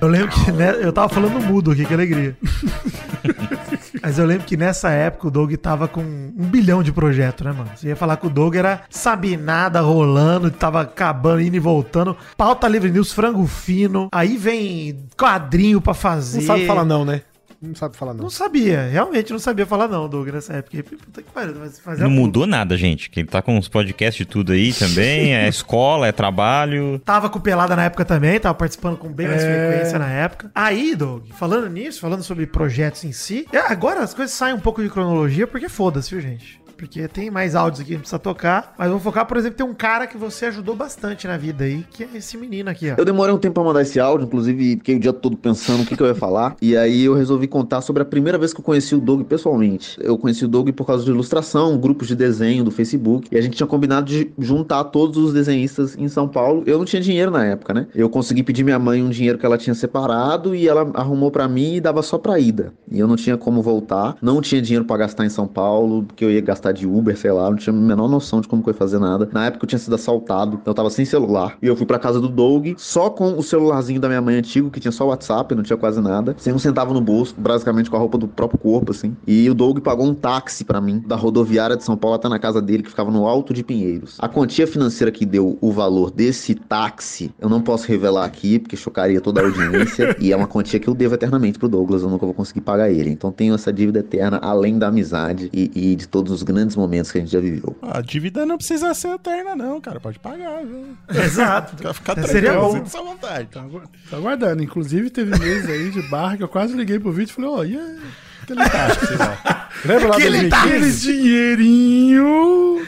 Eu lembro que né, eu tava falando mudo aqui, que alegria. Mas eu lembro que nessa época o Doug tava com um bilhão de projetos, né, mano? Você ia falar que o Doug era sabinada rolando, tava acabando, indo e voltando. Pauta Livre News, frango fino. Aí vem quadrinho pra fazer. Não sabe falar não, né? Não sabe falar não. Não sabia, realmente não sabia falar não, Doug, nessa época. Puta que pariu, mas fazia Não muito. mudou nada, gente. Que ele tá com uns podcasts de tudo aí também. É escola, é trabalho. Tava com pelada na época também, tava participando com bem mais É. frequência na época. Aí, Doug, falando nisso, falando sobre projetos em si, é, agora as coisas saem um pouco de cronologia, porque foda-se, viu, gente? Porque tem mais áudios aqui que a gente precisa tocar. Mas vou focar, por exemplo, tem um cara que você ajudou bastante na vida aí, que é esse menino aqui, ó. Eu demorei um tempo pra mandar esse áudio, inclusive fiquei o dia todo pensando o que, que eu ia falar. E aí eu resolvi contar sobre a primeira vez que eu conheci o Doug pessoalmente. Eu conheci o Doug por causa de ilustração, grupos de desenho do Facebook. E a gente tinha combinado de juntar todos os desenhistas em São Paulo. Eu não tinha dinheiro na época, né? Eu consegui pedir minha mãe um dinheiro que ela tinha separado e ela arrumou pra mim e dava só pra ida. E eu não tinha como voltar. Não tinha dinheiro pra gastar em São Paulo, porque eu ia gastar de Uber, sei lá. Não tinha a menor noção de como que eu ia fazer nada. Na época eu tinha sido assaltado, então eu tava sem celular. E eu fui pra casa do Doug só com o celularzinho da minha mãe antigo, que tinha só WhatsApp, não tinha quase nada. Sem um centavo no bolso, basicamente com a roupa do próprio corpo, assim. E o Doug pagou um táxi pra mim, da rodoviária de São Paulo até na casa dele, que ficava no Alto de Pinheiros. A quantia financeira que deu o valor desse táxi, eu não posso revelar aqui, porque chocaria toda a audiência. e é uma quantia que eu devo eternamente pro Douglas, eu nunca vou conseguir pagar ele. Então tenho essa dívida eterna, além da amizade e, e de todos os grandes momentos que a gente já viveu. A dívida não precisa ser eterna, não, cara. Pode pagar, viu? Exato. Fica, fica Seria tranquilo, bom. essa vontade. Tá, agu- tá aguardando. Inclusive, teve mês aí de barra que eu quase liguei pro vídeo e falei, ó, e aí? Aquele Lembra lá Aquele, 2015? aquele dinheirinho.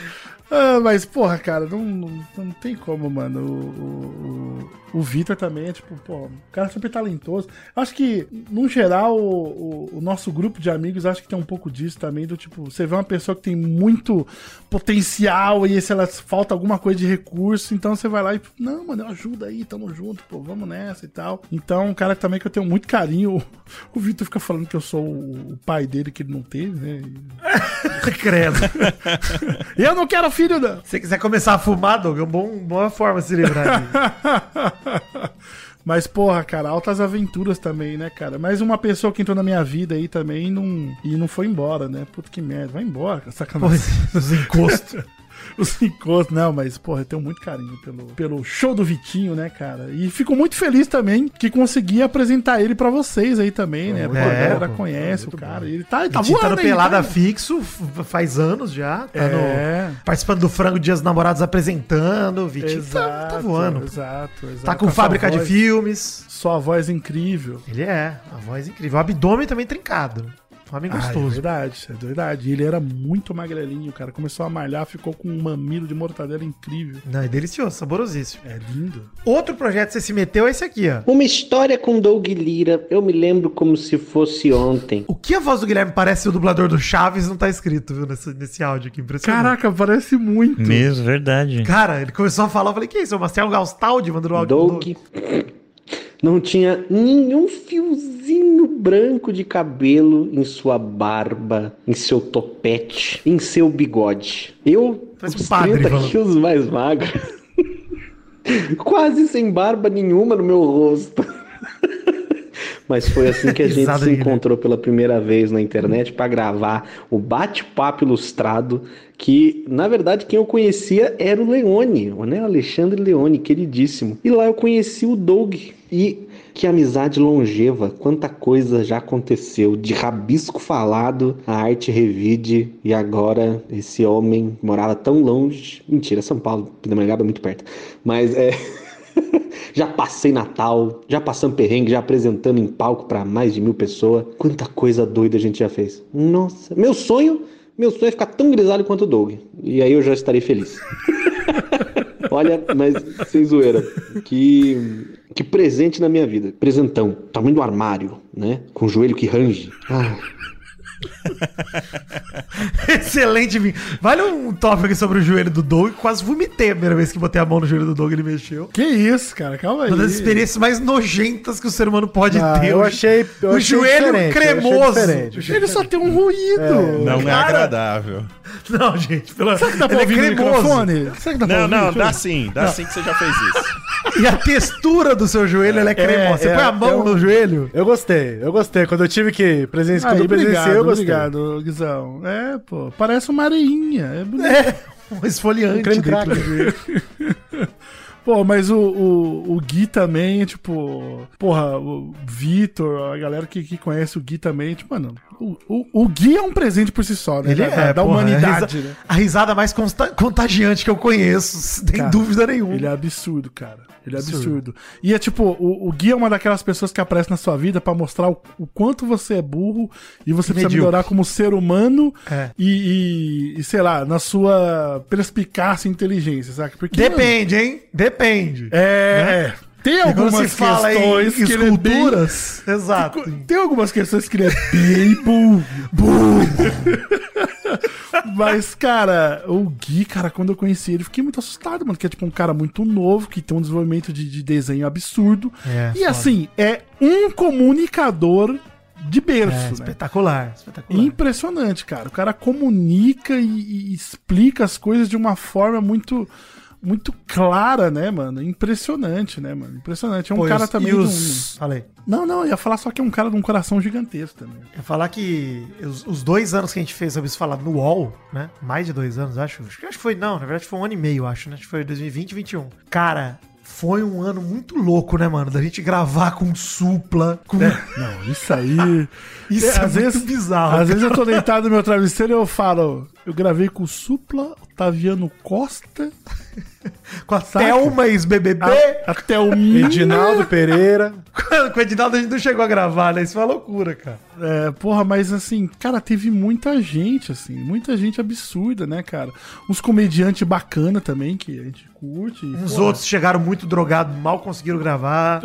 Ah, mas, porra, cara, não, não, não tem como, mano. O, o, o, Vitor também é, tipo, pô, o cara é super talentoso. Acho que, no geral, o, o, o nosso grupo de amigos, acho que tem um pouco disso também, do tipo, você vê uma pessoa que tem muito potencial e se ela falta alguma coisa de recurso, então você vai lá e, não, mano, ajuda aí, tamo junto, pô, vamos nessa e tal. Então, um cara também que eu tenho muito carinho, o, Vitor fica falando que eu sou o, o pai dele que ele não teve, né? Credo. Eu não quero filho, não. Se você quiser começar a fumar, Doug, é uma boa forma de se livrar disso. Mas, porra, cara, altas aventuras também, né, cara? Mais uma pessoa que entrou na minha vida aí também e não, e não foi embora, né? Puta que merda. Vai embora, sacanagem. Os encostos. Os encostos, não, mas, porra, eu tenho muito carinho pelo, pelo show do Vitinho, né, cara? E fico muito feliz também que consegui apresentar ele pra vocês aí também, né? Porque a É, galera conhece o cara. Ele tá, ele tá Vitinho tá no voando Pelada tá? fixo, faz anos já. Tá É. no- participando do Frango Dias dos Namorados apresentando. O Vitinho tá, tá Exato, voando. Exato, exato. Tá com sua fábrica de voz- filmes. Sua voz é incrível. Ele é, a voz é incrível. O abdômen também trincado. Homem Ah, é gostoso. verdade, é verdade. Ele era muito magrelinho, cara. Começou a malhar, ficou com um mamilo de mortadela incrível. Não, é delicioso, saborosíssimo. É lindo. Outro projeto que você se meteu é esse aqui, ó. Uma história com Doug Lira, eu me lembro como se fosse ontem. O que a voz do Guilherme parece o dublador do Chaves não tá escrito, viu, nesse, nesse áudio aqui. Impressionante. Caraca, parece muito. Mesmo, verdade. Cara, ele começou a falar, eu falei, que isso? O Marcelo Gaustaldi mandando o áudio. Doug não tinha nenhum fiozinho branco de cabelo em sua barba, em seu topete, em seu bigode. Eu, padre 30 falando. quilos mais magro, quase sem barba nenhuma no meu rosto. Mas foi assim que a gente se encontrou pela primeira vez na internet para gravar o bate-papo ilustrado, que na verdade quem eu conhecia era o Leone, né? Alexandre Leone, queridíssimo. E lá eu conheci o Doug. E que amizade longeva, quanta coisa já aconteceu, de rabisco falado, a arte revide. E agora esse homem morava tão longe, mentira, São Paulo, Pindamonhangaba é muito perto, mas é já passei Natal, já passamos perrengue, já apresentando em palco para mais de mil pessoas. Quanta coisa doida a gente já fez. Nossa, meu sonho, meu sonho é ficar tão grisalho quanto o Doug. E aí eu já estarei feliz. Olha, mas sem zoeira, que, que presente na minha vida. Presentão, tamanho do armário, né? Com o joelho que range. Ah, Excelente. vinho. Vale um tópico aqui sobre o joelho do Doug. Quase vomitei a primeira vez que botei a mão no joelho do Doug e ele mexeu. Que isso, cara, calma aí. Uma das experiências mais nojentas que o ser humano pode Ah, ter. eu O- achei- eu o achei joelho diferente, eu achei cremoso. diferente. Ele só tem um ruído. Não é Cara, agradável. Não, gente, pela... Será que dá pra ele é ouvir no cremoso. microfone? Será que dá pra Não, ouvir? não, eu dá sim, dá sim que você já fez isso. E a textura do seu joelho, ela é cremosa. Você é, põe a mão é um- no joelho. Eu gostei, eu gostei. Quando eu tive que presenciar, quando eu presenciei, obrigado, eu gostei. Obrigado, Guizão. É, pô, parece uma areinha. É bonito. É, um esfoliante Um creme. Pô, mas o, o, o Gui também, tipo, porra, o Vitor, a galera que, que conhece o Gui também, tipo, mano, o, o, o Gui é um presente por si só, né? Ele da, é, da porra, humanidade, a, risa- né? a risada mais consta- contagiante que eu conheço, sem Cara, dúvida nenhuma. Ele é absurdo, cara. Ele é absurdo. Absurdo. E é tipo, o, o Gui é uma daquelas pessoas que aparece na sua vida pra mostrar o, o quanto você é burro e você precisa Medíocre. melhorar como ser humano É. e, e, e, sei lá, na sua perspicácia e inteligência, sabe? Porque, Depende, hein? Depende. mano, é, é. Tem algumas questões que ele é bem- esculturas, exato. Tem algumas questões que ele é bem burro. Mas, cara, o Gui, cara, quando eu conheci ele, fiquei muito assustado, mano. Que é tipo um cara muito novo, que tem um desenvolvimento de, de desenho absurdo. É, e foda. assim, é um comunicador de berço, É, né? espetacular, espetacular. Impressionante, cara. O cara comunica e, e explica as coisas de uma forma muito muito clara, né, mano? Impressionante, né, mano? Impressionante. É um Pô, cara os- também. e os- Falei. Não, não, eu ia falar só que é um cara de um coração gigantesco também. Eu ia falar que os, os dois anos que a gente fez sobre isso falar no UOL, né? Mais de dois anos, acho. Acho que acho que foi, não, na verdade foi um ano e meio, acho, né? Acho que foi 2020 e 2021. Cara, foi um ano muito louco, né, mano? Da gente gravar com supla, com. Não, isso aí. Isso é muito bizarro, Às vezes eu cara. tô deitado no meu travesseiro e eu falo. Eu gravei com o Supla, Otaviano Costa. Com a Thelma ex-BBB. A, a Thelminha. Edinaldo Pereira. com o Edinaldo a gente não chegou a gravar, né? Isso foi uma loucura, cara. É, porra, mas assim, cara, teve muita gente, assim, muita gente absurda, né, cara? Uns comediantes bacana também, que a gente curte. Uns porra. outros chegaram muito drogados, mal conseguiram gravar.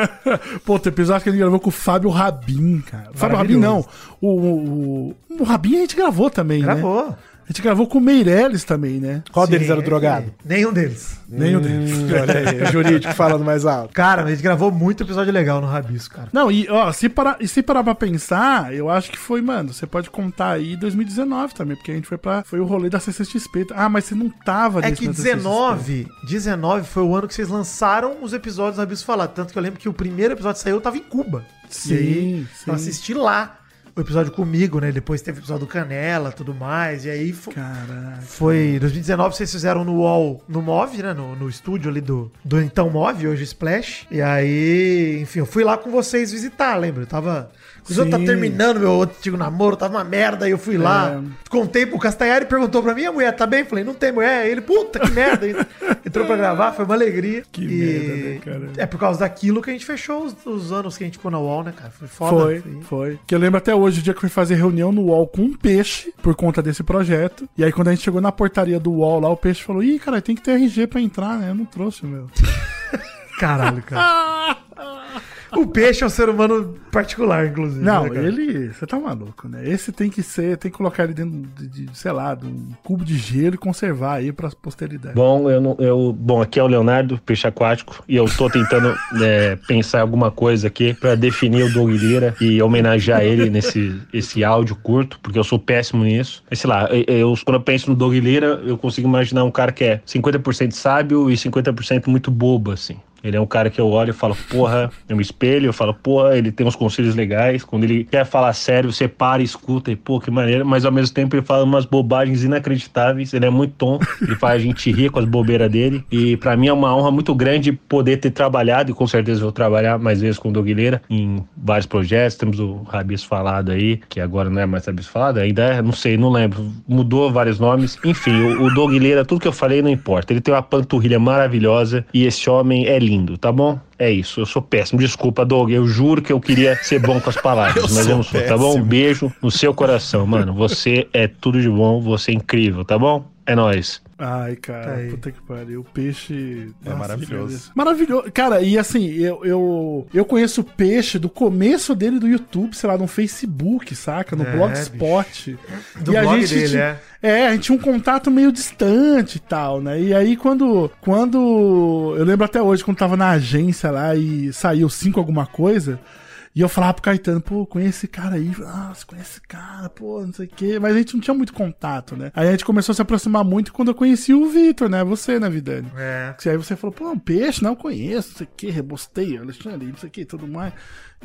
Pô, tem episódio que a gente gravou com o Fábio Rabin, cara. Fábio Rabin não. O, o, o, o Rabin a gente gravou também, né? Gravou. A gente gravou com o Meirelles também, né? Qual Sim, deles era o é, drogado? Nenhum deles. Nenhum deles. Hum, olha aí, o jurídico falando mais alto. Cara, a gente gravou muito episódio legal no Rabisco, cara. Não, e ó, se parar, e se parar pra pensar, eu acho que foi, mano, você pode contar aí 2019 também, porque a gente foi pra. Foi o rolê da CCXP. Ah, mas você não tava É que na CCXP. 19, 19 foi o ano que vocês lançaram os episódios do Rabisco Falar. Tanto que eu lembro que o primeiro episódio saiu, eu tava em Cuba. Sim, e aí, sim. eu assisti lá o episódio comigo, né? Depois teve o episódio do Canela tudo mais. E aí foi. Caraca. Foi 2019, vocês fizeram no UOL, no Move, né? No, no estúdio ali do, do então Move, hoje Splash. E aí, enfim, eu fui lá com vocês visitar, lembra? Eu tava. Os outros tá terminando meu antigo namoro, tava uma merda, aí eu fui lá. É. Contei pro Castanhari, perguntou pra mim, a mulher tá bem? Falei, não tem mulher. Ele, puta, que merda. Entrou pra gravar, foi uma alegria. Que E merda, né, cara? É por causa daquilo que a gente fechou os, os anos que a gente ficou na UOL, né, cara? Foi foda. Foi, foi. Que eu lembro até hoje, o dia que eu fui fazer reunião no UOL com um peixe, por conta desse projeto. E aí, quando a gente chegou na portaria do UOL lá, o peixe falou: Ih, cara, tem que ter RG pra entrar, né? Eu não trouxe meu. Caralho, cara. O peixe é um ser humano particular, inclusive. Não, né, ele. Você tá maluco, né? Esse tem que ser, tem que colocar ele dentro de, de, sei lá, de um cubo de gelo e conservar aí pra posteridade. Bom, eu não, eu, bom, aqui é o Leonardo, peixe aquático, e eu tô tentando é, pensar alguma coisa aqui pra definir o Doug Lira e homenagear ele nesse esse áudio curto, porque eu sou péssimo nisso. Mas sei lá, eu, eu- quando eu penso no Doug Lira, eu consigo imaginar um cara que é 50% sábio e 50% muito bobo, assim. Ele é um cara que eu olho e falo, porra, eu me espelho, eu falo, porra, ele tem uns conselhos legais. Quando ele quer falar sério, você para escuta e, pô, que maneiro. Mas ao mesmo tempo ele fala umas bobagens inacreditáveis. Ele é muito tonto, ele faz a gente rir com as bobeiras dele. E pra mim é uma honra muito grande poder ter trabalhado, e com certeza vou trabalhar mais vezes com o Doug Lira em vários projetos. Temos o Rabis Falado aí, que agora não é mais Rabis Falado, ainda é, não sei, não lembro. Mudou vários nomes. Enfim, o, o tudo que eu falei não importa. Ele tem uma panturrilha maravilhosa e esse homem é lindo, tá bom? É isso, eu sou péssimo. Desculpa, Doug. Eu juro que eu queria ser bom com as palavras, Eu mas eu não sou, tá bom? Um péssimo. beijo no seu coração, mano. Você é tudo de bom, você é incrível, tá bom? É nóis. Ai, cara, Tá aí. puta que pariu. O peixe. É maravilhoso. Maravilhoso. Cara, e assim, eu, eu, eu conheço o peixe do começo dele do YouTube, sei lá, no Facebook, saca? No É, Blogspot. Do e a blog gente dele, tinha- é. É, a gente tinha um contato meio distante e tal, né? E aí quando. Quando. Eu lembro até hoje, quando tava na agência lá e saiu cinco alguma coisa. E eu falava pro Caetano, pô, conhece esse cara aí. Ah, você conhece esse cara, pô, não sei o quê. Mas a gente não tinha muito contato, né? Aí a gente começou a se aproximar muito quando eu conheci o Vitor, né? Você, né, Vidani? É. Que Aí você falou, pô, um peixe, não, eu conheço, não sei o quê, rebostei, Alexandre, não sei o quê, tudo mais.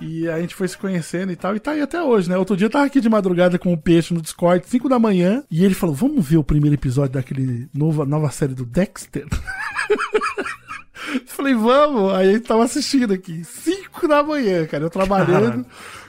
E a gente foi se conhecendo e tal, e tá aí até hoje, né? Outro dia eu tava aqui de madrugada com o peixe no Discord, 5 da manhã, e ele falou, vamos ver o primeiro episódio daquele nova, nova série do Dexter? Falei, vamos. Aí a gente tava assistindo aqui. 5 da manhã, cara. Eu trabalhando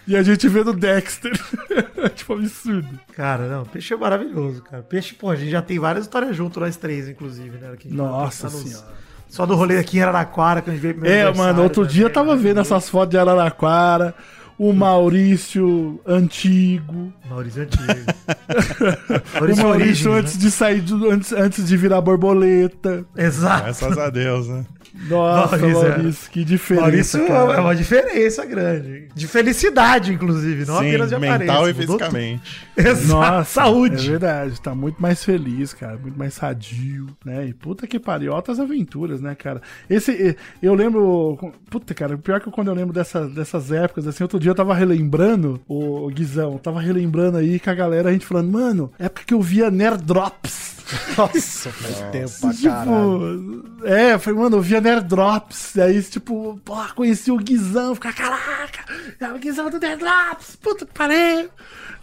e a gente vendo Dexter. tipo, absurdo. Cara, não, peixe é maravilhoso, cara. Peixe, pô, a gente já tem várias histórias juntos, nós três, inclusive, né? Nossa tá nos- senhora. Só do rolê aqui em Araraquara, que a gente veio pro meu É, mano, outro dia eu tava vendo essas fotos de Araraquara. O Maurício antigo. Maurício antigo. o Maurício Maurício Origens, antes de sair, do- antes, antes de virar borboleta. Exato. Graças a Deus, né? Nossa, Maurício, Maurício, é. que diferença. Maurício cara. é uma diferença grande. De felicidade, inclusive, não Sim, apenas de aparência. mental e fisicamente. Exato. Nossa, saúde. É verdade, tá muito mais feliz, cara, muito mais sadio, né? E puta que pariu, altas aventuras, né, cara? Esse, eu lembro, puta, cara, pior que quando eu lembro dessa, dessas épocas, assim, outro dia eu tava relembrando, o Guizão, tava relembrando aí com a galera, a gente falando, mano, época que eu via Nerd Drops. Nossa, faz tempo pra caralho. Tipo, é, foi, mano, eu via Nerd Drops, aí, tipo, pô, conheci o Guizão, ficar, caraca, é o Guizão do Nerd Drops, puta que pariu,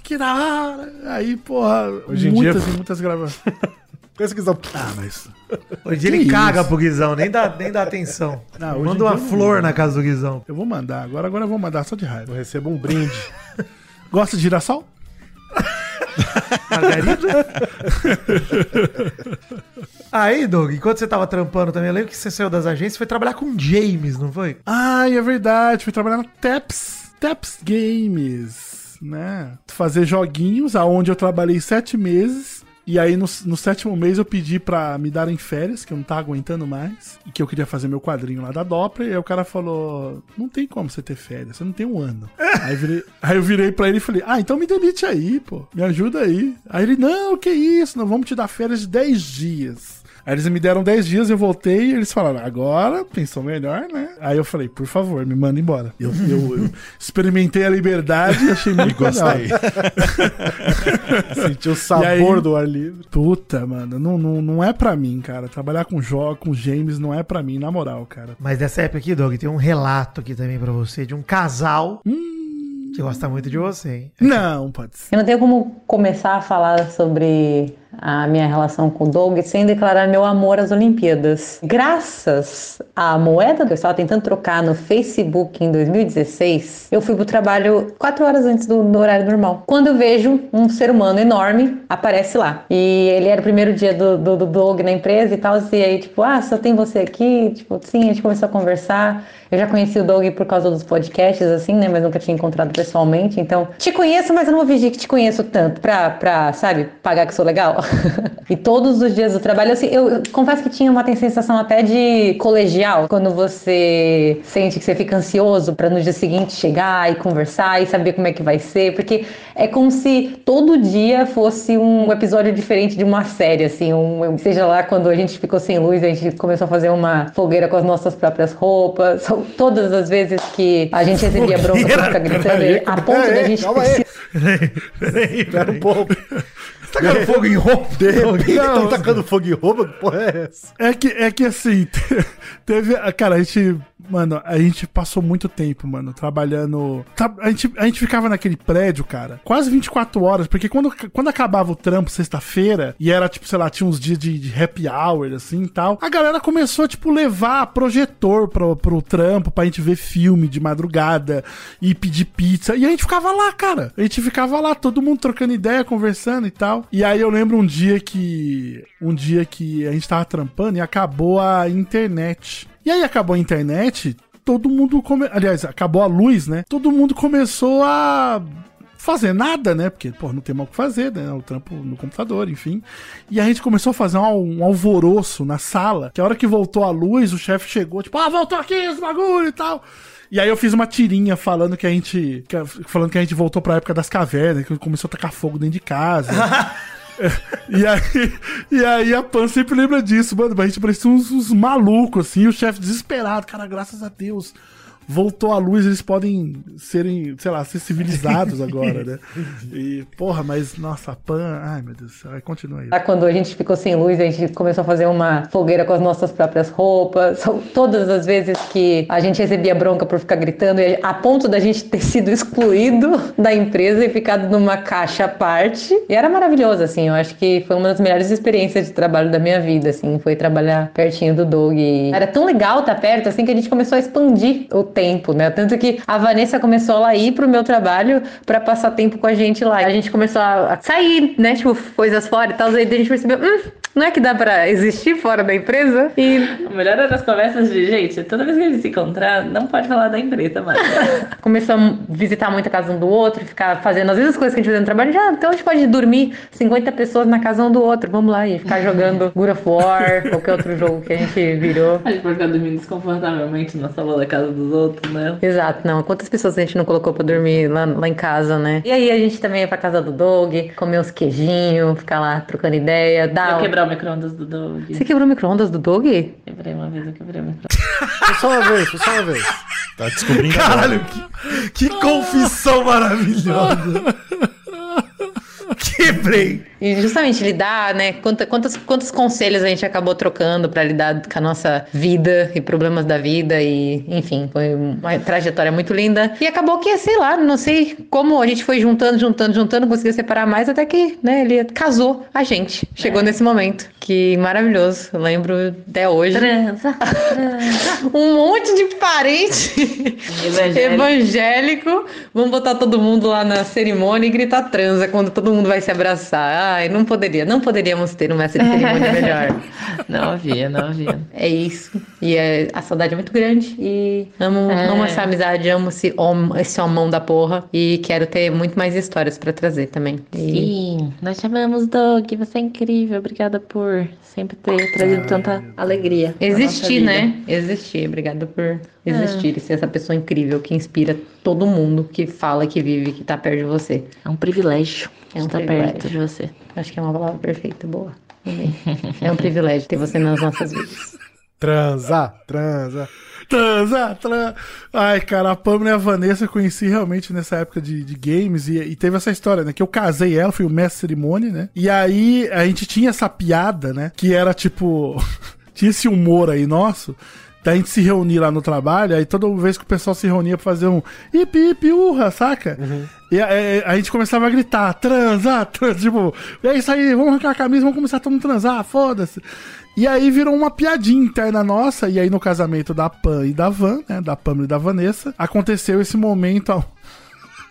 que da hora. Aí, porra, Hoje muitas dia- e muitas gravações. Pensa que são... Ah, mas... Hoje Que ele caga isso? pro Guizão, nem dá, nem dá atenção. Não, Manda uma flor na casa do Guizão. Eu vou mandar, agora, agora eu vou mandar só de raiva. Eu recebo um brinde. Gosta de girassol? Margarida? Aí, Doug, enquanto você tava trampando também, eu lembro que você saiu das agências foi trabalhar com James, não foi? Ai, é verdade, fui trabalhar na Taps, Taps Games, né? Fazer joguinhos, aonde eu trabalhei sete meses E aí, no, no sétimo mês, eu pedi pra me darem férias, que eu não tava aguentando mais, e que eu queria fazer meu quadrinho lá da Doppler. E aí o cara falou: Não tem como você ter férias, você não tem um ano. aí, eu virei- aí eu virei pra ele e falei: Ah, então me demite aí, pô, me ajuda aí. Aí ele: Não, que isso, não vamos te dar férias de 10 dias. Aí eles me deram 10 dias, eu voltei e eles falaram, agora pensou melhor, né? Aí eu falei, por favor, me manda embora. Eu, eu- eu experimentei a liberdade e achei muito gostei. Sentiu o sabor do ar livre. Puta, mano, não, não, não é pra mim, cara. Trabalhar com jogos, com games, não é pra mim, na moral, cara. Mas dessa época aqui, Doug, tem um relato aqui também pra você de um casal que gosta muito de você, hein? Não, pode ser. Eu não tenho como começar a falar sobre a minha relação com o Doug sem declarar meu amor às Olimpíadas. Graças à moeda que eu estava tentando trocar no Facebook em 2016, eu fui pro trabalho quatro horas antes do, do horário normal. Quando eu vejo um ser humano enorme aparece lá. E ele era o primeiro dia do, do, do Doug na empresa e tal, e aí, tipo, ah, só tem você aqui? Tipo, sim, a gente começou a conversar. Eu já conheci o Doug por causa dos podcasts, assim, né? Mas nunca tinha encontrado pessoalmente. Então, te conheço, mas eu não vou fingir que te conheço tanto pra, pra sabe, pagar que sou legal. e todos os dias do trabalho, assim, eu, eu confesso que tinha uma sensação até de colegial, quando você sente que você fica ansioso pra no dia seguinte chegar e conversar e saber como é que vai ser, porque é como se todo dia fosse um episódio diferente de uma série, assim, um, seja lá quando a gente ficou sem luz, a gente começou a fazer uma fogueira com as nossas próprias roupas, ou todas as vezes que a gente recebia bronca por ficar gritando, e a ponto da gente calma aí. Peraí, peraí, Espera um pouco. Tá tacando fogo em roupa? De repente Não, estão tacando fogo em roupa? Que porra é essa? É que, é que assim, teve. Cara, a gente. Mano, a gente passou muito tempo, mano, trabalhando. tra- A gente, a gente ficava naquele prédio, cara, quase 24 horas, porque quando, quando acabava o trampo sexta-feira, e era, tipo, sei lá, tinha uns dias de, de happy hour, assim e tal, a galera começou, tipo, levar projetor pro, pro trampo pra gente ver filme de madrugada e pedir pizza. E a gente ficava lá, cara. A gente ficava lá, todo mundo trocando ideia, conversando e tal. E aí eu lembro um dia que. Um dia que a gente tava trampando e acabou a internet. E aí acabou a internet, todo mundo. Come... Aliás, acabou a luz, né? Todo mundo começou a fazer nada, né? Porque, pô, não tem mal o que fazer, né? O trampo no computador, enfim. E a gente começou a fazer um, um alvoroço na sala, que a hora que voltou a luz, o chefe chegou, tipo, ah, voltou aqui esse bagulho e tal. E aí eu fiz uma tirinha falando que a gente. que- falando que a gente voltou pra época das cavernas, que começou a tacar fogo dentro de casa. E aí, e aí a Pan sempre lembra disso, mano. A gente parecia uns, uns malucos, assim, o chefe desesperado. Cara, graças a Deus. Voltou a luz, eles podem serem, sei lá, ser civilizados agora, né? E, porra, mas, nossa, a Pan. Ai, meu Deus do céu, aí continua aí. Lá quando a gente ficou sem luz, a gente começou a fazer uma fogueira com as nossas próprias roupas. Ou Todas as vezes que a gente recebia bronca por ficar gritando, a ponto da gente ter sido excluído da empresa e ficado numa caixa à parte. E era maravilhoso, assim. Eu acho que foi uma das melhores experiências de trabalho da minha vida, assim. Foi trabalhar pertinho do Doug. E Era tão legal estar perto, assim, que a gente começou a expandir o tempo, né? Tanto que a Vanessa começou a ir pro meu trabalho pra passar tempo com a gente lá. A gente começou a sair, né? Tipo, coisas fora e tal. Aí a gente percebeu, hum, não é que dá pra existir fora da empresa? E O melhor era as conversas de, gente, toda vez que eles se encontrar, não pode falar da empresa mais. começou a visitar muito a casa um do outro, ficar fazendo as mesmas coisas que a gente fazia no trabalho. Já, então a gente pode dormir 50 pessoas na casa um do outro. Vamos lá e ficar jogando God of War, qualquer outro jogo que a gente virou. A gente pode ficar dormindo desconfortavelmente na sala da casa dos outros, né? Exato, não. Quantas pessoas a gente não colocou pra dormir lá, lá em casa, né? E aí a gente também ia pra casa do Doug, comer uns queijinhos, ficar lá trocando ideia, dar. Eu quebrar o micro-ondas do Doug. Você quebrou o micro-ondas do Doug? Quebrei uma vez, eu quebrei o micro-ondas. Só uma vez, só uma vez. Tá descobrindo Caralho, que, que confissão maravilhosa. Quebrei. E justamente lidar, né? Quantos, quantos conselhos a gente acabou trocando pra lidar com a nossa vida e problemas da vida e, enfim, foi uma trajetória muito linda. E acabou que, sei lá, não sei como a gente foi juntando, juntando, juntando, conseguiu separar mais até que, né, ele casou a gente. Chegou nesse momento. Que maravilhoso. Eu lembro até hoje. Transa, um monte de parente Evangélico. evangélico. Vamos botar todo mundo lá na cerimônia e gritar transa quando todo mundo vai se abraçar. Ai, não poderia, não poderíamos ter um mestre de cerimônia melhor. Não havia, não havia. É isso. E é, a saudade é muito grande. E amo, É. amo essa amizade, amo esse, esse homão da porra. E quero ter muito mais histórias pra trazer também. E- Sim, nós chamamos Doug, você é incrível. Obrigada por sempre ter trazido tanta alegria. Existir, né? Existir. Obrigada por existir e ser essa pessoa incrível que inspira todo mundo que fala, que vive, que tá perto de você. É um privilégio É um estar privilégio. perto de você. Acho que é uma palavra perfeita, boa. É um privilégio ter você nas nossas vidas. Transa, transa. Transa, transa. Ai, cara, a Pamela e a Vanessa eu conheci realmente nessa época de, de games e, e teve essa história, né? Que eu casei ela, fui o mestre cerimônia, né? E aí a gente tinha essa piada, né? Que era tipo. tinha esse humor aí nosso. Da gente se reunir lá no trabalho, aí toda vez que o pessoal se reunia pra fazer um hip hip urra, saca? E a, a- a gente começava a gritar, transa, transa, tipo, é isso aí, vamos arrancar a camisa, vamos começar todo mundo a transar, foda-se. E aí virou uma piadinha interna nossa, e aí no casamento da Pan e da Van, né, da Pamela e da Vanessa, aconteceu esse momento ao-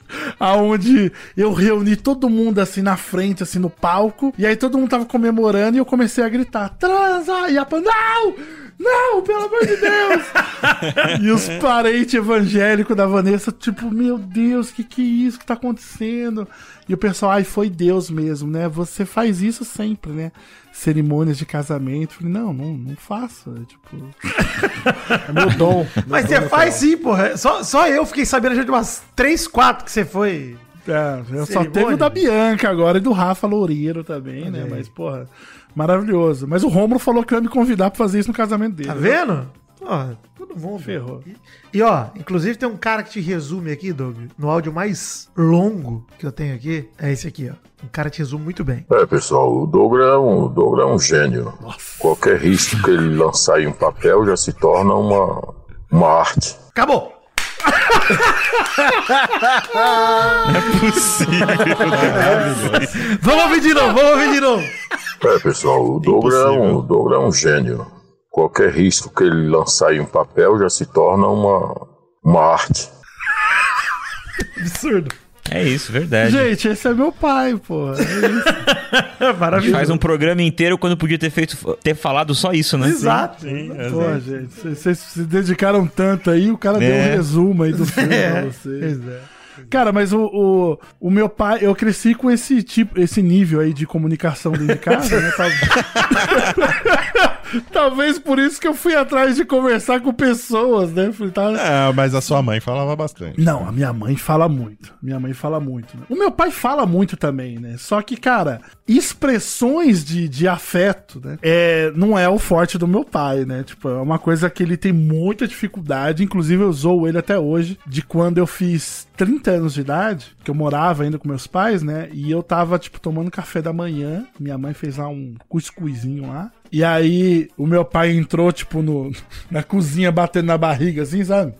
aonde eu reuni todo mundo assim na frente, assim no palco, e aí todo mundo tava comemorando e eu comecei a gritar: transa! E a Pan, não! Não, pelo amor de Deus! e os parentes evangélicos da Vanessa, tipo, meu Deus, que que é isso que tá acontecendo? E o pessoal, ai, foi Deus mesmo, né? Você faz isso sempre, né? Cerimônias de casamento. Falei, não, não, não faço. É, tipo. É meu dom. Mas você faz sim, porra. Só, só eu fiquei sabendo já de umas 3, 4 que você foi. É, eu só teve o da Bianca agora e do Rafa Loureiro também, né? aí. Mas, porra, maravilhoso. Mas o Romulo falou que ia me convidar pra fazer isso no casamento dele. Tá vendo? Ó, tudo bom, Ferrou. velho. E ó, inclusive tem um cara que te resume aqui, Doug, no áudio mais longo que eu tenho aqui. É esse aqui, ó. Um cara te resume muito bem. É, pessoal, o Douglas é um, o Douglas é um gênio. Qualquer risco que ele lançar em um papel já se torna uma, uma arte. Acabou! Não é possível. Vamos ouvir de novo, vamos ouvir de novo. É, pessoal, o Douglas é, um, o é um gênio. Qualquer risco que ele lançar em um papel já se torna uma, uma arte. Absurdo. É isso, verdade. Gente, esse é meu pai, pô. É isso. Gente faz um programa inteiro quando podia ter feito ter falado só isso, né? Sim, Pô, gente, vocês se dedicaram tanto aí, o cara deu É. um resumo aí do filme É, pra vocês. Cara, mas o, o, o meu pai, eu cresci com esse tipo, esse nível aí de comunicação dentro de casa, né? Tal- Talvez por isso que eu fui atrás de conversar com pessoas, né? Falei, tá... É, mas a sua mãe falava bastante. Não, a minha mãe fala muito. Minha mãe fala muito. né? O meu pai fala muito também, né? Só que, cara, expressões de, de afeto, né? É, não é o forte do meu pai, né? Tipo, é uma coisa que ele tem muita dificuldade. Inclusive, eu usou ele até hoje, de quando eu fiz 30 anos de idade, que eu morava ainda com meus pais, né? E eu tava, tipo, tomando café da manhã. Minha mãe fez lá um cuscuzinho lá. E aí, o meu pai entrou, tipo, no, na cozinha, batendo na barriga, assim, sabe?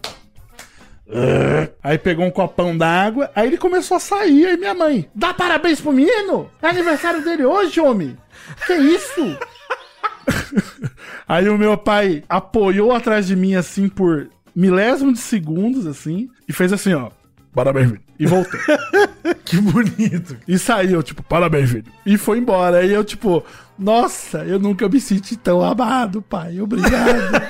Aí pegou um copão d'água, aí ele começou a sair, aí minha mãe, dá parabéns pro menino? É aniversário dele hoje, homem? Que isso? aí o meu pai apoiou atrás de mim, assim, por milésimo de segundos, assim, e fez assim, ó, parabéns, filho. E voltou. que bonito. E saiu, tipo, parabéns, filho. E foi embora. Aí eu, tipo, nossa, eu nunca me senti tão amado, pai. Obrigado.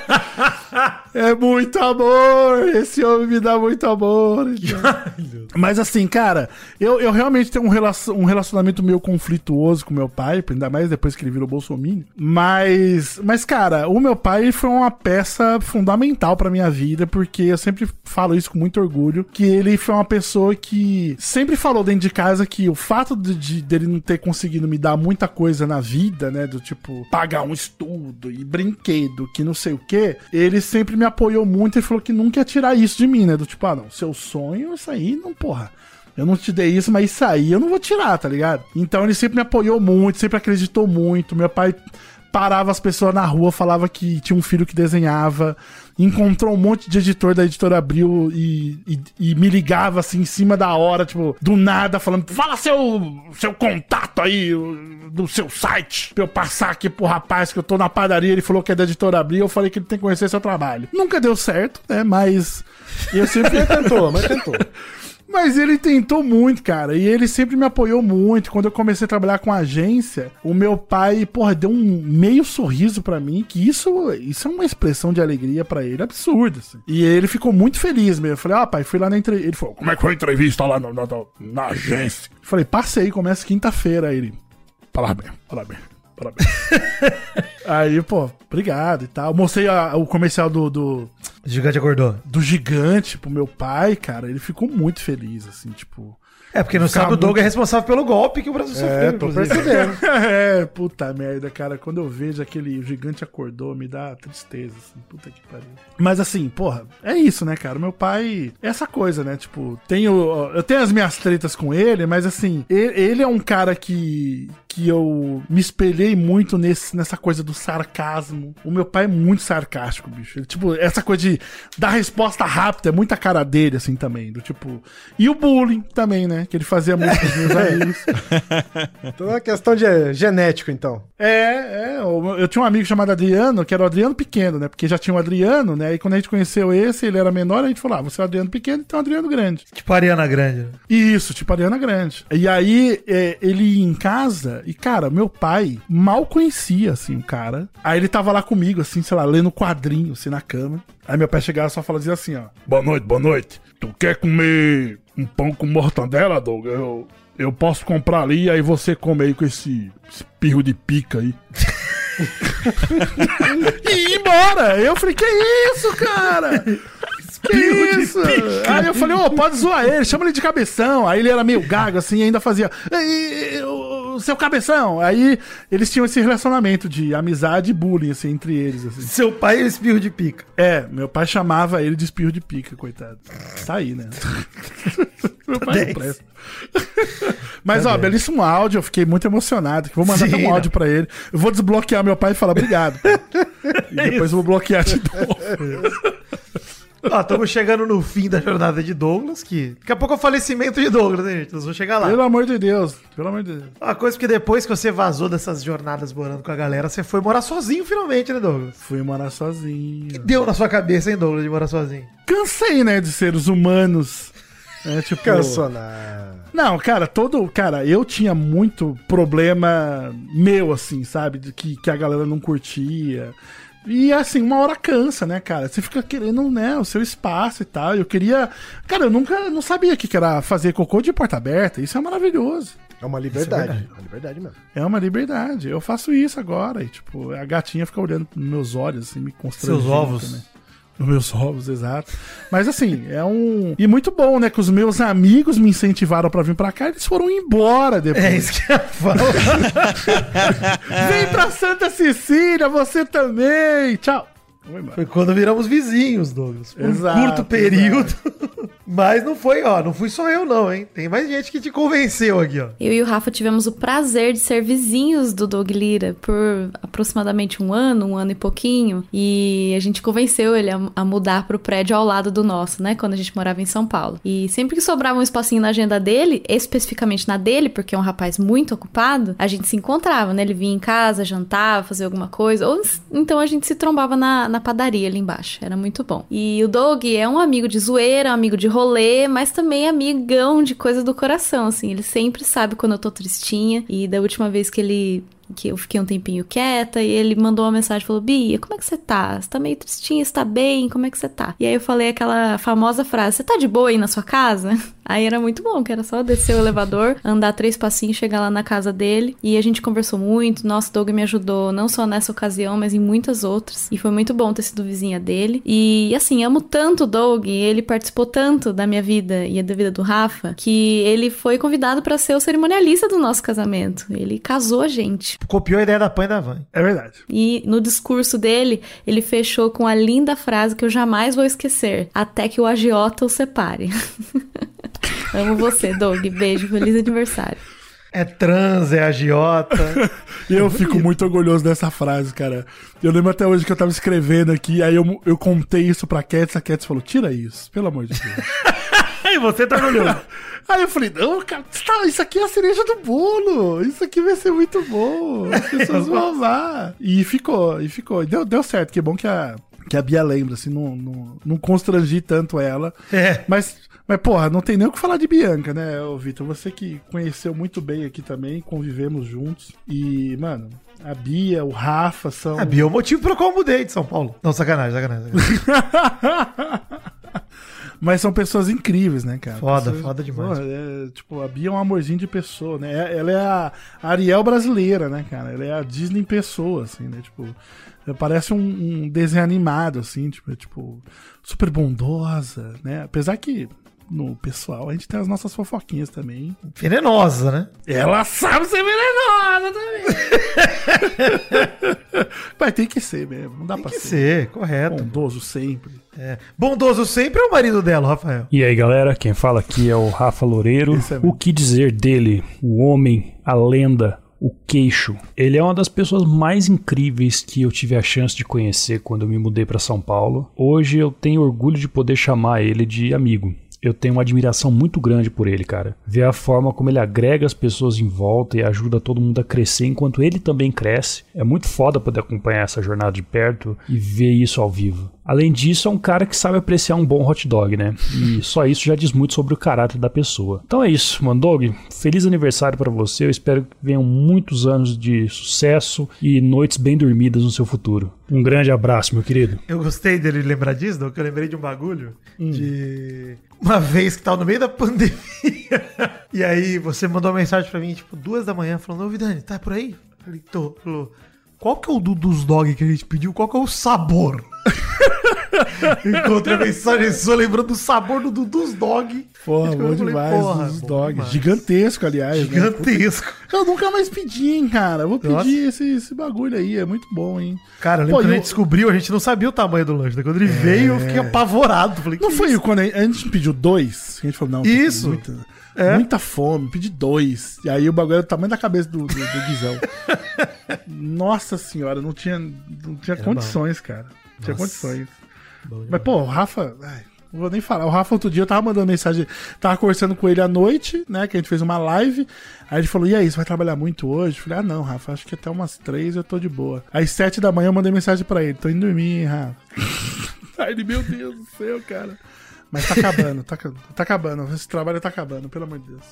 é muito amor. Esse homem me dá muito amor. Mas assim, cara, eu, eu realmente tenho um, relacion- um relacionamento meio conflituoso com meu pai, ainda mais depois que ele virou Bolsonaro. Mas, mas cara, o meu pai foi uma peça fundamental pra minha vida, porque eu sempre falo isso com muito orgulho, que ele foi uma pessoa que sempre falou dentro de casa que o fato de, de- dele não ter conseguido me dar muita coisa na vida, né, do tipo pagar um estudo e brinquedo, que não sei o que, ele sempre me apoiou muito e falou que nunca ia tirar isso de mim, né, do tipo, ah, não, seu sonho, isso aí, não, porra. Eu não te dei isso, mas isso aí eu não vou tirar, tá ligado? Então ele sempre me apoiou muito, sempre acreditou muito. Meu pai parava as pessoas na rua, falava que tinha um filho que desenhava, encontrou um monte de editor da editora Abril e, e, e me ligava assim em cima da hora, tipo, do nada, falando: fala seu, seu contato aí do seu site pra eu passar aqui pro rapaz que eu tô na padaria. Ele falou que é da editora Abril. Eu falei que ele tem que conhecer seu trabalho. Nunca deu certo, né? Mas eu sempre. Tentou, mas tentou. Mas ele tentou muito, cara. E ele sempre me apoiou muito. Quando eu comecei a trabalhar com agência, o meu pai, porra, deu um meio sorriso pra mim, que isso, isso é uma expressão de alegria pra ele absurda. Assim. E ele ficou muito feliz mesmo. Eu falei, ah, pai, fui lá na entrevista. Ele falou, como é que foi a entrevista lá na, na, agência? Eu falei, passei, começa quinta-feira. Ele, parabéns, parabéns. Parabéns. Aí, pô, obrigado e tal. Mostrei a- o comercial do, do. Gigante acordou. Do gigante pro meu pai, cara. Ele ficou muito feliz, assim, tipo. É, porque não sabe, o Doug muito- é responsável pelo golpe que o Brasil sofreu, inclusive. é, puta merda, cara. Quando eu vejo aquele gigante acordou, me dá tristeza, assim, puta que pariu. Mas assim, porra, é isso, né, cara? Meu pai é essa coisa, né? Tipo, tenho, eu tenho as minhas tretas com ele, mas assim, e- ele é um cara que que eu me espelhei muito nesse, nessa coisa do sarcasmo. O meu pai é muito sarcástico, bicho. Ele, tipo, essa coisa de dar resposta rápida é muita cara dele, assim, também. Do tipo. E o bullying também, né? Que ele fazia muito com os meus amigos. Então é uma questão de genético, então. É, é. Eu, tinha um amigo chamado Adriano, que era o Adriano Pequeno, né? Porque já tinha o Adriano, né? E quando a gente conheceu esse, ele era menor, a gente falou: ah, você é o Adriano Pequeno, então é o Adriano Grande. Tipo Ariana Grande. Isso, tipo Ariana Grande. E aí, é, ele ia em casa, e cara, meu pai mal conhecia, assim, o cara. Aí ele tava lá comigo, assim, sei lá, lendo quadrinho, assim, na cama. Aí meu pai chegava e só falava assim, ó. Boa noite, boa noite. Tu quer comer um pão com mortandela, Doug? Eu, eu posso comprar ali, aí você come aí com esse espirro de pica aí. e ir embora. Eu falei, que isso, cara? Que isso? Aí eu falei, ô, pode zoar ele, chama ele de cabeção. Aí ele era meio gago, assim, e ainda fazia. "Ei, o seu cabeção. Aí eles tinham esse relacionamento de amizade e bullying, assim, entre eles. Assim. Seu pai é o espirro de pica. É, meu pai chamava ele de espirro de pica, coitado. Tá aí, né? meu pai não presta. Mas, Tá ó, bem. belíssimo áudio, eu fiquei muito emocionado. Vou mandar Sim, um áudio pra ele. Eu vou desbloquear meu pai e falar obrigado. e depois eu vou bloquear de novo. Ó, estamos chegando no fim da jornada de Douglas, que daqui a pouco é o falecimento de Douglas, né, gente? Nós vamos chegar lá. Pelo amor de Deus, pelo amor de Deus. Uma coisa que depois que você vazou dessas jornadas morando com a galera, você foi morar sozinho finalmente, né, Douglas? Fui morar sozinho. que deu na sua cabeça, hein, Douglas, de morar sozinho? Cansei, né, de seres humanos. É, tipo... Né? Não, cara, todo. Cara, eu tinha muito problema meu, assim, sabe? De que, que a galera não curtia. E assim, uma hora cansa, né, cara? Você fica querendo, né, o seu espaço e tal. Eu queria. Cara, eu nunca não sabia o que que era fazer cocô de porta aberta. Isso é maravilhoso. É uma liberdade. É uma liberdade mesmo. É uma liberdade. Eu faço isso agora. E, tipo, a gatinha fica olhando nos meus olhos, assim, me constrangendo. Seus ovos. também. Nos meus ovos, exato. Mas assim, é um. E muito bom, né? Que os meus amigos me incentivaram pra vir pra cá e eles foram embora depois. É isso que eu falo. Vem pra Santa Cecília, você também. Tchau. Foi quando viramos vizinhos, Douglas. Por Exato, um curto período. Mas não foi, ó, não fui só eu não, hein? Tem mais gente que te convenceu aqui, ó. Eu e o Rafa tivemos o prazer de ser vizinhos do Doug Lira por aproximadamente um ano, um ano e pouquinho. E a gente convenceu ele a, a mudar pro prédio ao lado do nosso, né? Quando a gente morava em São Paulo. E sempre que sobrava um espacinho na agenda dele, especificamente na dele, porque é um rapaz muito ocupado, a gente se encontrava, né? Ele vinha em casa, jantava, fazia alguma coisa. Ou então a gente se trombava na, na padaria ali embaixo. Era muito bom. E o Doug é um amigo de zoeira, um amigo de rolê, mas também amigão de coisa do coração, assim. Ele sempre sabe quando eu tô tristinha. E da última vez que ele que eu fiquei um tempinho quieta e ele mandou uma mensagem falou: "Bia, como é que você tá? Você tá meio tristinha, você tá bem? Como é que você tá?". E aí eu falei aquela famosa frase: "Você tá de boa aí na sua casa?". Aí era muito bom, que era só descer o elevador, andar três passinhos, chegar lá na casa dele. E a gente conversou muito. Nossa, Doug me ajudou não só nessa ocasião, mas em muitas outras. E foi muito bom ter sido vizinha dele. E assim, amo tanto o Doug, ele participou tanto da minha vida e da vida do Rafa, que ele foi convidado para ser o cerimonialista do nosso casamento. Ele casou a gente. Copiou a ideia da Pan e da Van. É verdade. E no discurso dele, ele fechou com a linda frase que eu jamais vou esquecer: Até que o agiota o separe. Amo você, Doug. Beijo, feliz aniversário. É trans, é agiota. E eu fico muito orgulhoso dessa frase, cara. Eu lembro até hoje que eu tava escrevendo aqui, aí eu, eu contei isso pra Cats, a Cats falou, tira isso, pelo amor de Deus. Aí você tá orgulhoso. Aí eu falei, não, cara, tá, isso aqui é a cereja do bolo. Isso aqui vai ser muito bom. As pessoas vão amar. E ficou, e ficou. E deu, deu certo. Que bom que a, que a Bia lembra, assim, não, não, não constrangi tanto ela. É. Mas, mas, porra, não tem nem o que falar de Bianca, né, Vitor? Você que conheceu muito bem aqui também, convivemos juntos. E, mano, a Bia, o Rafa são. A Bia é o motivo pelo qual eu mudei de São Paulo. Não, sacanagem, sacanagem. sacanagem. Mas são pessoas incríveis, né, cara? Foda, Pessoas- foda demais. Pô, é, tipo, a Bia é um amorzinho de pessoa, né? É- Ela é a Ariel brasileira, né, cara? Ela é a Disney pessoa, assim, né? Tipo, parece um, um desenho animado, assim, tipo, é, tipo, super bondosa, né? Apesar que no pessoal a gente tem as nossas fofoquinhas também. Venenosa, né? Ela sabe ser venenosa também. Mas tem que ser mesmo, não dá pra que ser, correto. Bondoso sempre. É. Bondoso sempre é o marido dela, o Rafael. E aí, galera, quem fala aqui é o Rafa Loureiro. O que dizer dele? O homem, a lenda, o queixo. Ele é uma das pessoas mais incríveis que eu tive a chance de conhecer quando eu me mudei para São Paulo. Hoje eu tenho orgulho de poder chamar ele de amigo. Eu tenho uma admiração muito grande por ele, cara. Ver a forma como ele agrega as pessoas em volta e ajuda todo mundo a crescer enquanto ele também cresce. É muito foda poder acompanhar essa jornada de perto e ver isso ao vivo. Além disso, é um cara que sabe apreciar um bom hot dog, né? E só isso já diz muito sobre o caráter da pessoa. Então é isso, Mandog. Feliz aniversário para você. Eu espero que venham muitos anos de sucesso e noites bem dormidas no seu futuro. Um grande abraço, meu querido. Eu gostei dele lembrar disso, não, que eu lembrei de um bagulho Hum. de uma vez que tava no meio da pandemia. e aí você mandou uma mensagem pra mim, tipo, duas da manhã, falando, ô Vidani, tá por aí? Eu falei, tô. Falou, qual que é o do, dos dog que a gente pediu? Qual que é o sabor? Encontrei a mensagem sua lembrando do sabor do, dos dog. Porra, bom falei, demais porra, dos bom dogs. demais. Gigantesco, aliás. né? Gigantesco. Puta- Eu nunca mais pedi, hein, cara. Eu Vou pedir Nossa. esse, esse bagulho aí, é muito bom, hein. Cara, Pô, quando a gente o- descobriu, a gente não sabia o tamanho do lanche. Daí Quando ele veio, eu fiquei apavorado. Falei, Não foi isso? quando a gente pediu dois? A gente falou, não, Isso. Muita, É. muita fome, pedi dois. E aí o bagulho era do tamanho da cabeça do, do, do Guizão. Nossa senhora, não tinha, não tinha Era condições, cara. Tinha condições. Mas, pô, o Rafa. ai, não vou nem falar. O Rafa, outro dia, eu tava mandando mensagem. Tava conversando com ele à noite, né? Que a gente fez uma live. Aí ele falou: E aí, você vai trabalhar muito hoje? Eu falei: Ah, não, Rafa, acho que até umas três eu tô de boa. Aí, sete da manhã, eu mandei mensagem pra ele: Tô indo dormir, hein, Rafa. aí ele, meu Deus do céu, cara. Mas tá acabando, tá, tá acabando. Esse trabalho tá acabando, pelo amor de Deus.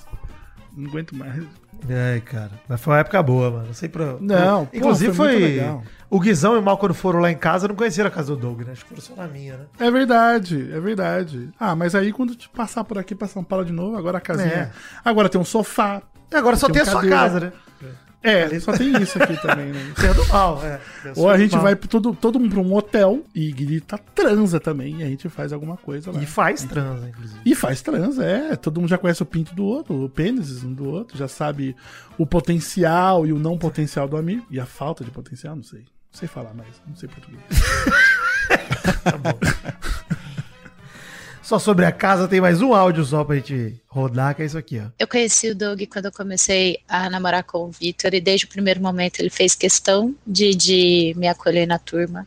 Não aguento mais. Ai, cara. Mas foi uma época boa, mano. Não sei pra. Não, pô, Inclusive foi foi. O Guizão e o Mal, quando foram lá em casa, não conheceram a casa do Doug, né? Acho que foram só na minha, né? É verdade, é verdade. Ah, mas aí quando te passar por aqui pra São Paulo de novo, agora a casinha. É. Agora tem um sofá. E agora só tem a um sua cadeira. casa, né? É, só tem isso aqui também, né? É do mal, é. Ou a gente mal. vai todo, todo mundo pra um hotel e grita transa também, e a gente faz alguma coisa lá. E faz transa, inclusive. E faz transa, é. Todo mundo já conhece o pinto do outro, o pênis um do outro, já sabe o potencial e o não potencial do amigo. E a falta de potencial, não sei. Não sei falar mais, não sei português. Só sobre a casa tem mais um áudio só pra gente rodar, que é isso aqui, ó. Eu conheci o Doug quando eu comecei a namorar com o Vitor e desde o primeiro momento ele fez questão de, de me acolher na turma.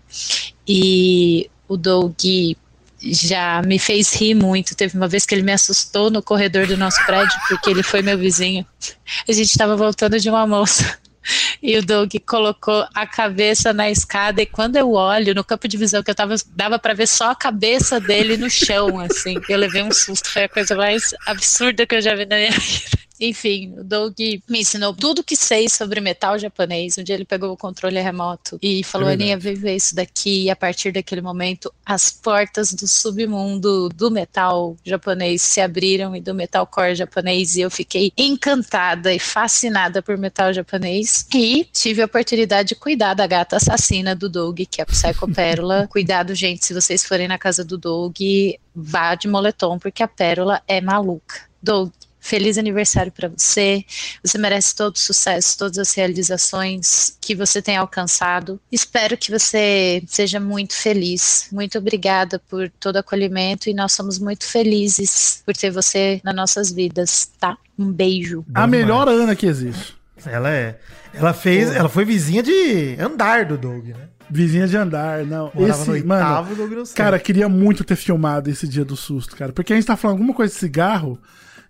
E o Doug já me fez rir muito. Teve uma vez que ele me assustou no corredor do nosso prédio porque ele foi meu vizinho. A gente estava voltando de um almoço. E o Doug colocou a cabeça na escada e quando eu olho no campo de visão que eu tava, dava para ver só a cabeça dele no chão, assim. Eu levei um susto, foi a coisa mais absurda que eu já vi na minha vida. Enfim, o Doug me ensinou tudo que sei sobre metal japonês. Um dia ele pegou o controle remoto e falou: É Aninha, vem ver isso daqui. E a partir daquele momento, as portas do submundo do metal japonês se abriram e do metalcore japonês. E eu fiquei encantada e fascinada por metal japonês. E tive a oportunidade de cuidar da gata assassina do Doug, que é a Psycho Pérola. Cuidado, gente, se vocês forem na casa do Doug, vá de moletom, porque a Pérola é maluca. Doug, Feliz aniversário para você. Você merece todo o sucesso, todas as realizações que você tem alcançado. Espero que você seja muito feliz. Muito obrigada por todo o acolhimento e nós somos muito felizes por ter você nas nossas vidas, tá? Um beijo. A melhor Ana que existe. Ela é. Ela fez. Ela foi vizinha de andar do Doug, né? Vizinha de andar, não. Morava esse, no mano, cara, queria muito ter filmado esse dia do susto, cara. Porque a gente tá falando alguma coisa de cigarro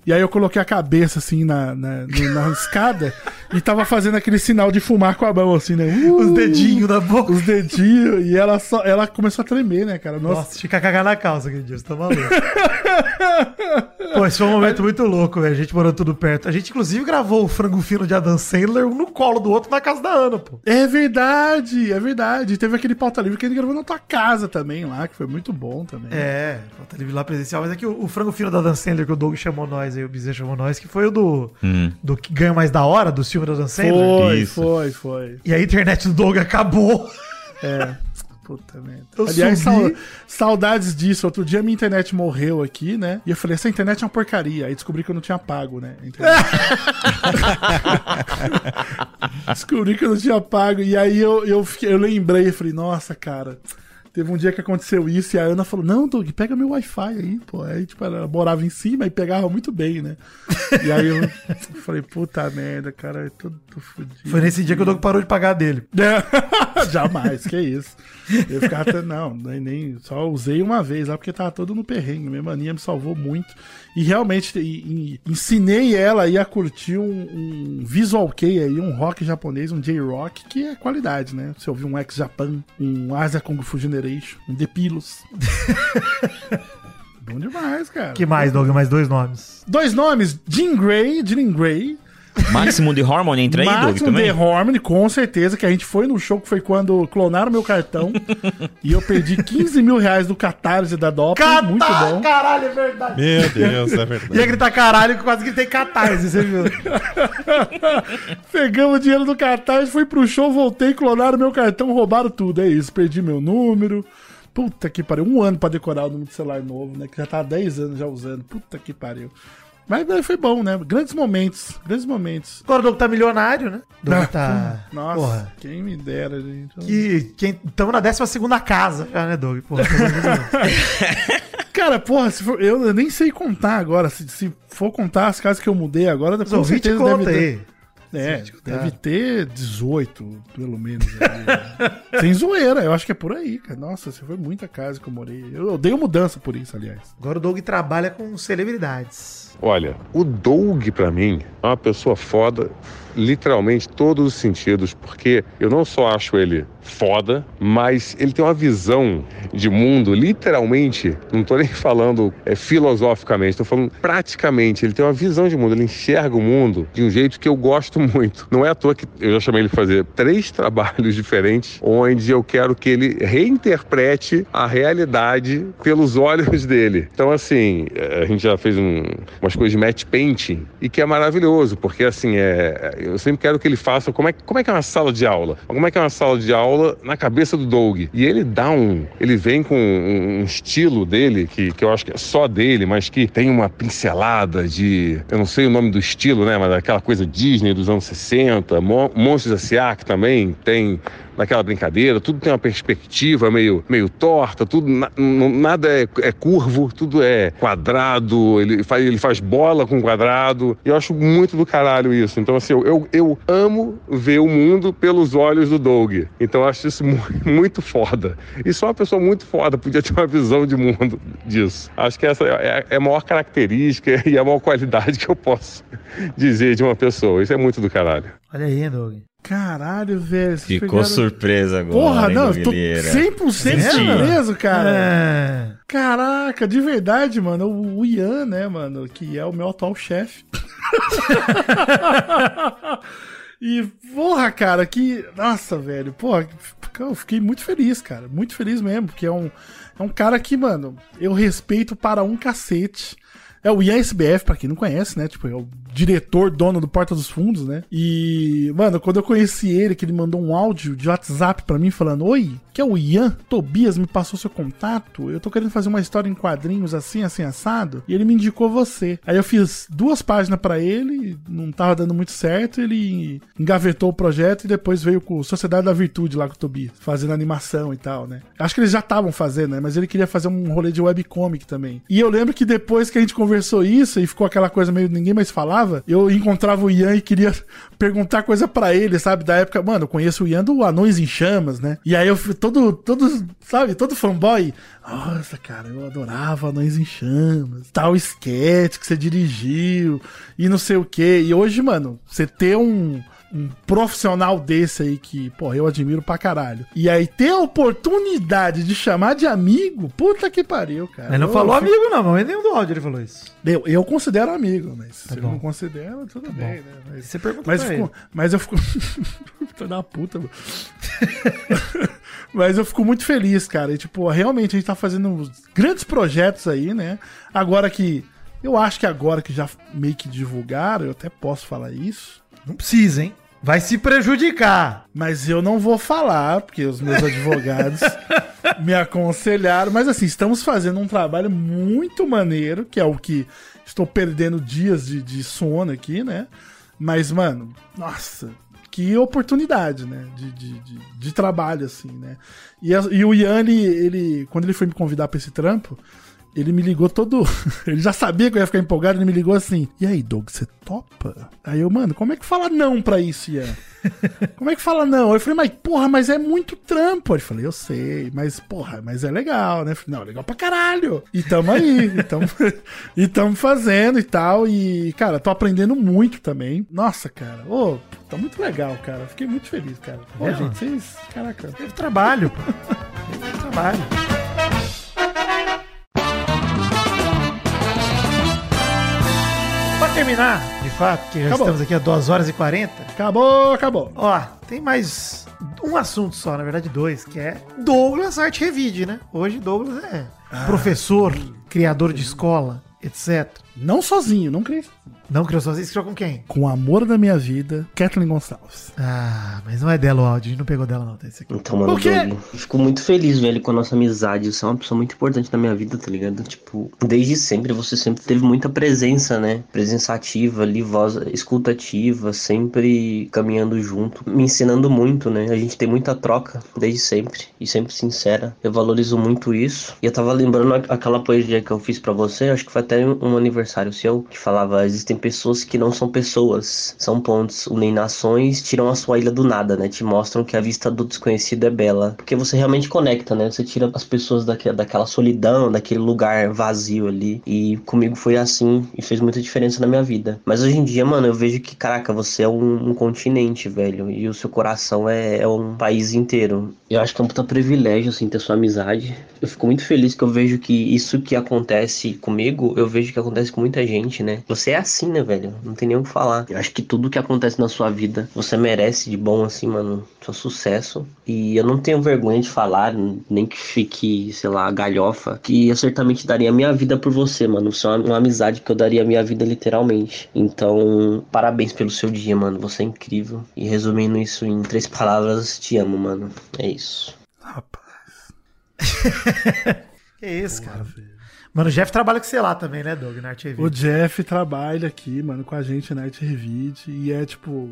E aí eu coloquei a cabeça assim na, na, na escada e tava fazendo aquele sinal de fumar com a mão, assim, né? Os dedinhos da boca. Os dedinhos. E ela só. Ela começou a tremer, né, cara? Nossa. Nossa, fica cagar na calça aquele dia, você tá maluco. Pô, esse foi um momento muito louco, velho. A gente morou tudo perto. A gente, inclusive, gravou o frango fino de Adam Sandler um no colo do outro na casa da Ana, pô. É verdade, é verdade. Teve aquele pauta livre que ele gravou na tua casa também lá, que foi muito bom também. É, tá livre lá presencial. Mas é que o, o frango fino da Dan Sandler, que o Doug chamou nós aí, o Bezerra chamou nós, que foi o do, Hum. do que ganha mais da hora, do filme da Dan Sandler. Foi, Isso. foi, foi. E a internet do Doug acabou. É. Puta merda. Eu Aliás, subi. saudades disso. Outro dia minha internet morreu aqui, né? E eu falei, essa internet é uma porcaria. Aí descobri que eu não tinha pago, né? descobri que eu não tinha pago. E aí eu, eu, fiquei- eu lembrei, eu falei, nossa, cara. Teve um dia que aconteceu isso e a Ana falou: Não, Doug, pega meu Wi-Fi aí, pô. Aí, tipo, ela morava em cima e pegava muito bem, né? E aí eu falei: Puta merda, cara, eu tô, tô fudido. Foi nesse dia que o Doug parou de pagar dele. Jamais, que isso. Eu ficava até, não, nem, nem- só usei uma vez lá porque tava todo no perrengue. Minha mania me salvou muito. E realmente e- e ensinei ela aí a curtir um, um visual kei aí, um rock japonês, um J-rock, que é qualidade, né? Você ouvir um X-Japan, um Asia Kung Fu Generation, um The Pilos. Bom demais, cara. que mais, Doug? Mais dois nomes. Dois nomes, Jean Grey, Jean Grey. Máximo de Hormone entra aí, Doug, Maximum também? The Harmony, com certeza, que a gente foi no show que foi quando clonaram meu cartão e eu perdi 15 mil reais do Catarse da Doppel. muito bom. Caralho, é verdade. Meu Deus, é verdade. Ia gritar caralho que quase gritei catarse, você viu? Pegamos o dinheiro do Catarse, fui pro show, voltei, clonaram meu cartão, roubaram tudo. É isso, perdi meu número. Puta que pariu. Um ano pra decorar o número de celular novo, né? Que já tá há 10 anos já usando. Puta que pariu. Mas mas foi bom, né? Grandes momentos. Grandes momentos. Agora o Doug tá milionário, né? Doug tá. Nossa, Porra. quem me dera, gente. Que, quem, tamo na 12 segunda casa já, né, Doug? Porra, Cara, porra, se for- eu, eu nem sei contar agora. Se, se for contar as casas que eu mudei agora, com certeza conta deve aí. É, tá. deve ter 18, pelo menos. aí. Sem zoeira, eu acho que é por aí, cara. Nossa, você foi muita casa que eu morei. Eu odeio mudança por isso, aliás. Agora o Doug trabalha com celebridades. Olha, o Doug, pra mim, é uma pessoa foda, literalmente todos os sentidos, porque eu não só acho ele foda, mas ele tem uma visão de mundo, literalmente, não tô nem falando é, filosoficamente, tô falando praticamente, ele tem uma visão de mundo, ele enxerga o mundo de um jeito que eu gosto muito. Não é à toa que eu já chamei ele fazer três trabalhos diferentes, onde eu quero que ele reinterprete a realidade pelos olhos dele. Então, assim, eh, a gente já fez um- umas coisas de match painting e que é maravilhoso, porque assim, é, eu sempre quero que ele faça como é, como é que é uma sala de aula. Como é que é uma sala de aula na cabeça do Doug. E ele dá um. Ele vem com um, um estilo dele, que, que eu acho que é só dele, mas que tem uma pincelada de. Eu não sei o nome do estilo, né? Mas aquela coisa Disney dos anos 60, Mon Monstros S.A. que também tem naquela brincadeira, tudo tem uma perspectiva meio, meio torta, tudo na- nada é, é curvo, tudo é quadrado, ele faz, ele faz bola com quadrado. E eu acho muito do caralho isso. Então, assim, eu, eu, amo ver o mundo pelos olhos do Doug. Então, eu acho isso mu- muito foda. E só uma pessoa muito foda podia ter uma visão de mundo disso. Acho que essa é, é a maior característica e a maior qualidade que eu posso dizer de uma pessoa. Isso é muito do caralho. Olha aí, Doug. Caralho, velho. Ficou pegaram- surpresa agora. Porra, hein, não, tô Lira? 100% Senti. surpreso, cara. É. Caraca, de verdade, mano. O Ian, né, mano, que é o meu atual chefe. e, porra, cara, que. Nossa, velho, porra, eu fiquei muito feliz, cara. Muito feliz mesmo, porque é um, é um cara que, mano, eu respeito para um cacete. É o Ian SBF, pra quem não conhece, né? Tipo, é o diretor, dono do Porta dos Fundos, né? E, mano, quando eu conheci ele, que ele mandou um áudio de WhatsApp pra mim falando: Oi, que é o Ian, Tobias me passou seu contato. Eu tô querendo fazer uma história em quadrinhos assim, assim, assado. E ele me indicou você. Aí eu fiz duas páginas pra ele, não tava dando muito certo. Ele engavetou o projeto e depois veio com Sociedade da Virtude lá com o Tobias, fazendo animação e tal, né? Acho que eles já estavam fazendo, né? Mas ele queria fazer um rolê de webcomic também. E eu lembro que depois que a gente conversou, conversou isso e ficou aquela coisa meio ninguém mais falava, eu encontrava o Ian e queria perguntar coisa pra ele, sabe? Da época, mano, eu conheço o Ian do Anões em Chamas, né? E aí eu fui todo, todo, sabe, todo fanboy. Nossa, cara, eu adorava Anões em Chamas, tal sketch que você dirigiu e não sei o quê. E hoje, mano, você ter um um profissional desse aí que, pô, eu admiro pra caralho. E aí ter a oportunidade de chamar de amigo, puta que pariu, cara. Ele não Eu falou fico- amigo, não, mas nem do áudio ele falou isso. Eu, eu considero amigo, mas Tá se bom. não considera, tudo Tá bem, bom. né? Mas, Você pergunta mas, pra fico- mas eu fico. Filho da puta, mano. mas eu fico muito feliz, cara. E, tipo, realmente a gente tá fazendo uns grandes projetos aí, né? Agora que. Eu acho que agora que já meio que divulgaram, eu até posso falar isso. Não precisa, hein? Vai se prejudicar. Mas eu não vou falar, porque os meus advogados me aconselharam. Mas assim, estamos fazendo um trabalho muito maneiro, que é o que estou perdendo dias de, de sono aqui, né? Mas, mano, nossa, que oportunidade, né? De, de, de, de trabalho, assim, né? E, a- e o Ian, ele, ele, quando ele foi me convidar pra esse trampo, ele me ligou todo. ele já sabia que eu ia ficar empolgado, ele me ligou assim: E aí, Doug, você topa? Aí eu, mano, como é que fala não pra isso, Ian? Como é que fala não? Eu falei, mas porra, mas é muito trampo. Ele falou, eu sei, mas porra, mas é legal, né? Falei, não, legal pra caralho. E tamo aí, e tamo, e tamo fazendo e tal. E, cara, tô aprendendo muito também. Nossa, cara, ô, tá muito legal, cara. Fiquei muito feliz, cara. Ô, É, gente, vocês. Caraca. Teve trabalho, pô. Teve trabalho. Terminar, de fato, que já Acabou. estamos aqui a 2 horas e 40. Acabou, acabou. Ó, tem mais um assunto só, na verdade dois, que é Douglas Arte Revide, né? Hoje Douglas é professor, criador de escola, etc. Não sozinho, não criei. Não criou sozinho, você criou com quem? Com o amor da minha vida, Kathleen Gonçalves. Ah, mas não é dela o áudio, a gente não pegou dela não, tá esse aqui. Então, mano, quê? Doug, eu fico muito feliz, velho, com a nossa amizade. Você é uma pessoa muito importante na minha vida, tá ligado? Tipo, desde sempre, você sempre teve muita presença, né? Presença ativa, livosa, escutativa, sempre caminhando junto, me ensinando muito, né? A gente tem muita troca desde sempre e sempre sincera. Eu valorizo muito isso. E eu tava lembrando aquela poesia que eu fiz pra você, acho que foi até um aniversário seu, que falava: existem pessoas que não são pessoas, são pontos, unem nações, tiram a sua ilha do nada, né? Te mostram que a vista do desconhecido é bela. Porque você realmente conecta, né? Você tira as pessoas daque- daquela solidão, daquele lugar vazio ali. E comigo foi assim e fez muita diferença na minha vida. Mas hoje em dia, mano, eu vejo que, caraca, você é um, um continente, velho. E o seu coração é, é um país inteiro. Eu acho que é um puta privilégio, assim, ter sua amizade. Eu fico muito feliz que eu vejo que isso que acontece comigo, eu vejo que acontece com muita gente, né? Você é assim, né, velho? Não tem nem o que falar. Eu acho que tudo que acontece na sua vida, você merece de bom, assim, mano, seu sucesso. E eu não tenho vergonha de falar, nem que fique, sei lá, galhofa, que eu certamente daria a minha vida por você, mano. Você é uma, uma amizade que eu daria a minha vida literalmente. Então, parabéns pelo seu dia, mano. Você é incrível. E resumindo isso em três palavras, te amo, mano. É isso. Que isso, cara. Mano, o Jeff trabalha com você lá também, né, Doug, na Arte O Revide? Jeff trabalha aqui, mano, com a gente na Arte Revide. E é tipo.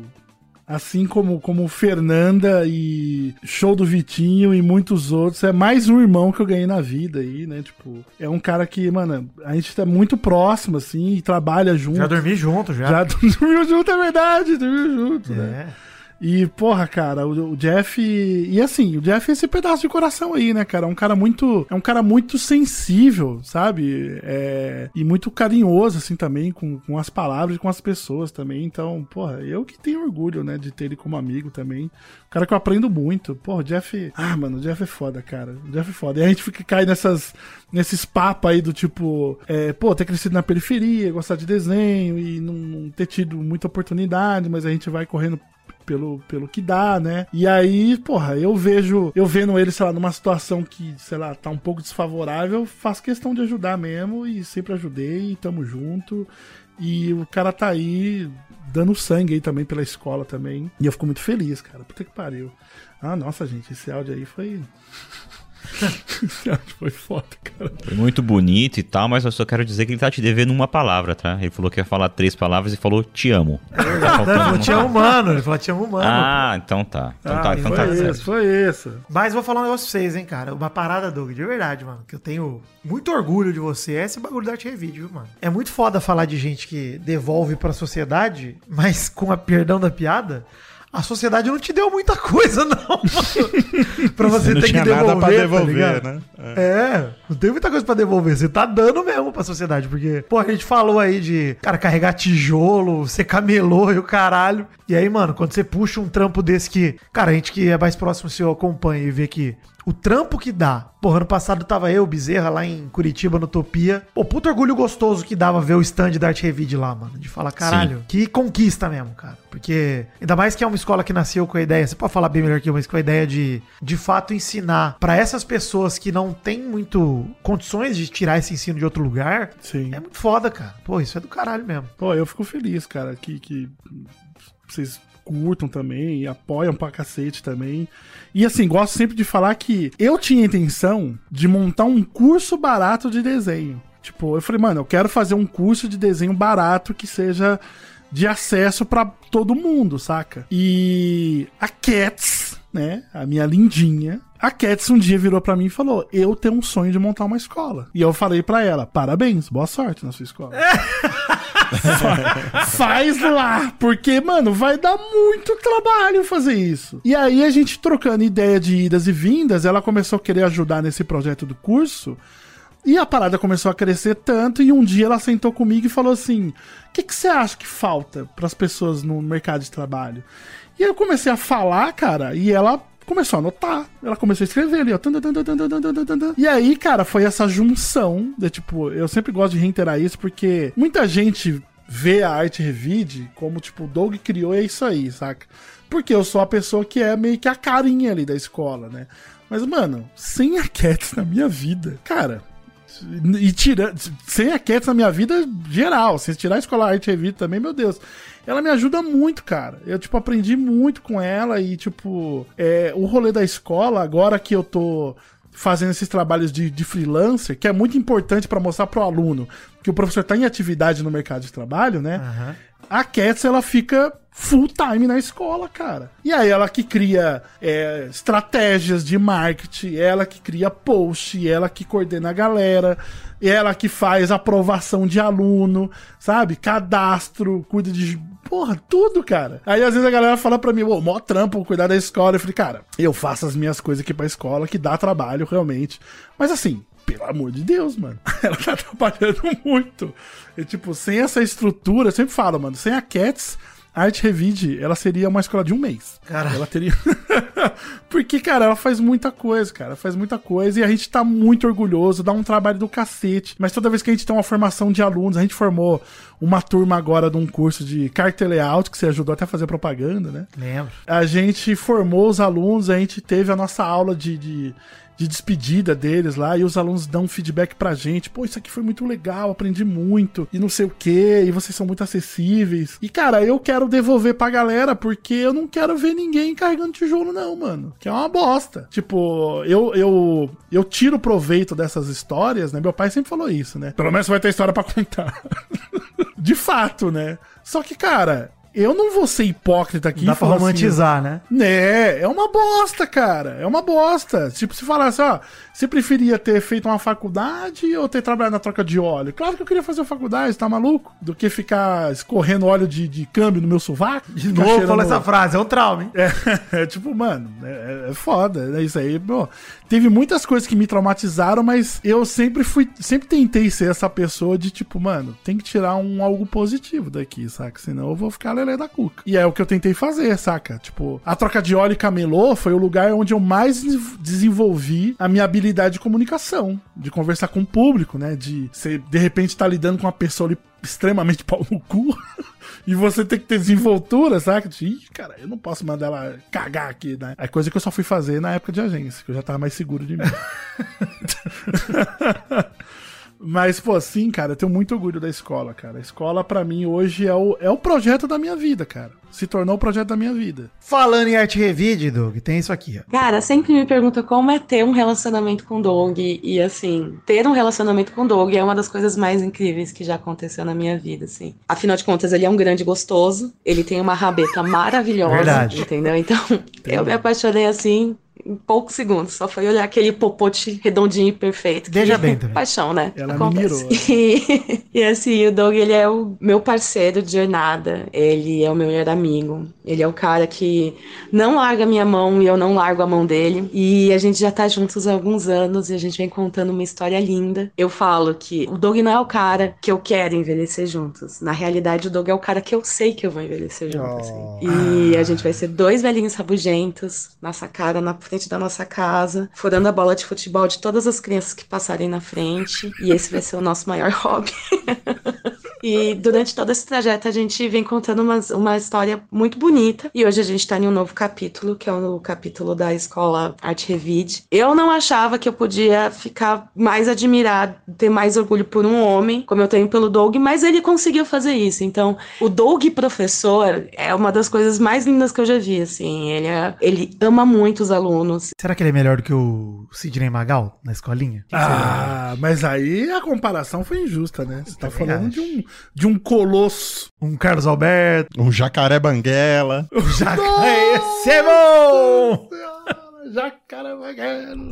Assim como, como Fernanda e Show do Vitinho e muitos outros, é mais um irmão que eu ganhei na vida aí, né? Tipo, é um cara que, mano, a gente tá muito próximo, assim, e trabalha junto. Já dormi junto, já. Já dormiu junto, é verdade, dormiu junto, né? E, porra, cara, o, o Jeff. E assim, o Jeff é esse pedaço de coração aí, né, cara? É um cara muito. É um cara muito sensível, sabe? É, e muito carinhoso, assim, também, com, com as palavras e com as pessoas também. Então, porra, eu que tenho orgulho, né, de ter ele como amigo também. Um cara que eu aprendo muito. Porra, o Jeff. Ah, mano, o Jeff é foda, cara. O Jeff é foda. E a gente fica cai nessas. Nesses papos aí do tipo, é, pô, ter crescido na periferia, gostar de desenho e não ter tido muita oportunidade, mas a gente vai correndo pelo, pelo que dá, né? E aí, porra, eu vejo, eu vendo ele, sei lá, numa situação que, sei lá, tá um pouco desfavorável, faço questão de ajudar mesmo e sempre ajudei, e tamo junto. E o cara tá aí dando sangue aí também pela escola também. E eu fico muito feliz, cara. Puta que pariu. Ah, nossa, gente, esse áudio aí foi. Foi foda, cara. Foi muito bonito e tal, mas eu só quero dizer que ele tá te devendo uma palavra, tá? Ele falou que ia falar três palavras e falou te amo. Tá Ele falou te amo, mano. Ele falou te amo, mano. Ah, então tá. Então tá, então tá foi certo. isso, foi isso. Mas vou falar um negócio pra vocês, hein, cara. Uma parada, Doug, de verdade, mano. Que eu tenho muito orgulho de você. É esse bagulho da Arte Revide, viu, mano? É muito foda falar de gente que devolve pra sociedade, mas com a perdão da piada. A sociedade não te deu muita coisa, não, mano. pra você, Você não ter que tinha devolver, nada pra tá devolver, ligado? né? É, não tem muita coisa pra devolver. Você tá dando mesmo pra sociedade. Porque, pô, a gente falou aí de, cara, carregar tijolo, você camelou e o caralho. E aí, mano, quando você puxa um trampo desse que, cara, a gente que é mais próximo seu acompanha e vê que o trampo que dá. Porra, ano passado tava eu, Bezerra, lá em Curitiba, no Topia. Pô, puto orgulho gostoso que dava ver o stand da Arte Revide lá, mano. De falar, caralho, Sim. que conquista mesmo, cara. Porque, ainda mais que é uma escola que nasceu com a ideia, você pode falar bem melhor que eu, mas com a ideia de, de fato, ensinar pra essas pessoas que não têm muito condições de tirar esse ensino de outro lugar. Sim. É muito foda, cara. Pô, isso é do caralho mesmo. Pô, eu fico feliz, cara, que, que vocês curtam também apoiam pra cacete também. E assim, gosto sempre de falar que eu tinha intenção de montar um curso barato de desenho. Tipo, eu falei, mano, eu quero fazer um curso de desenho barato que seja de acesso pra todo mundo, saca? E a Cats, né, a minha lindinha, a Cats um dia virou pra mim e falou: Eu tenho um sonho de montar uma escola. E eu falei pra ela: Parabéns, boa sorte na sua escola. Fa- Faz lá, porque, mano, vai dar muito trabalho fazer isso. E aí a gente trocando ideia de idas e vindas, ela começou a querer ajudar nesse projeto do curso. E a parada começou a crescer tanto, e um dia ela sentou comigo e falou assim: O que, que você acha que falta para as pessoas no mercado de trabalho? E eu comecei a falar, cara, e ela começou a anotar. Ela começou a escrever ali, ó. E aí, cara, foi essa junção de tipo, eu sempre gosto de reiterar isso porque muita gente vê a arte revide como tipo, o Doug criou e é isso aí, saca? Porque eu sou a pessoa que é meio que a carinha ali da escola, né? Mas, mano, sem a Cats na minha vida, cara, e tirando. Sem a Cats na minha vida geral, sem tirar a escola arte revide também, meu Deus. Ela me ajuda muito, cara. Eu, tipo, aprendi muito com ela e, tipo, é, o rolê da escola, agora que eu tô fazendo esses trabalhos de, de freelancer, que é muito importante pra mostrar pro aluno que o professor tá em atividade no mercado de trabalho, né? A Cats, ela fica full time na escola, cara. E aí ela que cria é, estratégias de marketing, ela que cria post, ela que coordena a galera, ela que faz aprovação de aluno, sabe? Cadastro, cuida de. Porra, tudo, cara. Aí às vezes a galera fala pra mim, ô, mó trampo cuidar da escola. Eu falei, cara, eu faço as minhas coisas aqui pra escola, que dá trabalho realmente. Mas assim, pelo amor de Deus, mano. Ela tá trabalhando muito. E, tipo, sem essa estrutura, eu sempre falo, mano, sem a Cats, a Arte Revide, ela seria uma escola de um mês. Cara. Ela teria. Porque, cara, ela faz muita coisa, cara. Faz muita coisa e a gente tá muito orgulhoso, dá um trabalho do cacete. Mas toda vez que a gente tem uma formação de alunos, a gente formou uma turma agora de um curso de carta layout, que você ajudou até a fazer propaganda, né? Lembro. A gente formou os alunos, a gente teve a nossa aula de, de, de despedida deles lá, e os alunos dão feedback pra gente. Pô, isso aqui foi muito legal, aprendi muito, e não sei o que, e vocês são muito acessíveis. E, cara, eu quero devolver pra galera, porque eu não quero ver ninguém carregando tijolo, não, mano. Que é uma bosta. Tipo, eu, eu, eu tiro proveito dessas histórias, né? Meu pai sempre falou isso, né? Pelo menos vai ter história pra contar. de fato, né? Só que, cara, eu não vou ser hipócrita aqui. Dá pra falar romantizar, né? Né, é uma bosta, cara. É uma bosta. Tipo, se falasse, ó, você preferia ter feito uma faculdade ou ter trabalhado na troca de óleo? Claro que eu queria fazer faculdade, tá maluco? Do que ficar escorrendo óleo de, de câmbio no meu sovaco. De novo, fala essa frase, é um trauma, hein? É, é tipo, mano, é, é foda. É isso aí, pô. Teve muitas coisas que me traumatizaram, mas eu sempre fui, sempre tentei ser essa pessoa de tipo, mano, tem que tirar um algo positivo daqui, saca? Senão eu vou ficar lelé da cuca. E é o que eu tentei fazer, saca? Tipo, a troca de óleo e camelô foi o lugar onde eu mais des- desenvolvi a minha habilidade de comunicação, de conversar com o público, né? De você, de repente, estar lidando com uma pessoa ali extremamente pau no cu. E você tem que ter desenvoltura, saca? Tipo, Ih, cara, eu não posso mandar ela cagar aqui, né? É coisa que eu só fui fazer na época de agência, que eu já tava mais seguro de mim. Mas, pô, sim, cara, eu tenho muito orgulho da escola, cara. A escola, pra mim, hoje é o, é o projeto da minha vida, cara. Se tornou o projeto da minha vida. Falando em arte revide, Doug, tem isso aqui, ó. Cara, sempre me pergunta como é ter um relacionamento com o Doug. E assim, ter um relacionamento com o Doug é uma das coisas mais incríveis que já aconteceu na minha vida, assim. Afinal de contas, ele é um grande gostoso. Ele tem uma rabeta maravilhosa. Verdade. Entendeu? Então, eu me apaixonei assim. Em poucos segundos, só foi olhar aquele popote redondinho e perfeito. que- Veja bem também. Paixão, né? Ela me mirou. E, e assim, o Doug, ele é o meu parceiro de jornada. Ele é o meu melhor amigo. Ele é o cara que não larga minha mão e eu não largo a mão dele. E a gente já tá juntos há alguns anos e a gente vem contando uma história linda. Eu falo que o Doug não é o cara que eu quero envelhecer juntos. Na realidade, o Doug é o cara que eu sei que eu vou envelhecer junto. assim. E a gente vai ser dois velhinhos rabugentos na sacada, na frente da nossa casa, furando a bola de futebol de todas as crianças que passarem na frente. E esse vai ser o nosso maior hobby. E durante todo esse trajeto a gente vem contando uma, uma história muito bonita. E hoje a gente tá em um novo capítulo, que é o capítulo da escola Arte Revide. Eu não achava que eu podia ficar mais admirado, ter mais orgulho por um homem, como eu tenho pelo Doug, mas ele conseguiu fazer isso. Então, o Doug professor é uma das coisas mais lindas que eu já vi, assim. Ele, é- ele ama muito os alunos. Será que ele é melhor do que o Sidney Magal na escolinha? Ah, mas aí a comparação foi injusta, né? Você tá falando de um, de um colosso. Um Carlos Alberto. Um jacaré banguela. Jacaré, esse é bom!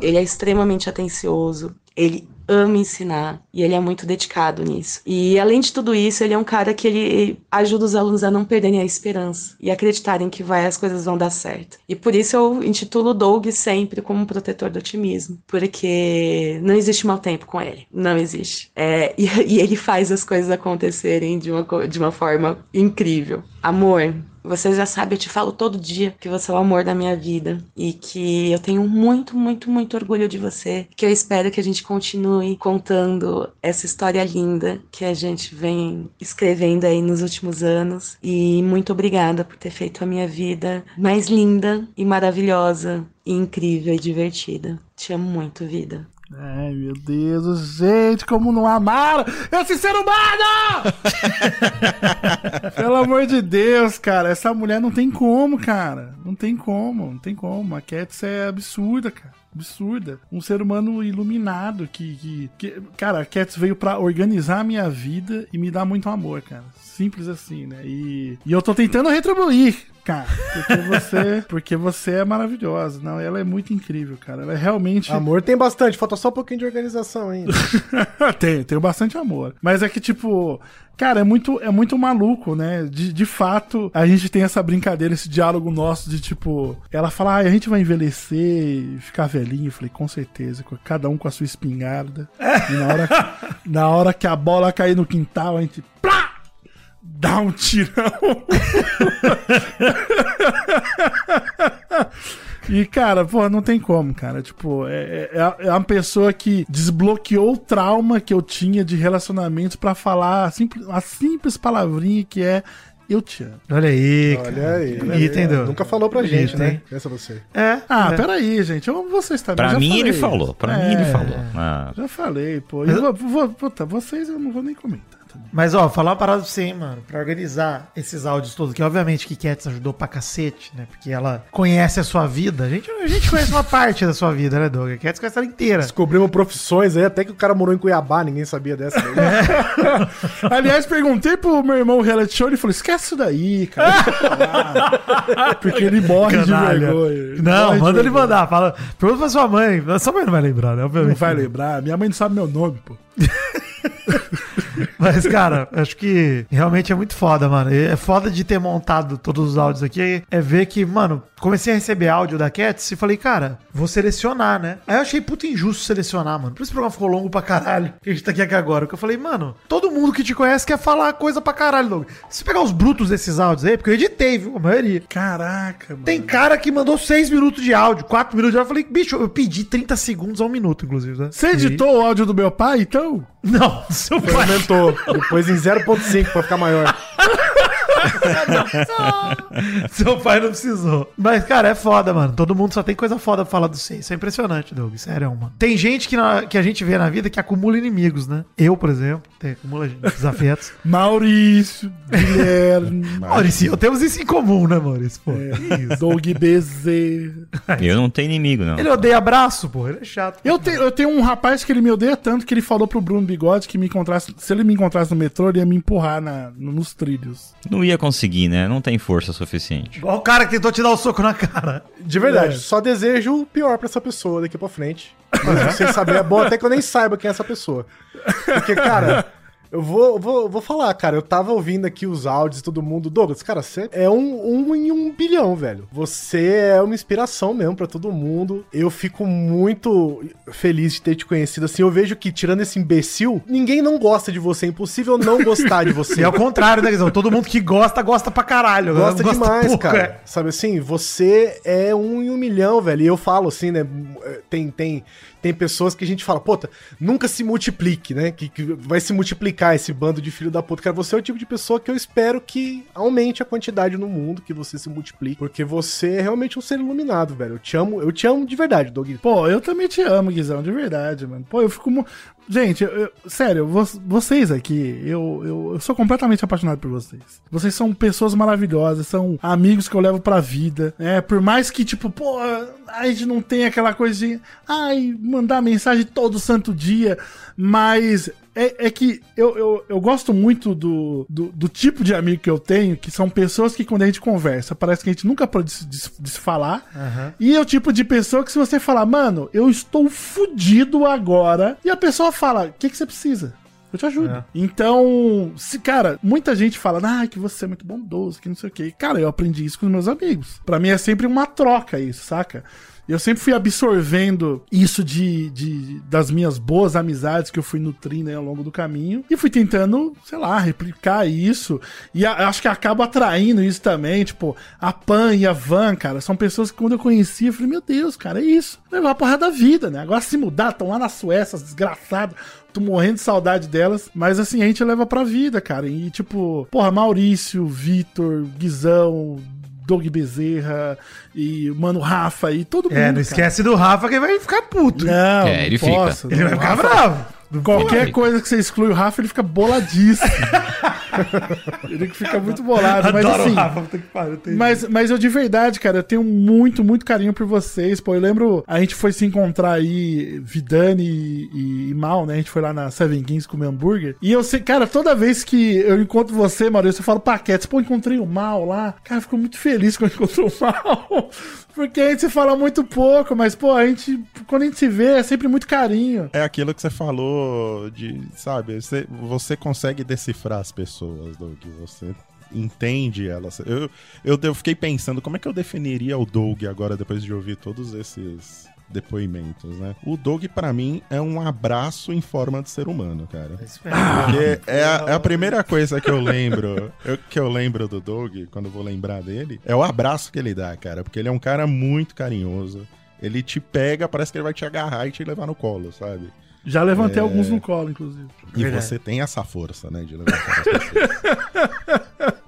Ele é extremamente atencioso, ele ama ensinar e ele é muito dedicado nisso. E além de tudo isso, ele é um cara que ele ajuda os alunos a não perderem a esperança e acreditarem que vai, as coisas vão dar certo. E por isso eu intitulo o Doug sempre como um protetor do otimismo, porque não existe mau tempo com ele, não existe. É, e, e ele faz as coisas acontecerem de uma, de uma forma incrível. Amor, você já sabe, eu te falo todo dia que você é o amor da minha vida e que eu tenho muito, muito, muito orgulho de você. Que eu espero que a gente continue contando essa história linda que a gente vem escrevendo aí nos últimos anos. E muito obrigada por ter feito a minha vida mais linda e maravilhosa, e incrível e divertida. Te amo muito, vida. Ai, meu Deus, gente, como não amaram esse ser humano! Pelo amor de Deus, cara, essa mulher não tem como, cara. Não tem como, não tem como. A Cats é absurda, cara. Absurda. Um ser humano iluminado que. que, que- cara, a Cats veio pra organizar a minha vida e me dar muito amor, cara. Simples assim, né? E, e eu tô tentando retribuir, cara. Porque você, porque você é maravilhosa. Não, ela é muito incrível, cara. Ela é realmente. Amor tem bastante, falta só um pouquinho de organização ainda. tenho, tenho bastante amor. Mas é que, tipo, cara, é muito, é muito maluco, né? De, de fato, a gente tem essa brincadeira, esse diálogo nosso de, tipo, ela fala, ah, a gente vai envelhecer e ficar velhinho. Eu falei, com certeza, cada um com a sua espingarda. E na hora, na hora que a bola cair no quintal, a gente. Plá! Dá um tirão. E, cara, pô, não tem como, cara. Tipo, é, é, é uma pessoa que desbloqueou o trauma que eu tinha de relacionamentos pra falar a simples, a simples palavrinha que é eu te amo. Olha aí, Olha cara. aí. Bonito, hein, Doug? Nunca falou pra Bonito, gente, né? Pensa você. É? Ah, É. peraí, gente. Eu amo vocês também. Pra já mim ele falei. falou, pra mim ele falou. Ah. Já falei, pô. E vou- vou- puta, vocês eu não vou nem comentar. Mas, ó, falar uma parada pra você, hein, mano, pra organizar esses áudios todos, que obviamente que Cats ajudou pra cacete, né? Porque ela conhece a sua vida. A gente, a gente conhece uma parte da sua vida, né, Doug? A Cats conhece ela inteira. Descobrimos profissões aí, até que o cara morou em Cuiabá, ninguém sabia dessa. daí. Aliás, perguntei pro meu irmão o reality show, ele falou: esquece isso daí, cara. Porque ele morre Canalha. de vergonha. Não, morre de manda ele vergonha. mandar. Fala, pergunta pra sua mãe. Sua mãe não vai lembrar, né? Obviamente. Não vai lembrar. Minha mãe não sabe meu nome, pô. Mas, cara, acho que realmente é muito foda, mano. E É foda de ter montado todos os áudios aqui. É ver que, mano, comecei a receber áudio da Cats e falei, cara, vou selecionar, né? Aí eu achei puta injusto selecionar, mano. Por isso o programa ficou longo pra caralho. Que a gente tá aqui, agora. Porque eu falei, mano, todo mundo que te conhece quer falar coisa pra caralho, Doug. Se você pegar os brutos desses áudios aí, porque eu editei, viu? A maioria. Caraca, mano. Tem cara que mandou 6 minutos de áudio, 4 minutos de áudio. Eu falei, bicho, eu pedi 30 segundos a um minuto, inclusive, né? Você editou o áudio do meu pai, então? Não, seu pai. Aumentou. Depois em 0.5 pra ficar maior. Seu pai não precisou. Mas, cara, é foda, mano. Todo mundo só tem coisa foda pra falar do C. Isso é impressionante, Doug. Sério, mano. Tem gente que, na- que a gente vê na vida que acumula inimigos, né? Eu, por exemplo, tem, acumula desafetos. Maurício, Guilherme. Maurício, eu temos isso em comum, né, Maurício? Pô, É, Doug Bezerra. Eu não tenho inimigo, não. Ele odeia abraço, pô. Ele é chato. Eu, te- eu tenho um rapaz que ele me odeia tanto que ele falou pro Bruno Bigode que me encontrasse. Se ele me encontrasse no metrô, ele ia me empurrar na, nos trilhos. Não ia conseguir, né? Não tem força suficiente. Igual o cara que tentou te dar o soco na cara. De verdade, É. só desejo o pior pra essa pessoa daqui pra frente. Mas sem saber é bom até que eu nem saiba quem é essa pessoa. Porque, cara, eu vou, vou, vou falar, cara, eu tava ouvindo aqui os áudios de todo mundo. Douglas, cara, você é um, um em um bilhão, velho. Você é uma inspiração mesmo pra todo mundo. Eu fico muito feliz de ter te conhecido. Assim, eu vejo que, tirando esse imbecil, ninguém não gosta de você. É impossível não gostar de você. E é o contrário, né, Guizão? Todo mundo que gosta, gosta pra caralho. Gosta Não demais, pouco, cara. é. Sabe assim, você é um em um milhão, velho. E eu falo assim, né? Tem, tem, tem pessoas que a gente fala, puta, nunca se multiplique, né? Que, que vai se multiplicar esse bando de filho da puta. Cara, você é o tipo de pessoa que eu espero que aumente a quantidade no mundo, que você se multiplique. Porque você é realmente um ser iluminado, velho. Eu te amo, eu te amo de verdade, Doug. Pô, eu também te amo, Guizão, de verdade, mano. Pô, eu fico. Gente, eu- eu- sério, vo- vocês aqui, eu, eu, eu sou completamente apaixonado por vocês. Vocês são pessoas maravilhosas, são amigos que eu levo pra vida. É, por mais que, tipo, pô, a gente não tem aquela coisa de. Ai, mandar mensagem todo santo dia. Mas é, é que eu, eu, eu gosto muito do, do, do tipo de amigo que eu tenho, que são pessoas que quando a gente conversa, parece que a gente nunca pode se, des- se falar. E é o tipo de pessoa que se você falar, mano, eu estou fudido agora, e a pessoa fala, o que, que você precisa? Eu te ajudo. Então, se, cara, muita gente fala, ah, que você é muito bondoso, que não sei o quê. Cara, eu aprendi isso com os meus amigos. Pra mim é sempre uma troca isso, saca? Eu sempre fui absorvendo isso de, de- das minhas boas amizades que eu fui nutrindo ao longo do caminho e fui tentando, sei lá, replicar isso. E a- acho que acabo atraindo isso também. Tipo, a Pan e a Van, cara, são pessoas que quando eu conheci, eu falei, meu Deus, cara, é isso. Levar a porra da vida, né? Agora se mudar, estão lá na Suécia, desgraçado. Tô morrendo de saudade delas. Mas assim, a gente leva pra vida, cara. E tipo, porra, Maurício, Vitor, Guizão. Doug Bezerra e Mano Rafa e todo mundo. É, não cara. esquece do Rafa que vai ficar puto. Não, É, ele não posso, Ele não. vai ficar Rafa- bravo. Qualquer coisa que você exclui o Rafa, ele fica boladíssimo. ele fica muito bolado. Mas Adoro o assim. Rafa, puta que pariu, tem- Mas, mas eu de verdade, cara, eu tenho muito, muito carinho por vocês. Pô, eu lembro, a gente foi se encontrar aí, Vidani e, e Mal, né? A gente foi lá na Seven Kings comer hambúrguer. E eu sei, cara, toda vez que eu encontro você, Maurício, eu falo paquetes. Pô, encontrei o Mal lá. Cara, eu fico muito feliz quando eu encontro o Mal. Porque a gente se fala muito pouco, mas, pô, a gente, quando a gente se vê, é sempre muito carinho. É aquilo que você falou de, sabe, você, você consegue decifrar as pessoas, Doug. Você entende elas. Eu, eu, eu fiquei pensando, como é que eu definiria o Doug agora, depois de ouvir todos esses depoimentos, né? O Doug, pra mim, é um abraço em forma de ser humano, cara. Porque é a, é a primeira coisa que eu lembro, eu- que eu lembro do Doug, quando eu vou lembrar dele, é o abraço que ele dá, cara. Porque ele é um cara muito carinhoso. Ele te pega, parece que ele vai te agarrar e te levar no colo, sabe? Já levantei É. alguns no colo, inclusive. E você tem essa força, né, de levantar as pessoas.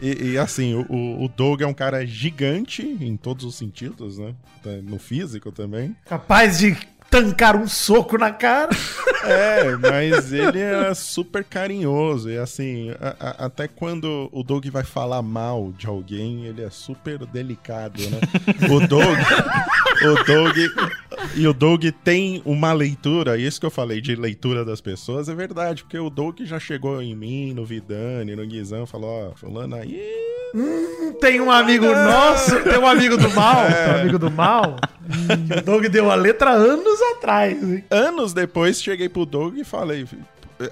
e, e, assim, o- o, Doug é um cara gigante em todos os sentidos, né? Tá No físico também. Capaz de tancar um soco na cara. É, mas ele é super carinhoso. E assim, a- a- até quando o Doug vai falar mal de alguém, ele é super delicado, né? O Doug. o Doug. E o Doug tem uma leitura, isso que eu falei de leitura das pessoas, é verdade, porque o Doug já chegou em mim, no Vidani, no Guizão, falou, ó, fulano aí. Hum, tem um amigo nosso, tem um amigo do mal. É. Tem um amigo do mal. Hum, o Doug deu a letra anos atrás. hein? Anos depois, cheguei pro Doug e falei.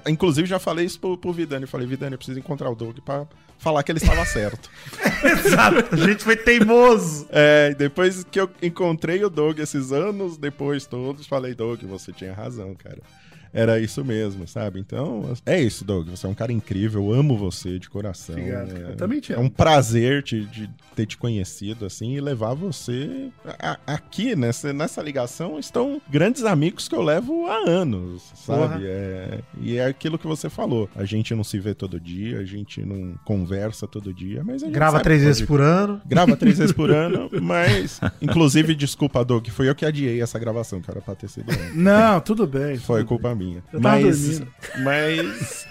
Inclusive, já falei isso pro, pro Vidani. Falei, Vidani, eu preciso encontrar o Doug pra falar que ele estava certo. Exato, a gente foi teimoso. É, depois que eu encontrei o Doug esses anos depois todos, falei, Doug, você tinha razão, cara. Era isso mesmo, sabe? Então, é isso, Doug. Você é um cara incrível, eu amo você de coração. Obrigado, É, cara. Também te é amo. um prazer te- de ter te conhecido, assim, e levar você a- a- aqui, nessa, nessa ligação, estão grandes amigos que eu levo há anos, sabe? É, e é aquilo que você falou. A gente não se vê todo dia, a gente não conversa todo dia, mas a gente Grava três vezes por ano. Grava três vezes por ano, mas. Inclusive, desculpa, Doug, foi eu que adiei essa gravação, que era pra ter sido. Não, tudo bem. Foi culpa minha. Eu tava Mas. dormindo. Mas.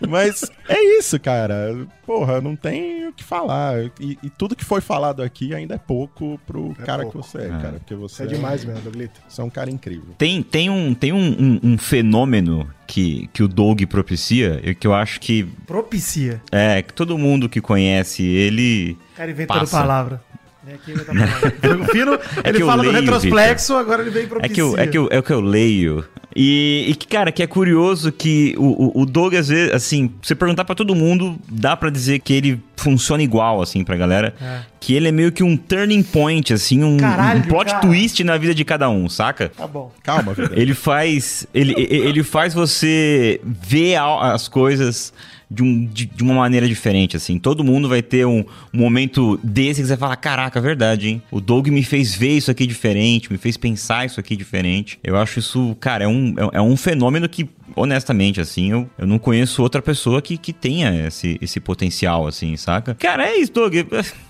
mas é isso, cara. Porra, não tem o que falar. E, e tudo que foi falado aqui ainda é pouco pro cara pouco. que você é, É. cara. Porque você É demais mesmo, Doglito. Você é um cara incrível. Tem, tem, um, tem um, um- um fenômeno que, que o Doug propicia, e que eu acho que Propicia. é que todo mundo que conhece ele. Cara inventando passa. palavra. Vem aqui inventar palavra. Frango Fino, É ele que eu fala do leio, retrosplexo, agora ele vem propicia. É que, eu, é, que eu, é o que eu leio. E, e cara, que é curioso que o, o, o Doug, às vezes, assim, você perguntar pra todo mundo, dá pra dizer que ele funciona igual, assim, pra galera. É. Que ele é meio que um turning point, assim, um, Caralho, um plot cara. twist na vida de cada um, saca? Tá bom. Calma, vida. Ele faz. Ele, ele faz você ver as coisas de, um, de, de uma maneira diferente, assim. Todo mundo vai ter um, um momento desse que você fala: caraca, verdade, hein? O Doug me fez ver isso aqui diferente, me fez pensar isso aqui diferente. Eu acho isso, cara, é um, é, é um fenômeno que. Honestamente, assim, eu, eu não conheço outra pessoa que, que tenha esse, esse potencial, assim, saca? Cara, é isso, Doug.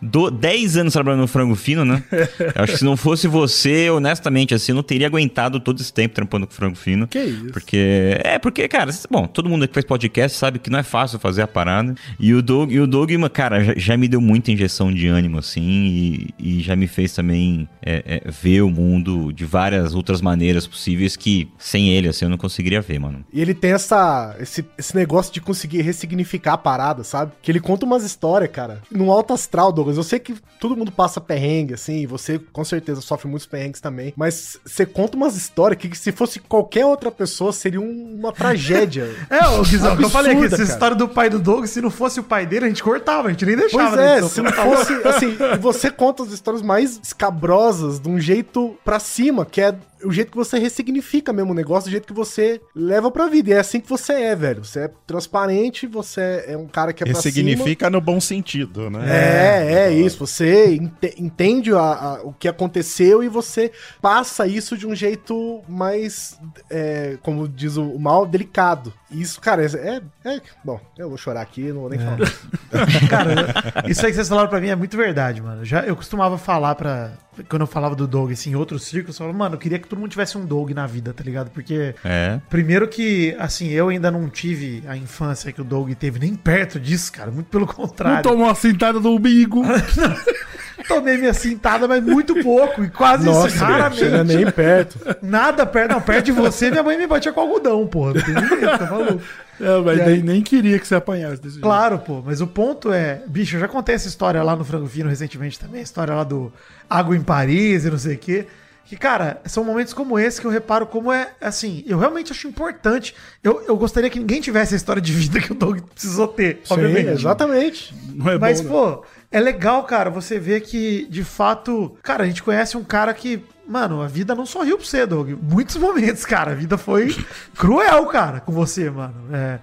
Do, 10 anos trabalhando no frango fino, né? Eu acho que se não fosse você, honestamente, assim, eu não teria aguentado todo esse tempo trampando com frango fino. Que isso? Porque. É, porque, cara, bom, todo mundo que faz podcast sabe que não é fácil fazer a parada. E o Doug, e o Doug cara, já, já me deu muita injeção de ânimo, assim, e, e já me fez também é, é, ver o mundo de várias outras maneiras possíveis que sem ele, assim, eu não conseguiria ver, mano. E ele tem essa, esse, esse negócio de conseguir ressignificar a parada, sabe? Que ele conta umas histórias, cara. No alto astral, Douglas. Eu sei que todo mundo passa perrengue, assim, e você com certeza sofre muitos perrengues também. Mas você conta umas histórias que, se fosse qualquer outra pessoa, seria um- uma tragédia. É, ô Guizão, que eu falei que essa cara. história do pai do Doug, se não fosse o pai dele, a gente cortava, a gente nem deixava. Pois é, edição. se não fosse, assim, você conta as histórias mais escabrosas de um jeito pra cima, que é o jeito que você ressignifica mesmo o negócio, do jeito que você leva pra vida. E é assim que você é, velho. Você é transparente, você é um cara que é pra cima. Ressignifica no bom sentido, né? É, é isso. Você ente- entende a- a- o que aconteceu e você passa isso de um jeito mais, é, como diz o mal, delicado. Isso, cara, é, é- Bom, eu vou chorar aqui, não vou nem falar. Cara, isso aí que vocês falaram pra mim é muito verdade, mano. Já, eu costumava falar pra. Quando eu falava do Doug, assim, em outros círculos, eu falava, mano, eu queria que todo mundo tivesse um Doug na vida, tá ligado? Porque. É. Primeiro que, assim, eu ainda não tive a infância que o Doug teve, nem perto disso, cara. Muito pelo Não contrário. tomou uma cintada no umbigo. Tomei minha cintada, mas muito pouco. E quase Nossa, isso, raramente. chega nem perto. Nada perto. Não, perto de você, minha mãe me batia com algodão, porra. Não tem nem jeito, tá maluco. É, mas aí- nem, queria que você apanhasse desse jeito. Claro, pô, mas o ponto é, bicho, eu já contei essa história lá no Frango Fino recentemente também, a história lá do Água em Paris e não sei o quê. Que, cara, são momentos como esse que eu reparo como é, assim, eu realmente acho importante. Eu, eu gostaria que ninguém tivesse a história de vida que o Doug precisou ter, Sim, obviamente. exatamente. Não é Mas, bom, né? pô, é legal, cara, você ver que, de fato, cara, a gente conhece um cara que, mano, a vida não sorriu pra você, Doug. Muitos momentos, cara, a vida foi cruel, cara, com você, mano. É,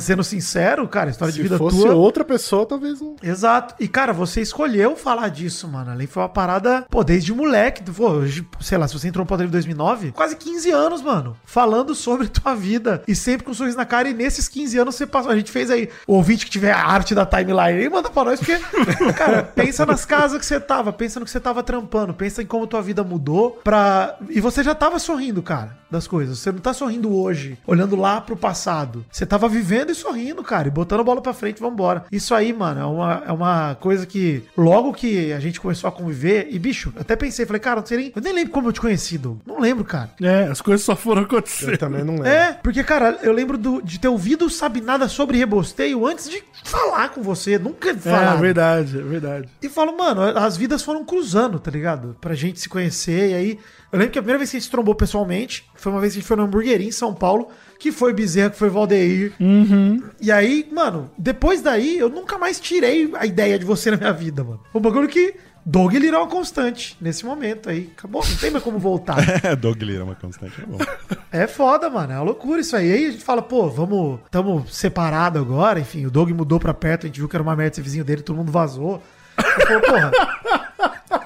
sendo sincero, cara, a história de Se vida fosse tua. outra pessoa, talvez não. Exato. E, cara, você escolheu falar disso, mano. Ali foi uma parada, pô, desde moleque. Pô, sei lá, se você entrou no Poder em 2009, quase 15 anos, mano. Falando sobre tua vida. E sempre com um sorriso na cara. E nesses 15 anos você passou. A gente fez aí, o ouvinte que tiver a arte da timeline aí, manda pra nós, porque, cara, pensa nas casas que você tava, pensa no que você tava trampando, pensa em como tua vida mudou pra. E você já tava sorrindo, cara, das coisas. Você não tá sorrindo hoje, olhando lá pro passado. Você tava vivendo e sorrindo, cara, e botando a bola pra frente, vambora. Isso aí, mano, é uma, é uma coisa que logo que a gente começou a conviver, e bicho, eu até pensei, falei, cara, não sei nem, eu nem lembro como eu te conheci, Doug. Não lembro, cara. É, as coisas só foram acontecer. Eu também não lembro. É, porque, cara, eu lembro do- de ter ouvido Sabe Nada sobre Rebosteio antes de falar com você. Nunca É, falar. verdade, é verdade. E falo, mano, as vidas foram cruzando, tá ligado? Pra gente se conhecer. E aí, eu lembro que a primeira vez que a gente se trombou pessoalmente foi uma vez que a gente foi no hamburgueria em São Paulo, que foi Bezerra, que foi Valdeir. E aí, mano, depois daí, eu nunca mais tirei a ideia de você na minha vida, mano. Um bagulho que Doug Lira é uma constante nesse momento aí. Acabou, não tem mais como voltar. É, Doug Lira é uma constante, é bom. É foda, mano. É uma loucura isso aí. Aí a gente fala, pô, vamos. Tamo separado agora. Enfim, o Doug mudou pra perto, a gente viu que era uma merda ser vizinho dele, todo mundo vazou. Eu falo, porra.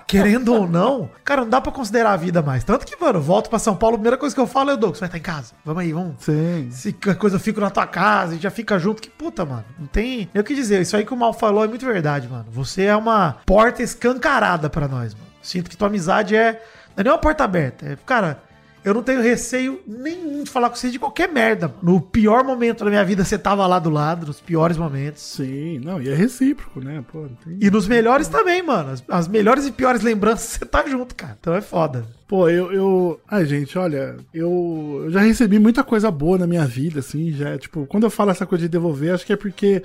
Querendo ou não, cara, não dá pra considerar a vida mais. Tanto que, mano, volto pra São Paulo, a primeira coisa que eu falo é, Doug, você vai estar em casa. Vamos aí, vamos. Sim. Se qualquer coisa eu fico na tua casa, a gente já fica junto. Que puta, mano. Não tem. Eu que dizer, isso aí que o Mal falou é muito verdade, mano. Você é uma porta escancarada pra nós, mano. Sinto que tua amizade é. Não é nem uma porta aberta. É, cara, eu não tenho receio nenhum de falar com você de qualquer merda. No pior momento da minha vida, você tava lá do lado, nos piores momentos. Sim, não, e é recíproco, né? Pô, tem... E nos melhores também, mano. As, as melhores e piores lembranças, você tá junto, cara. Então é foda. Pô, eu, eu. Ai, gente, olha, eu, eu já recebi muita coisa boa na minha vida, assim, já. Tipo, quando eu falo essa coisa de devolver, acho que é porque.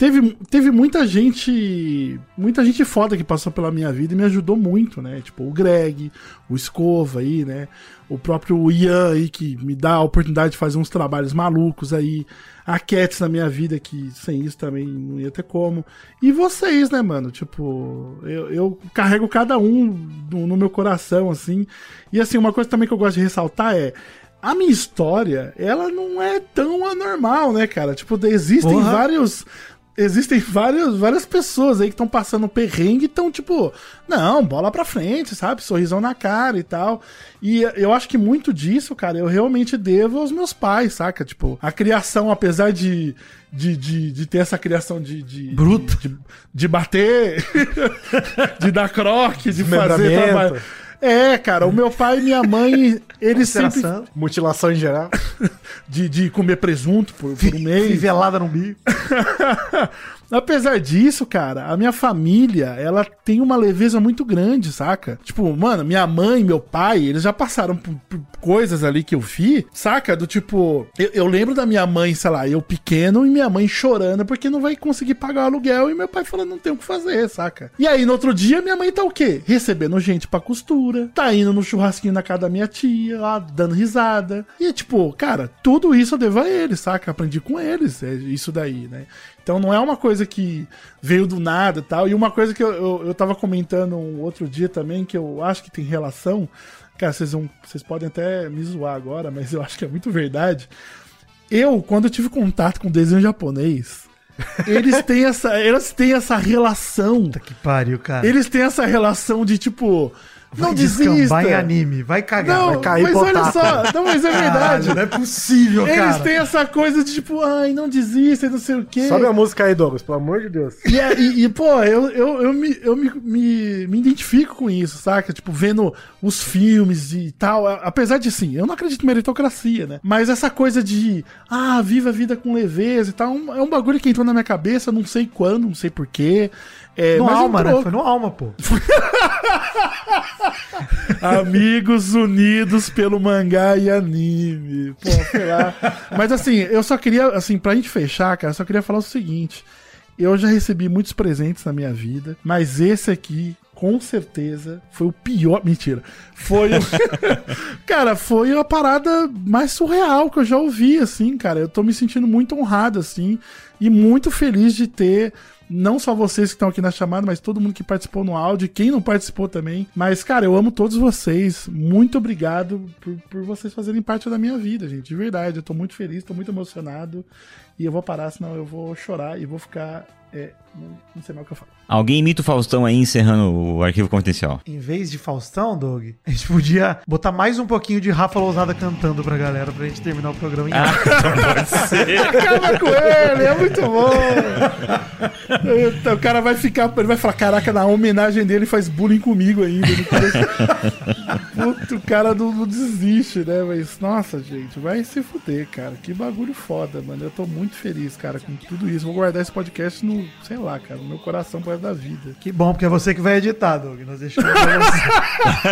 Teve, teve muita gente. Muita gente foda que passou pela minha vida e me ajudou muito, né? Tipo, o Greg, o Escova aí, né? O próprio Ian aí, que me dá a oportunidade de fazer uns trabalhos malucos aí. A Cats na minha vida, que sem isso também não ia ter como. E vocês, né, mano? Tipo, eu, eu carrego cada um no, no meu coração, assim. E assim, uma coisa também que eu gosto de ressaltar é a minha história, ela não é tão anormal, né, cara? Tipo, existem Porra. vários. Existem várias, várias pessoas aí que estão passando perrengue e estão, tipo, não, bola pra frente, sabe? Sorrisão na cara e tal. E eu acho que muito disso, cara, eu realmente devo aos meus pais, saca? Tipo, a criação, apesar de. De, de, de ter essa criação de. de Bruto. De, de bater, de dar croque, de fazer trabalho. É, cara, o meu pai e minha mãe, eles sempre. Mutilação em geral. De, de comer presunto por, por um mês. Fivelada no bico. Apesar disso, cara, a minha família, ela tem uma leveza muito grande, saca? Tipo, mano, minha mãe, meu pai, eles já passaram por, por coisas ali que eu vi, saca? Do tipo, eu, eu lembro da minha mãe, sei lá, eu pequeno e minha mãe chorando porque não vai conseguir pagar o aluguel e meu pai falando não tem o que fazer, saca? E aí no outro dia minha mãe tá o quê? Recebendo gente pra costura, tá indo no churrasquinho na casa da minha tia, lá dando risada. E tipo, cara, tudo isso eu devo a eles, saca? Aprendi com eles, é isso daí, né? Então não é uma coisa que veio do nada e tal. E uma coisa que eu, eu, eu tava comentando um outro dia também, que eu acho que tem relação. Cara, vocês, vão, vocês podem até me zoar agora, mas eu acho que é muito verdade. Eu, quando eu tive contato com desenho japonês, eles têm essa, eles têm essa relação. Que pariu, cara. Eles têm essa relação de tipo. Vai não desista. em anime, vai cagar, Não, vai cair mas olha potata. só, não, mas é verdade. Caralho, não é possível, Eles cara. têm essa coisa de tipo, ai, não desista, e não sei o quê. Sobe a música aí, Douglas, pelo amor de Deus. E, é- e- e, pô, eu, eu, eu, me, eu me, me, me identifico com isso, saca? Tipo, vendo os filmes e tal. Apesar de, sim, eu não acredito em meritocracia, né? Mas essa coisa de, ah, viva a vida com leveza e tal, é um bagulho que entrou na minha cabeça, não sei quando, não sei porquê. É, no alma, entrou. né? Foi no alma, pô. Amigos unidos pelo mangá e anime. Pô, sei lá. Mas assim, eu só queria, assim, pra gente fechar, cara, eu só queria falar o seguinte. Eu já recebi muitos presentes na minha vida, mas esse aqui, com certeza, foi o pior. Mentira. Foi. o- cara, foi a parada mais surreal que eu já ouvi, assim, cara. Eu tô me sentindo muito honrado, assim, e muito feliz de ter não só vocês que estão aqui na chamada, mas todo mundo que participou no áudio, quem não participou também. Mas, cara, eu amo todos vocês. Muito obrigado por, por vocês fazerem parte da minha vida, gente. De verdade, eu tô muito feliz, tô muito emocionado. E eu vou parar, senão eu vou chorar e vou ficar. é, não, não sei mais o que eu falo. Alguém imita o Faustão aí encerrando o arquivo confidencial. Em vez de Faustão, Doug, a gente podia botar mais um pouquinho de Rafa Lousada cantando pra galera pra gente terminar o programa em Acaba com ele, é muito bom. Então, o cara vai ficar, ele vai falar: caraca, na homenagem dele faz bullying comigo ainda. no começo." Puta, o cara não, não desiste, né? Mas, nossa, gente, vai se fuder, cara. Que bagulho foda, mano. Eu tô muito feliz, cara, com tudo isso. Vou guardar esse podcast no, sei lá, cara, no meu coração pro resto da vida. Que bom, porque é você que vai editar, Doug. Nós deixamos pra você.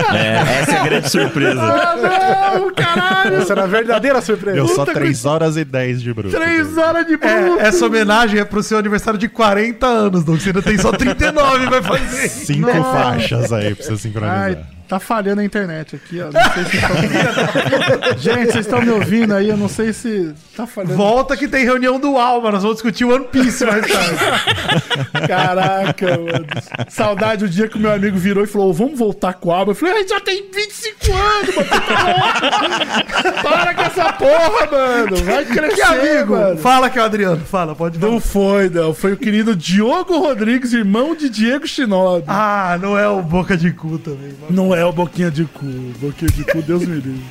É, essa é a grande surpresa. Ah, não, caralho! Essa era a verdadeira surpresa. Eu só Puta 3 horas e 10 de bruto. Três horas de bruto. É, essa homenagem é pro seu aniversário de 40 anos, Doug. Você ainda tem só 39 vai fazer. Cinco faixas aí pra você sincronizar. Ai, Tá falhando a internet aqui, ó. Não sei se estão... Gente, vocês estão me ouvindo aí? Eu não sei se tá falhando. Volta que tem reunião do Alma, nós vamos discutir One Piece mais tarde. Caraca, mano. Saudade o dia que o meu amigo virou e falou: vamos voltar com o álbum. Eu falei, "Ai, já tem 25 anos, mano. Para com essa porra, mano. Vai crescer, Que amigo? mano. Fala que é o Adriano, fala, pode falar. Não foi, não. Foi o querido Diogo Rodrigues, irmão de Diego Shinobi. Ah, não é o Boca de Cu também. mano. Não é o Boquinha de Cu. Boquinha de Cu, Deus me livre.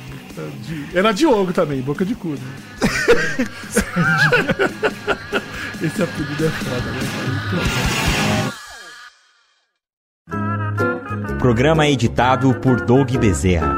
Era Diogo também, Boca de Cu, né? Esse apelido é foda, né? Programa editado por Doug Bezerra.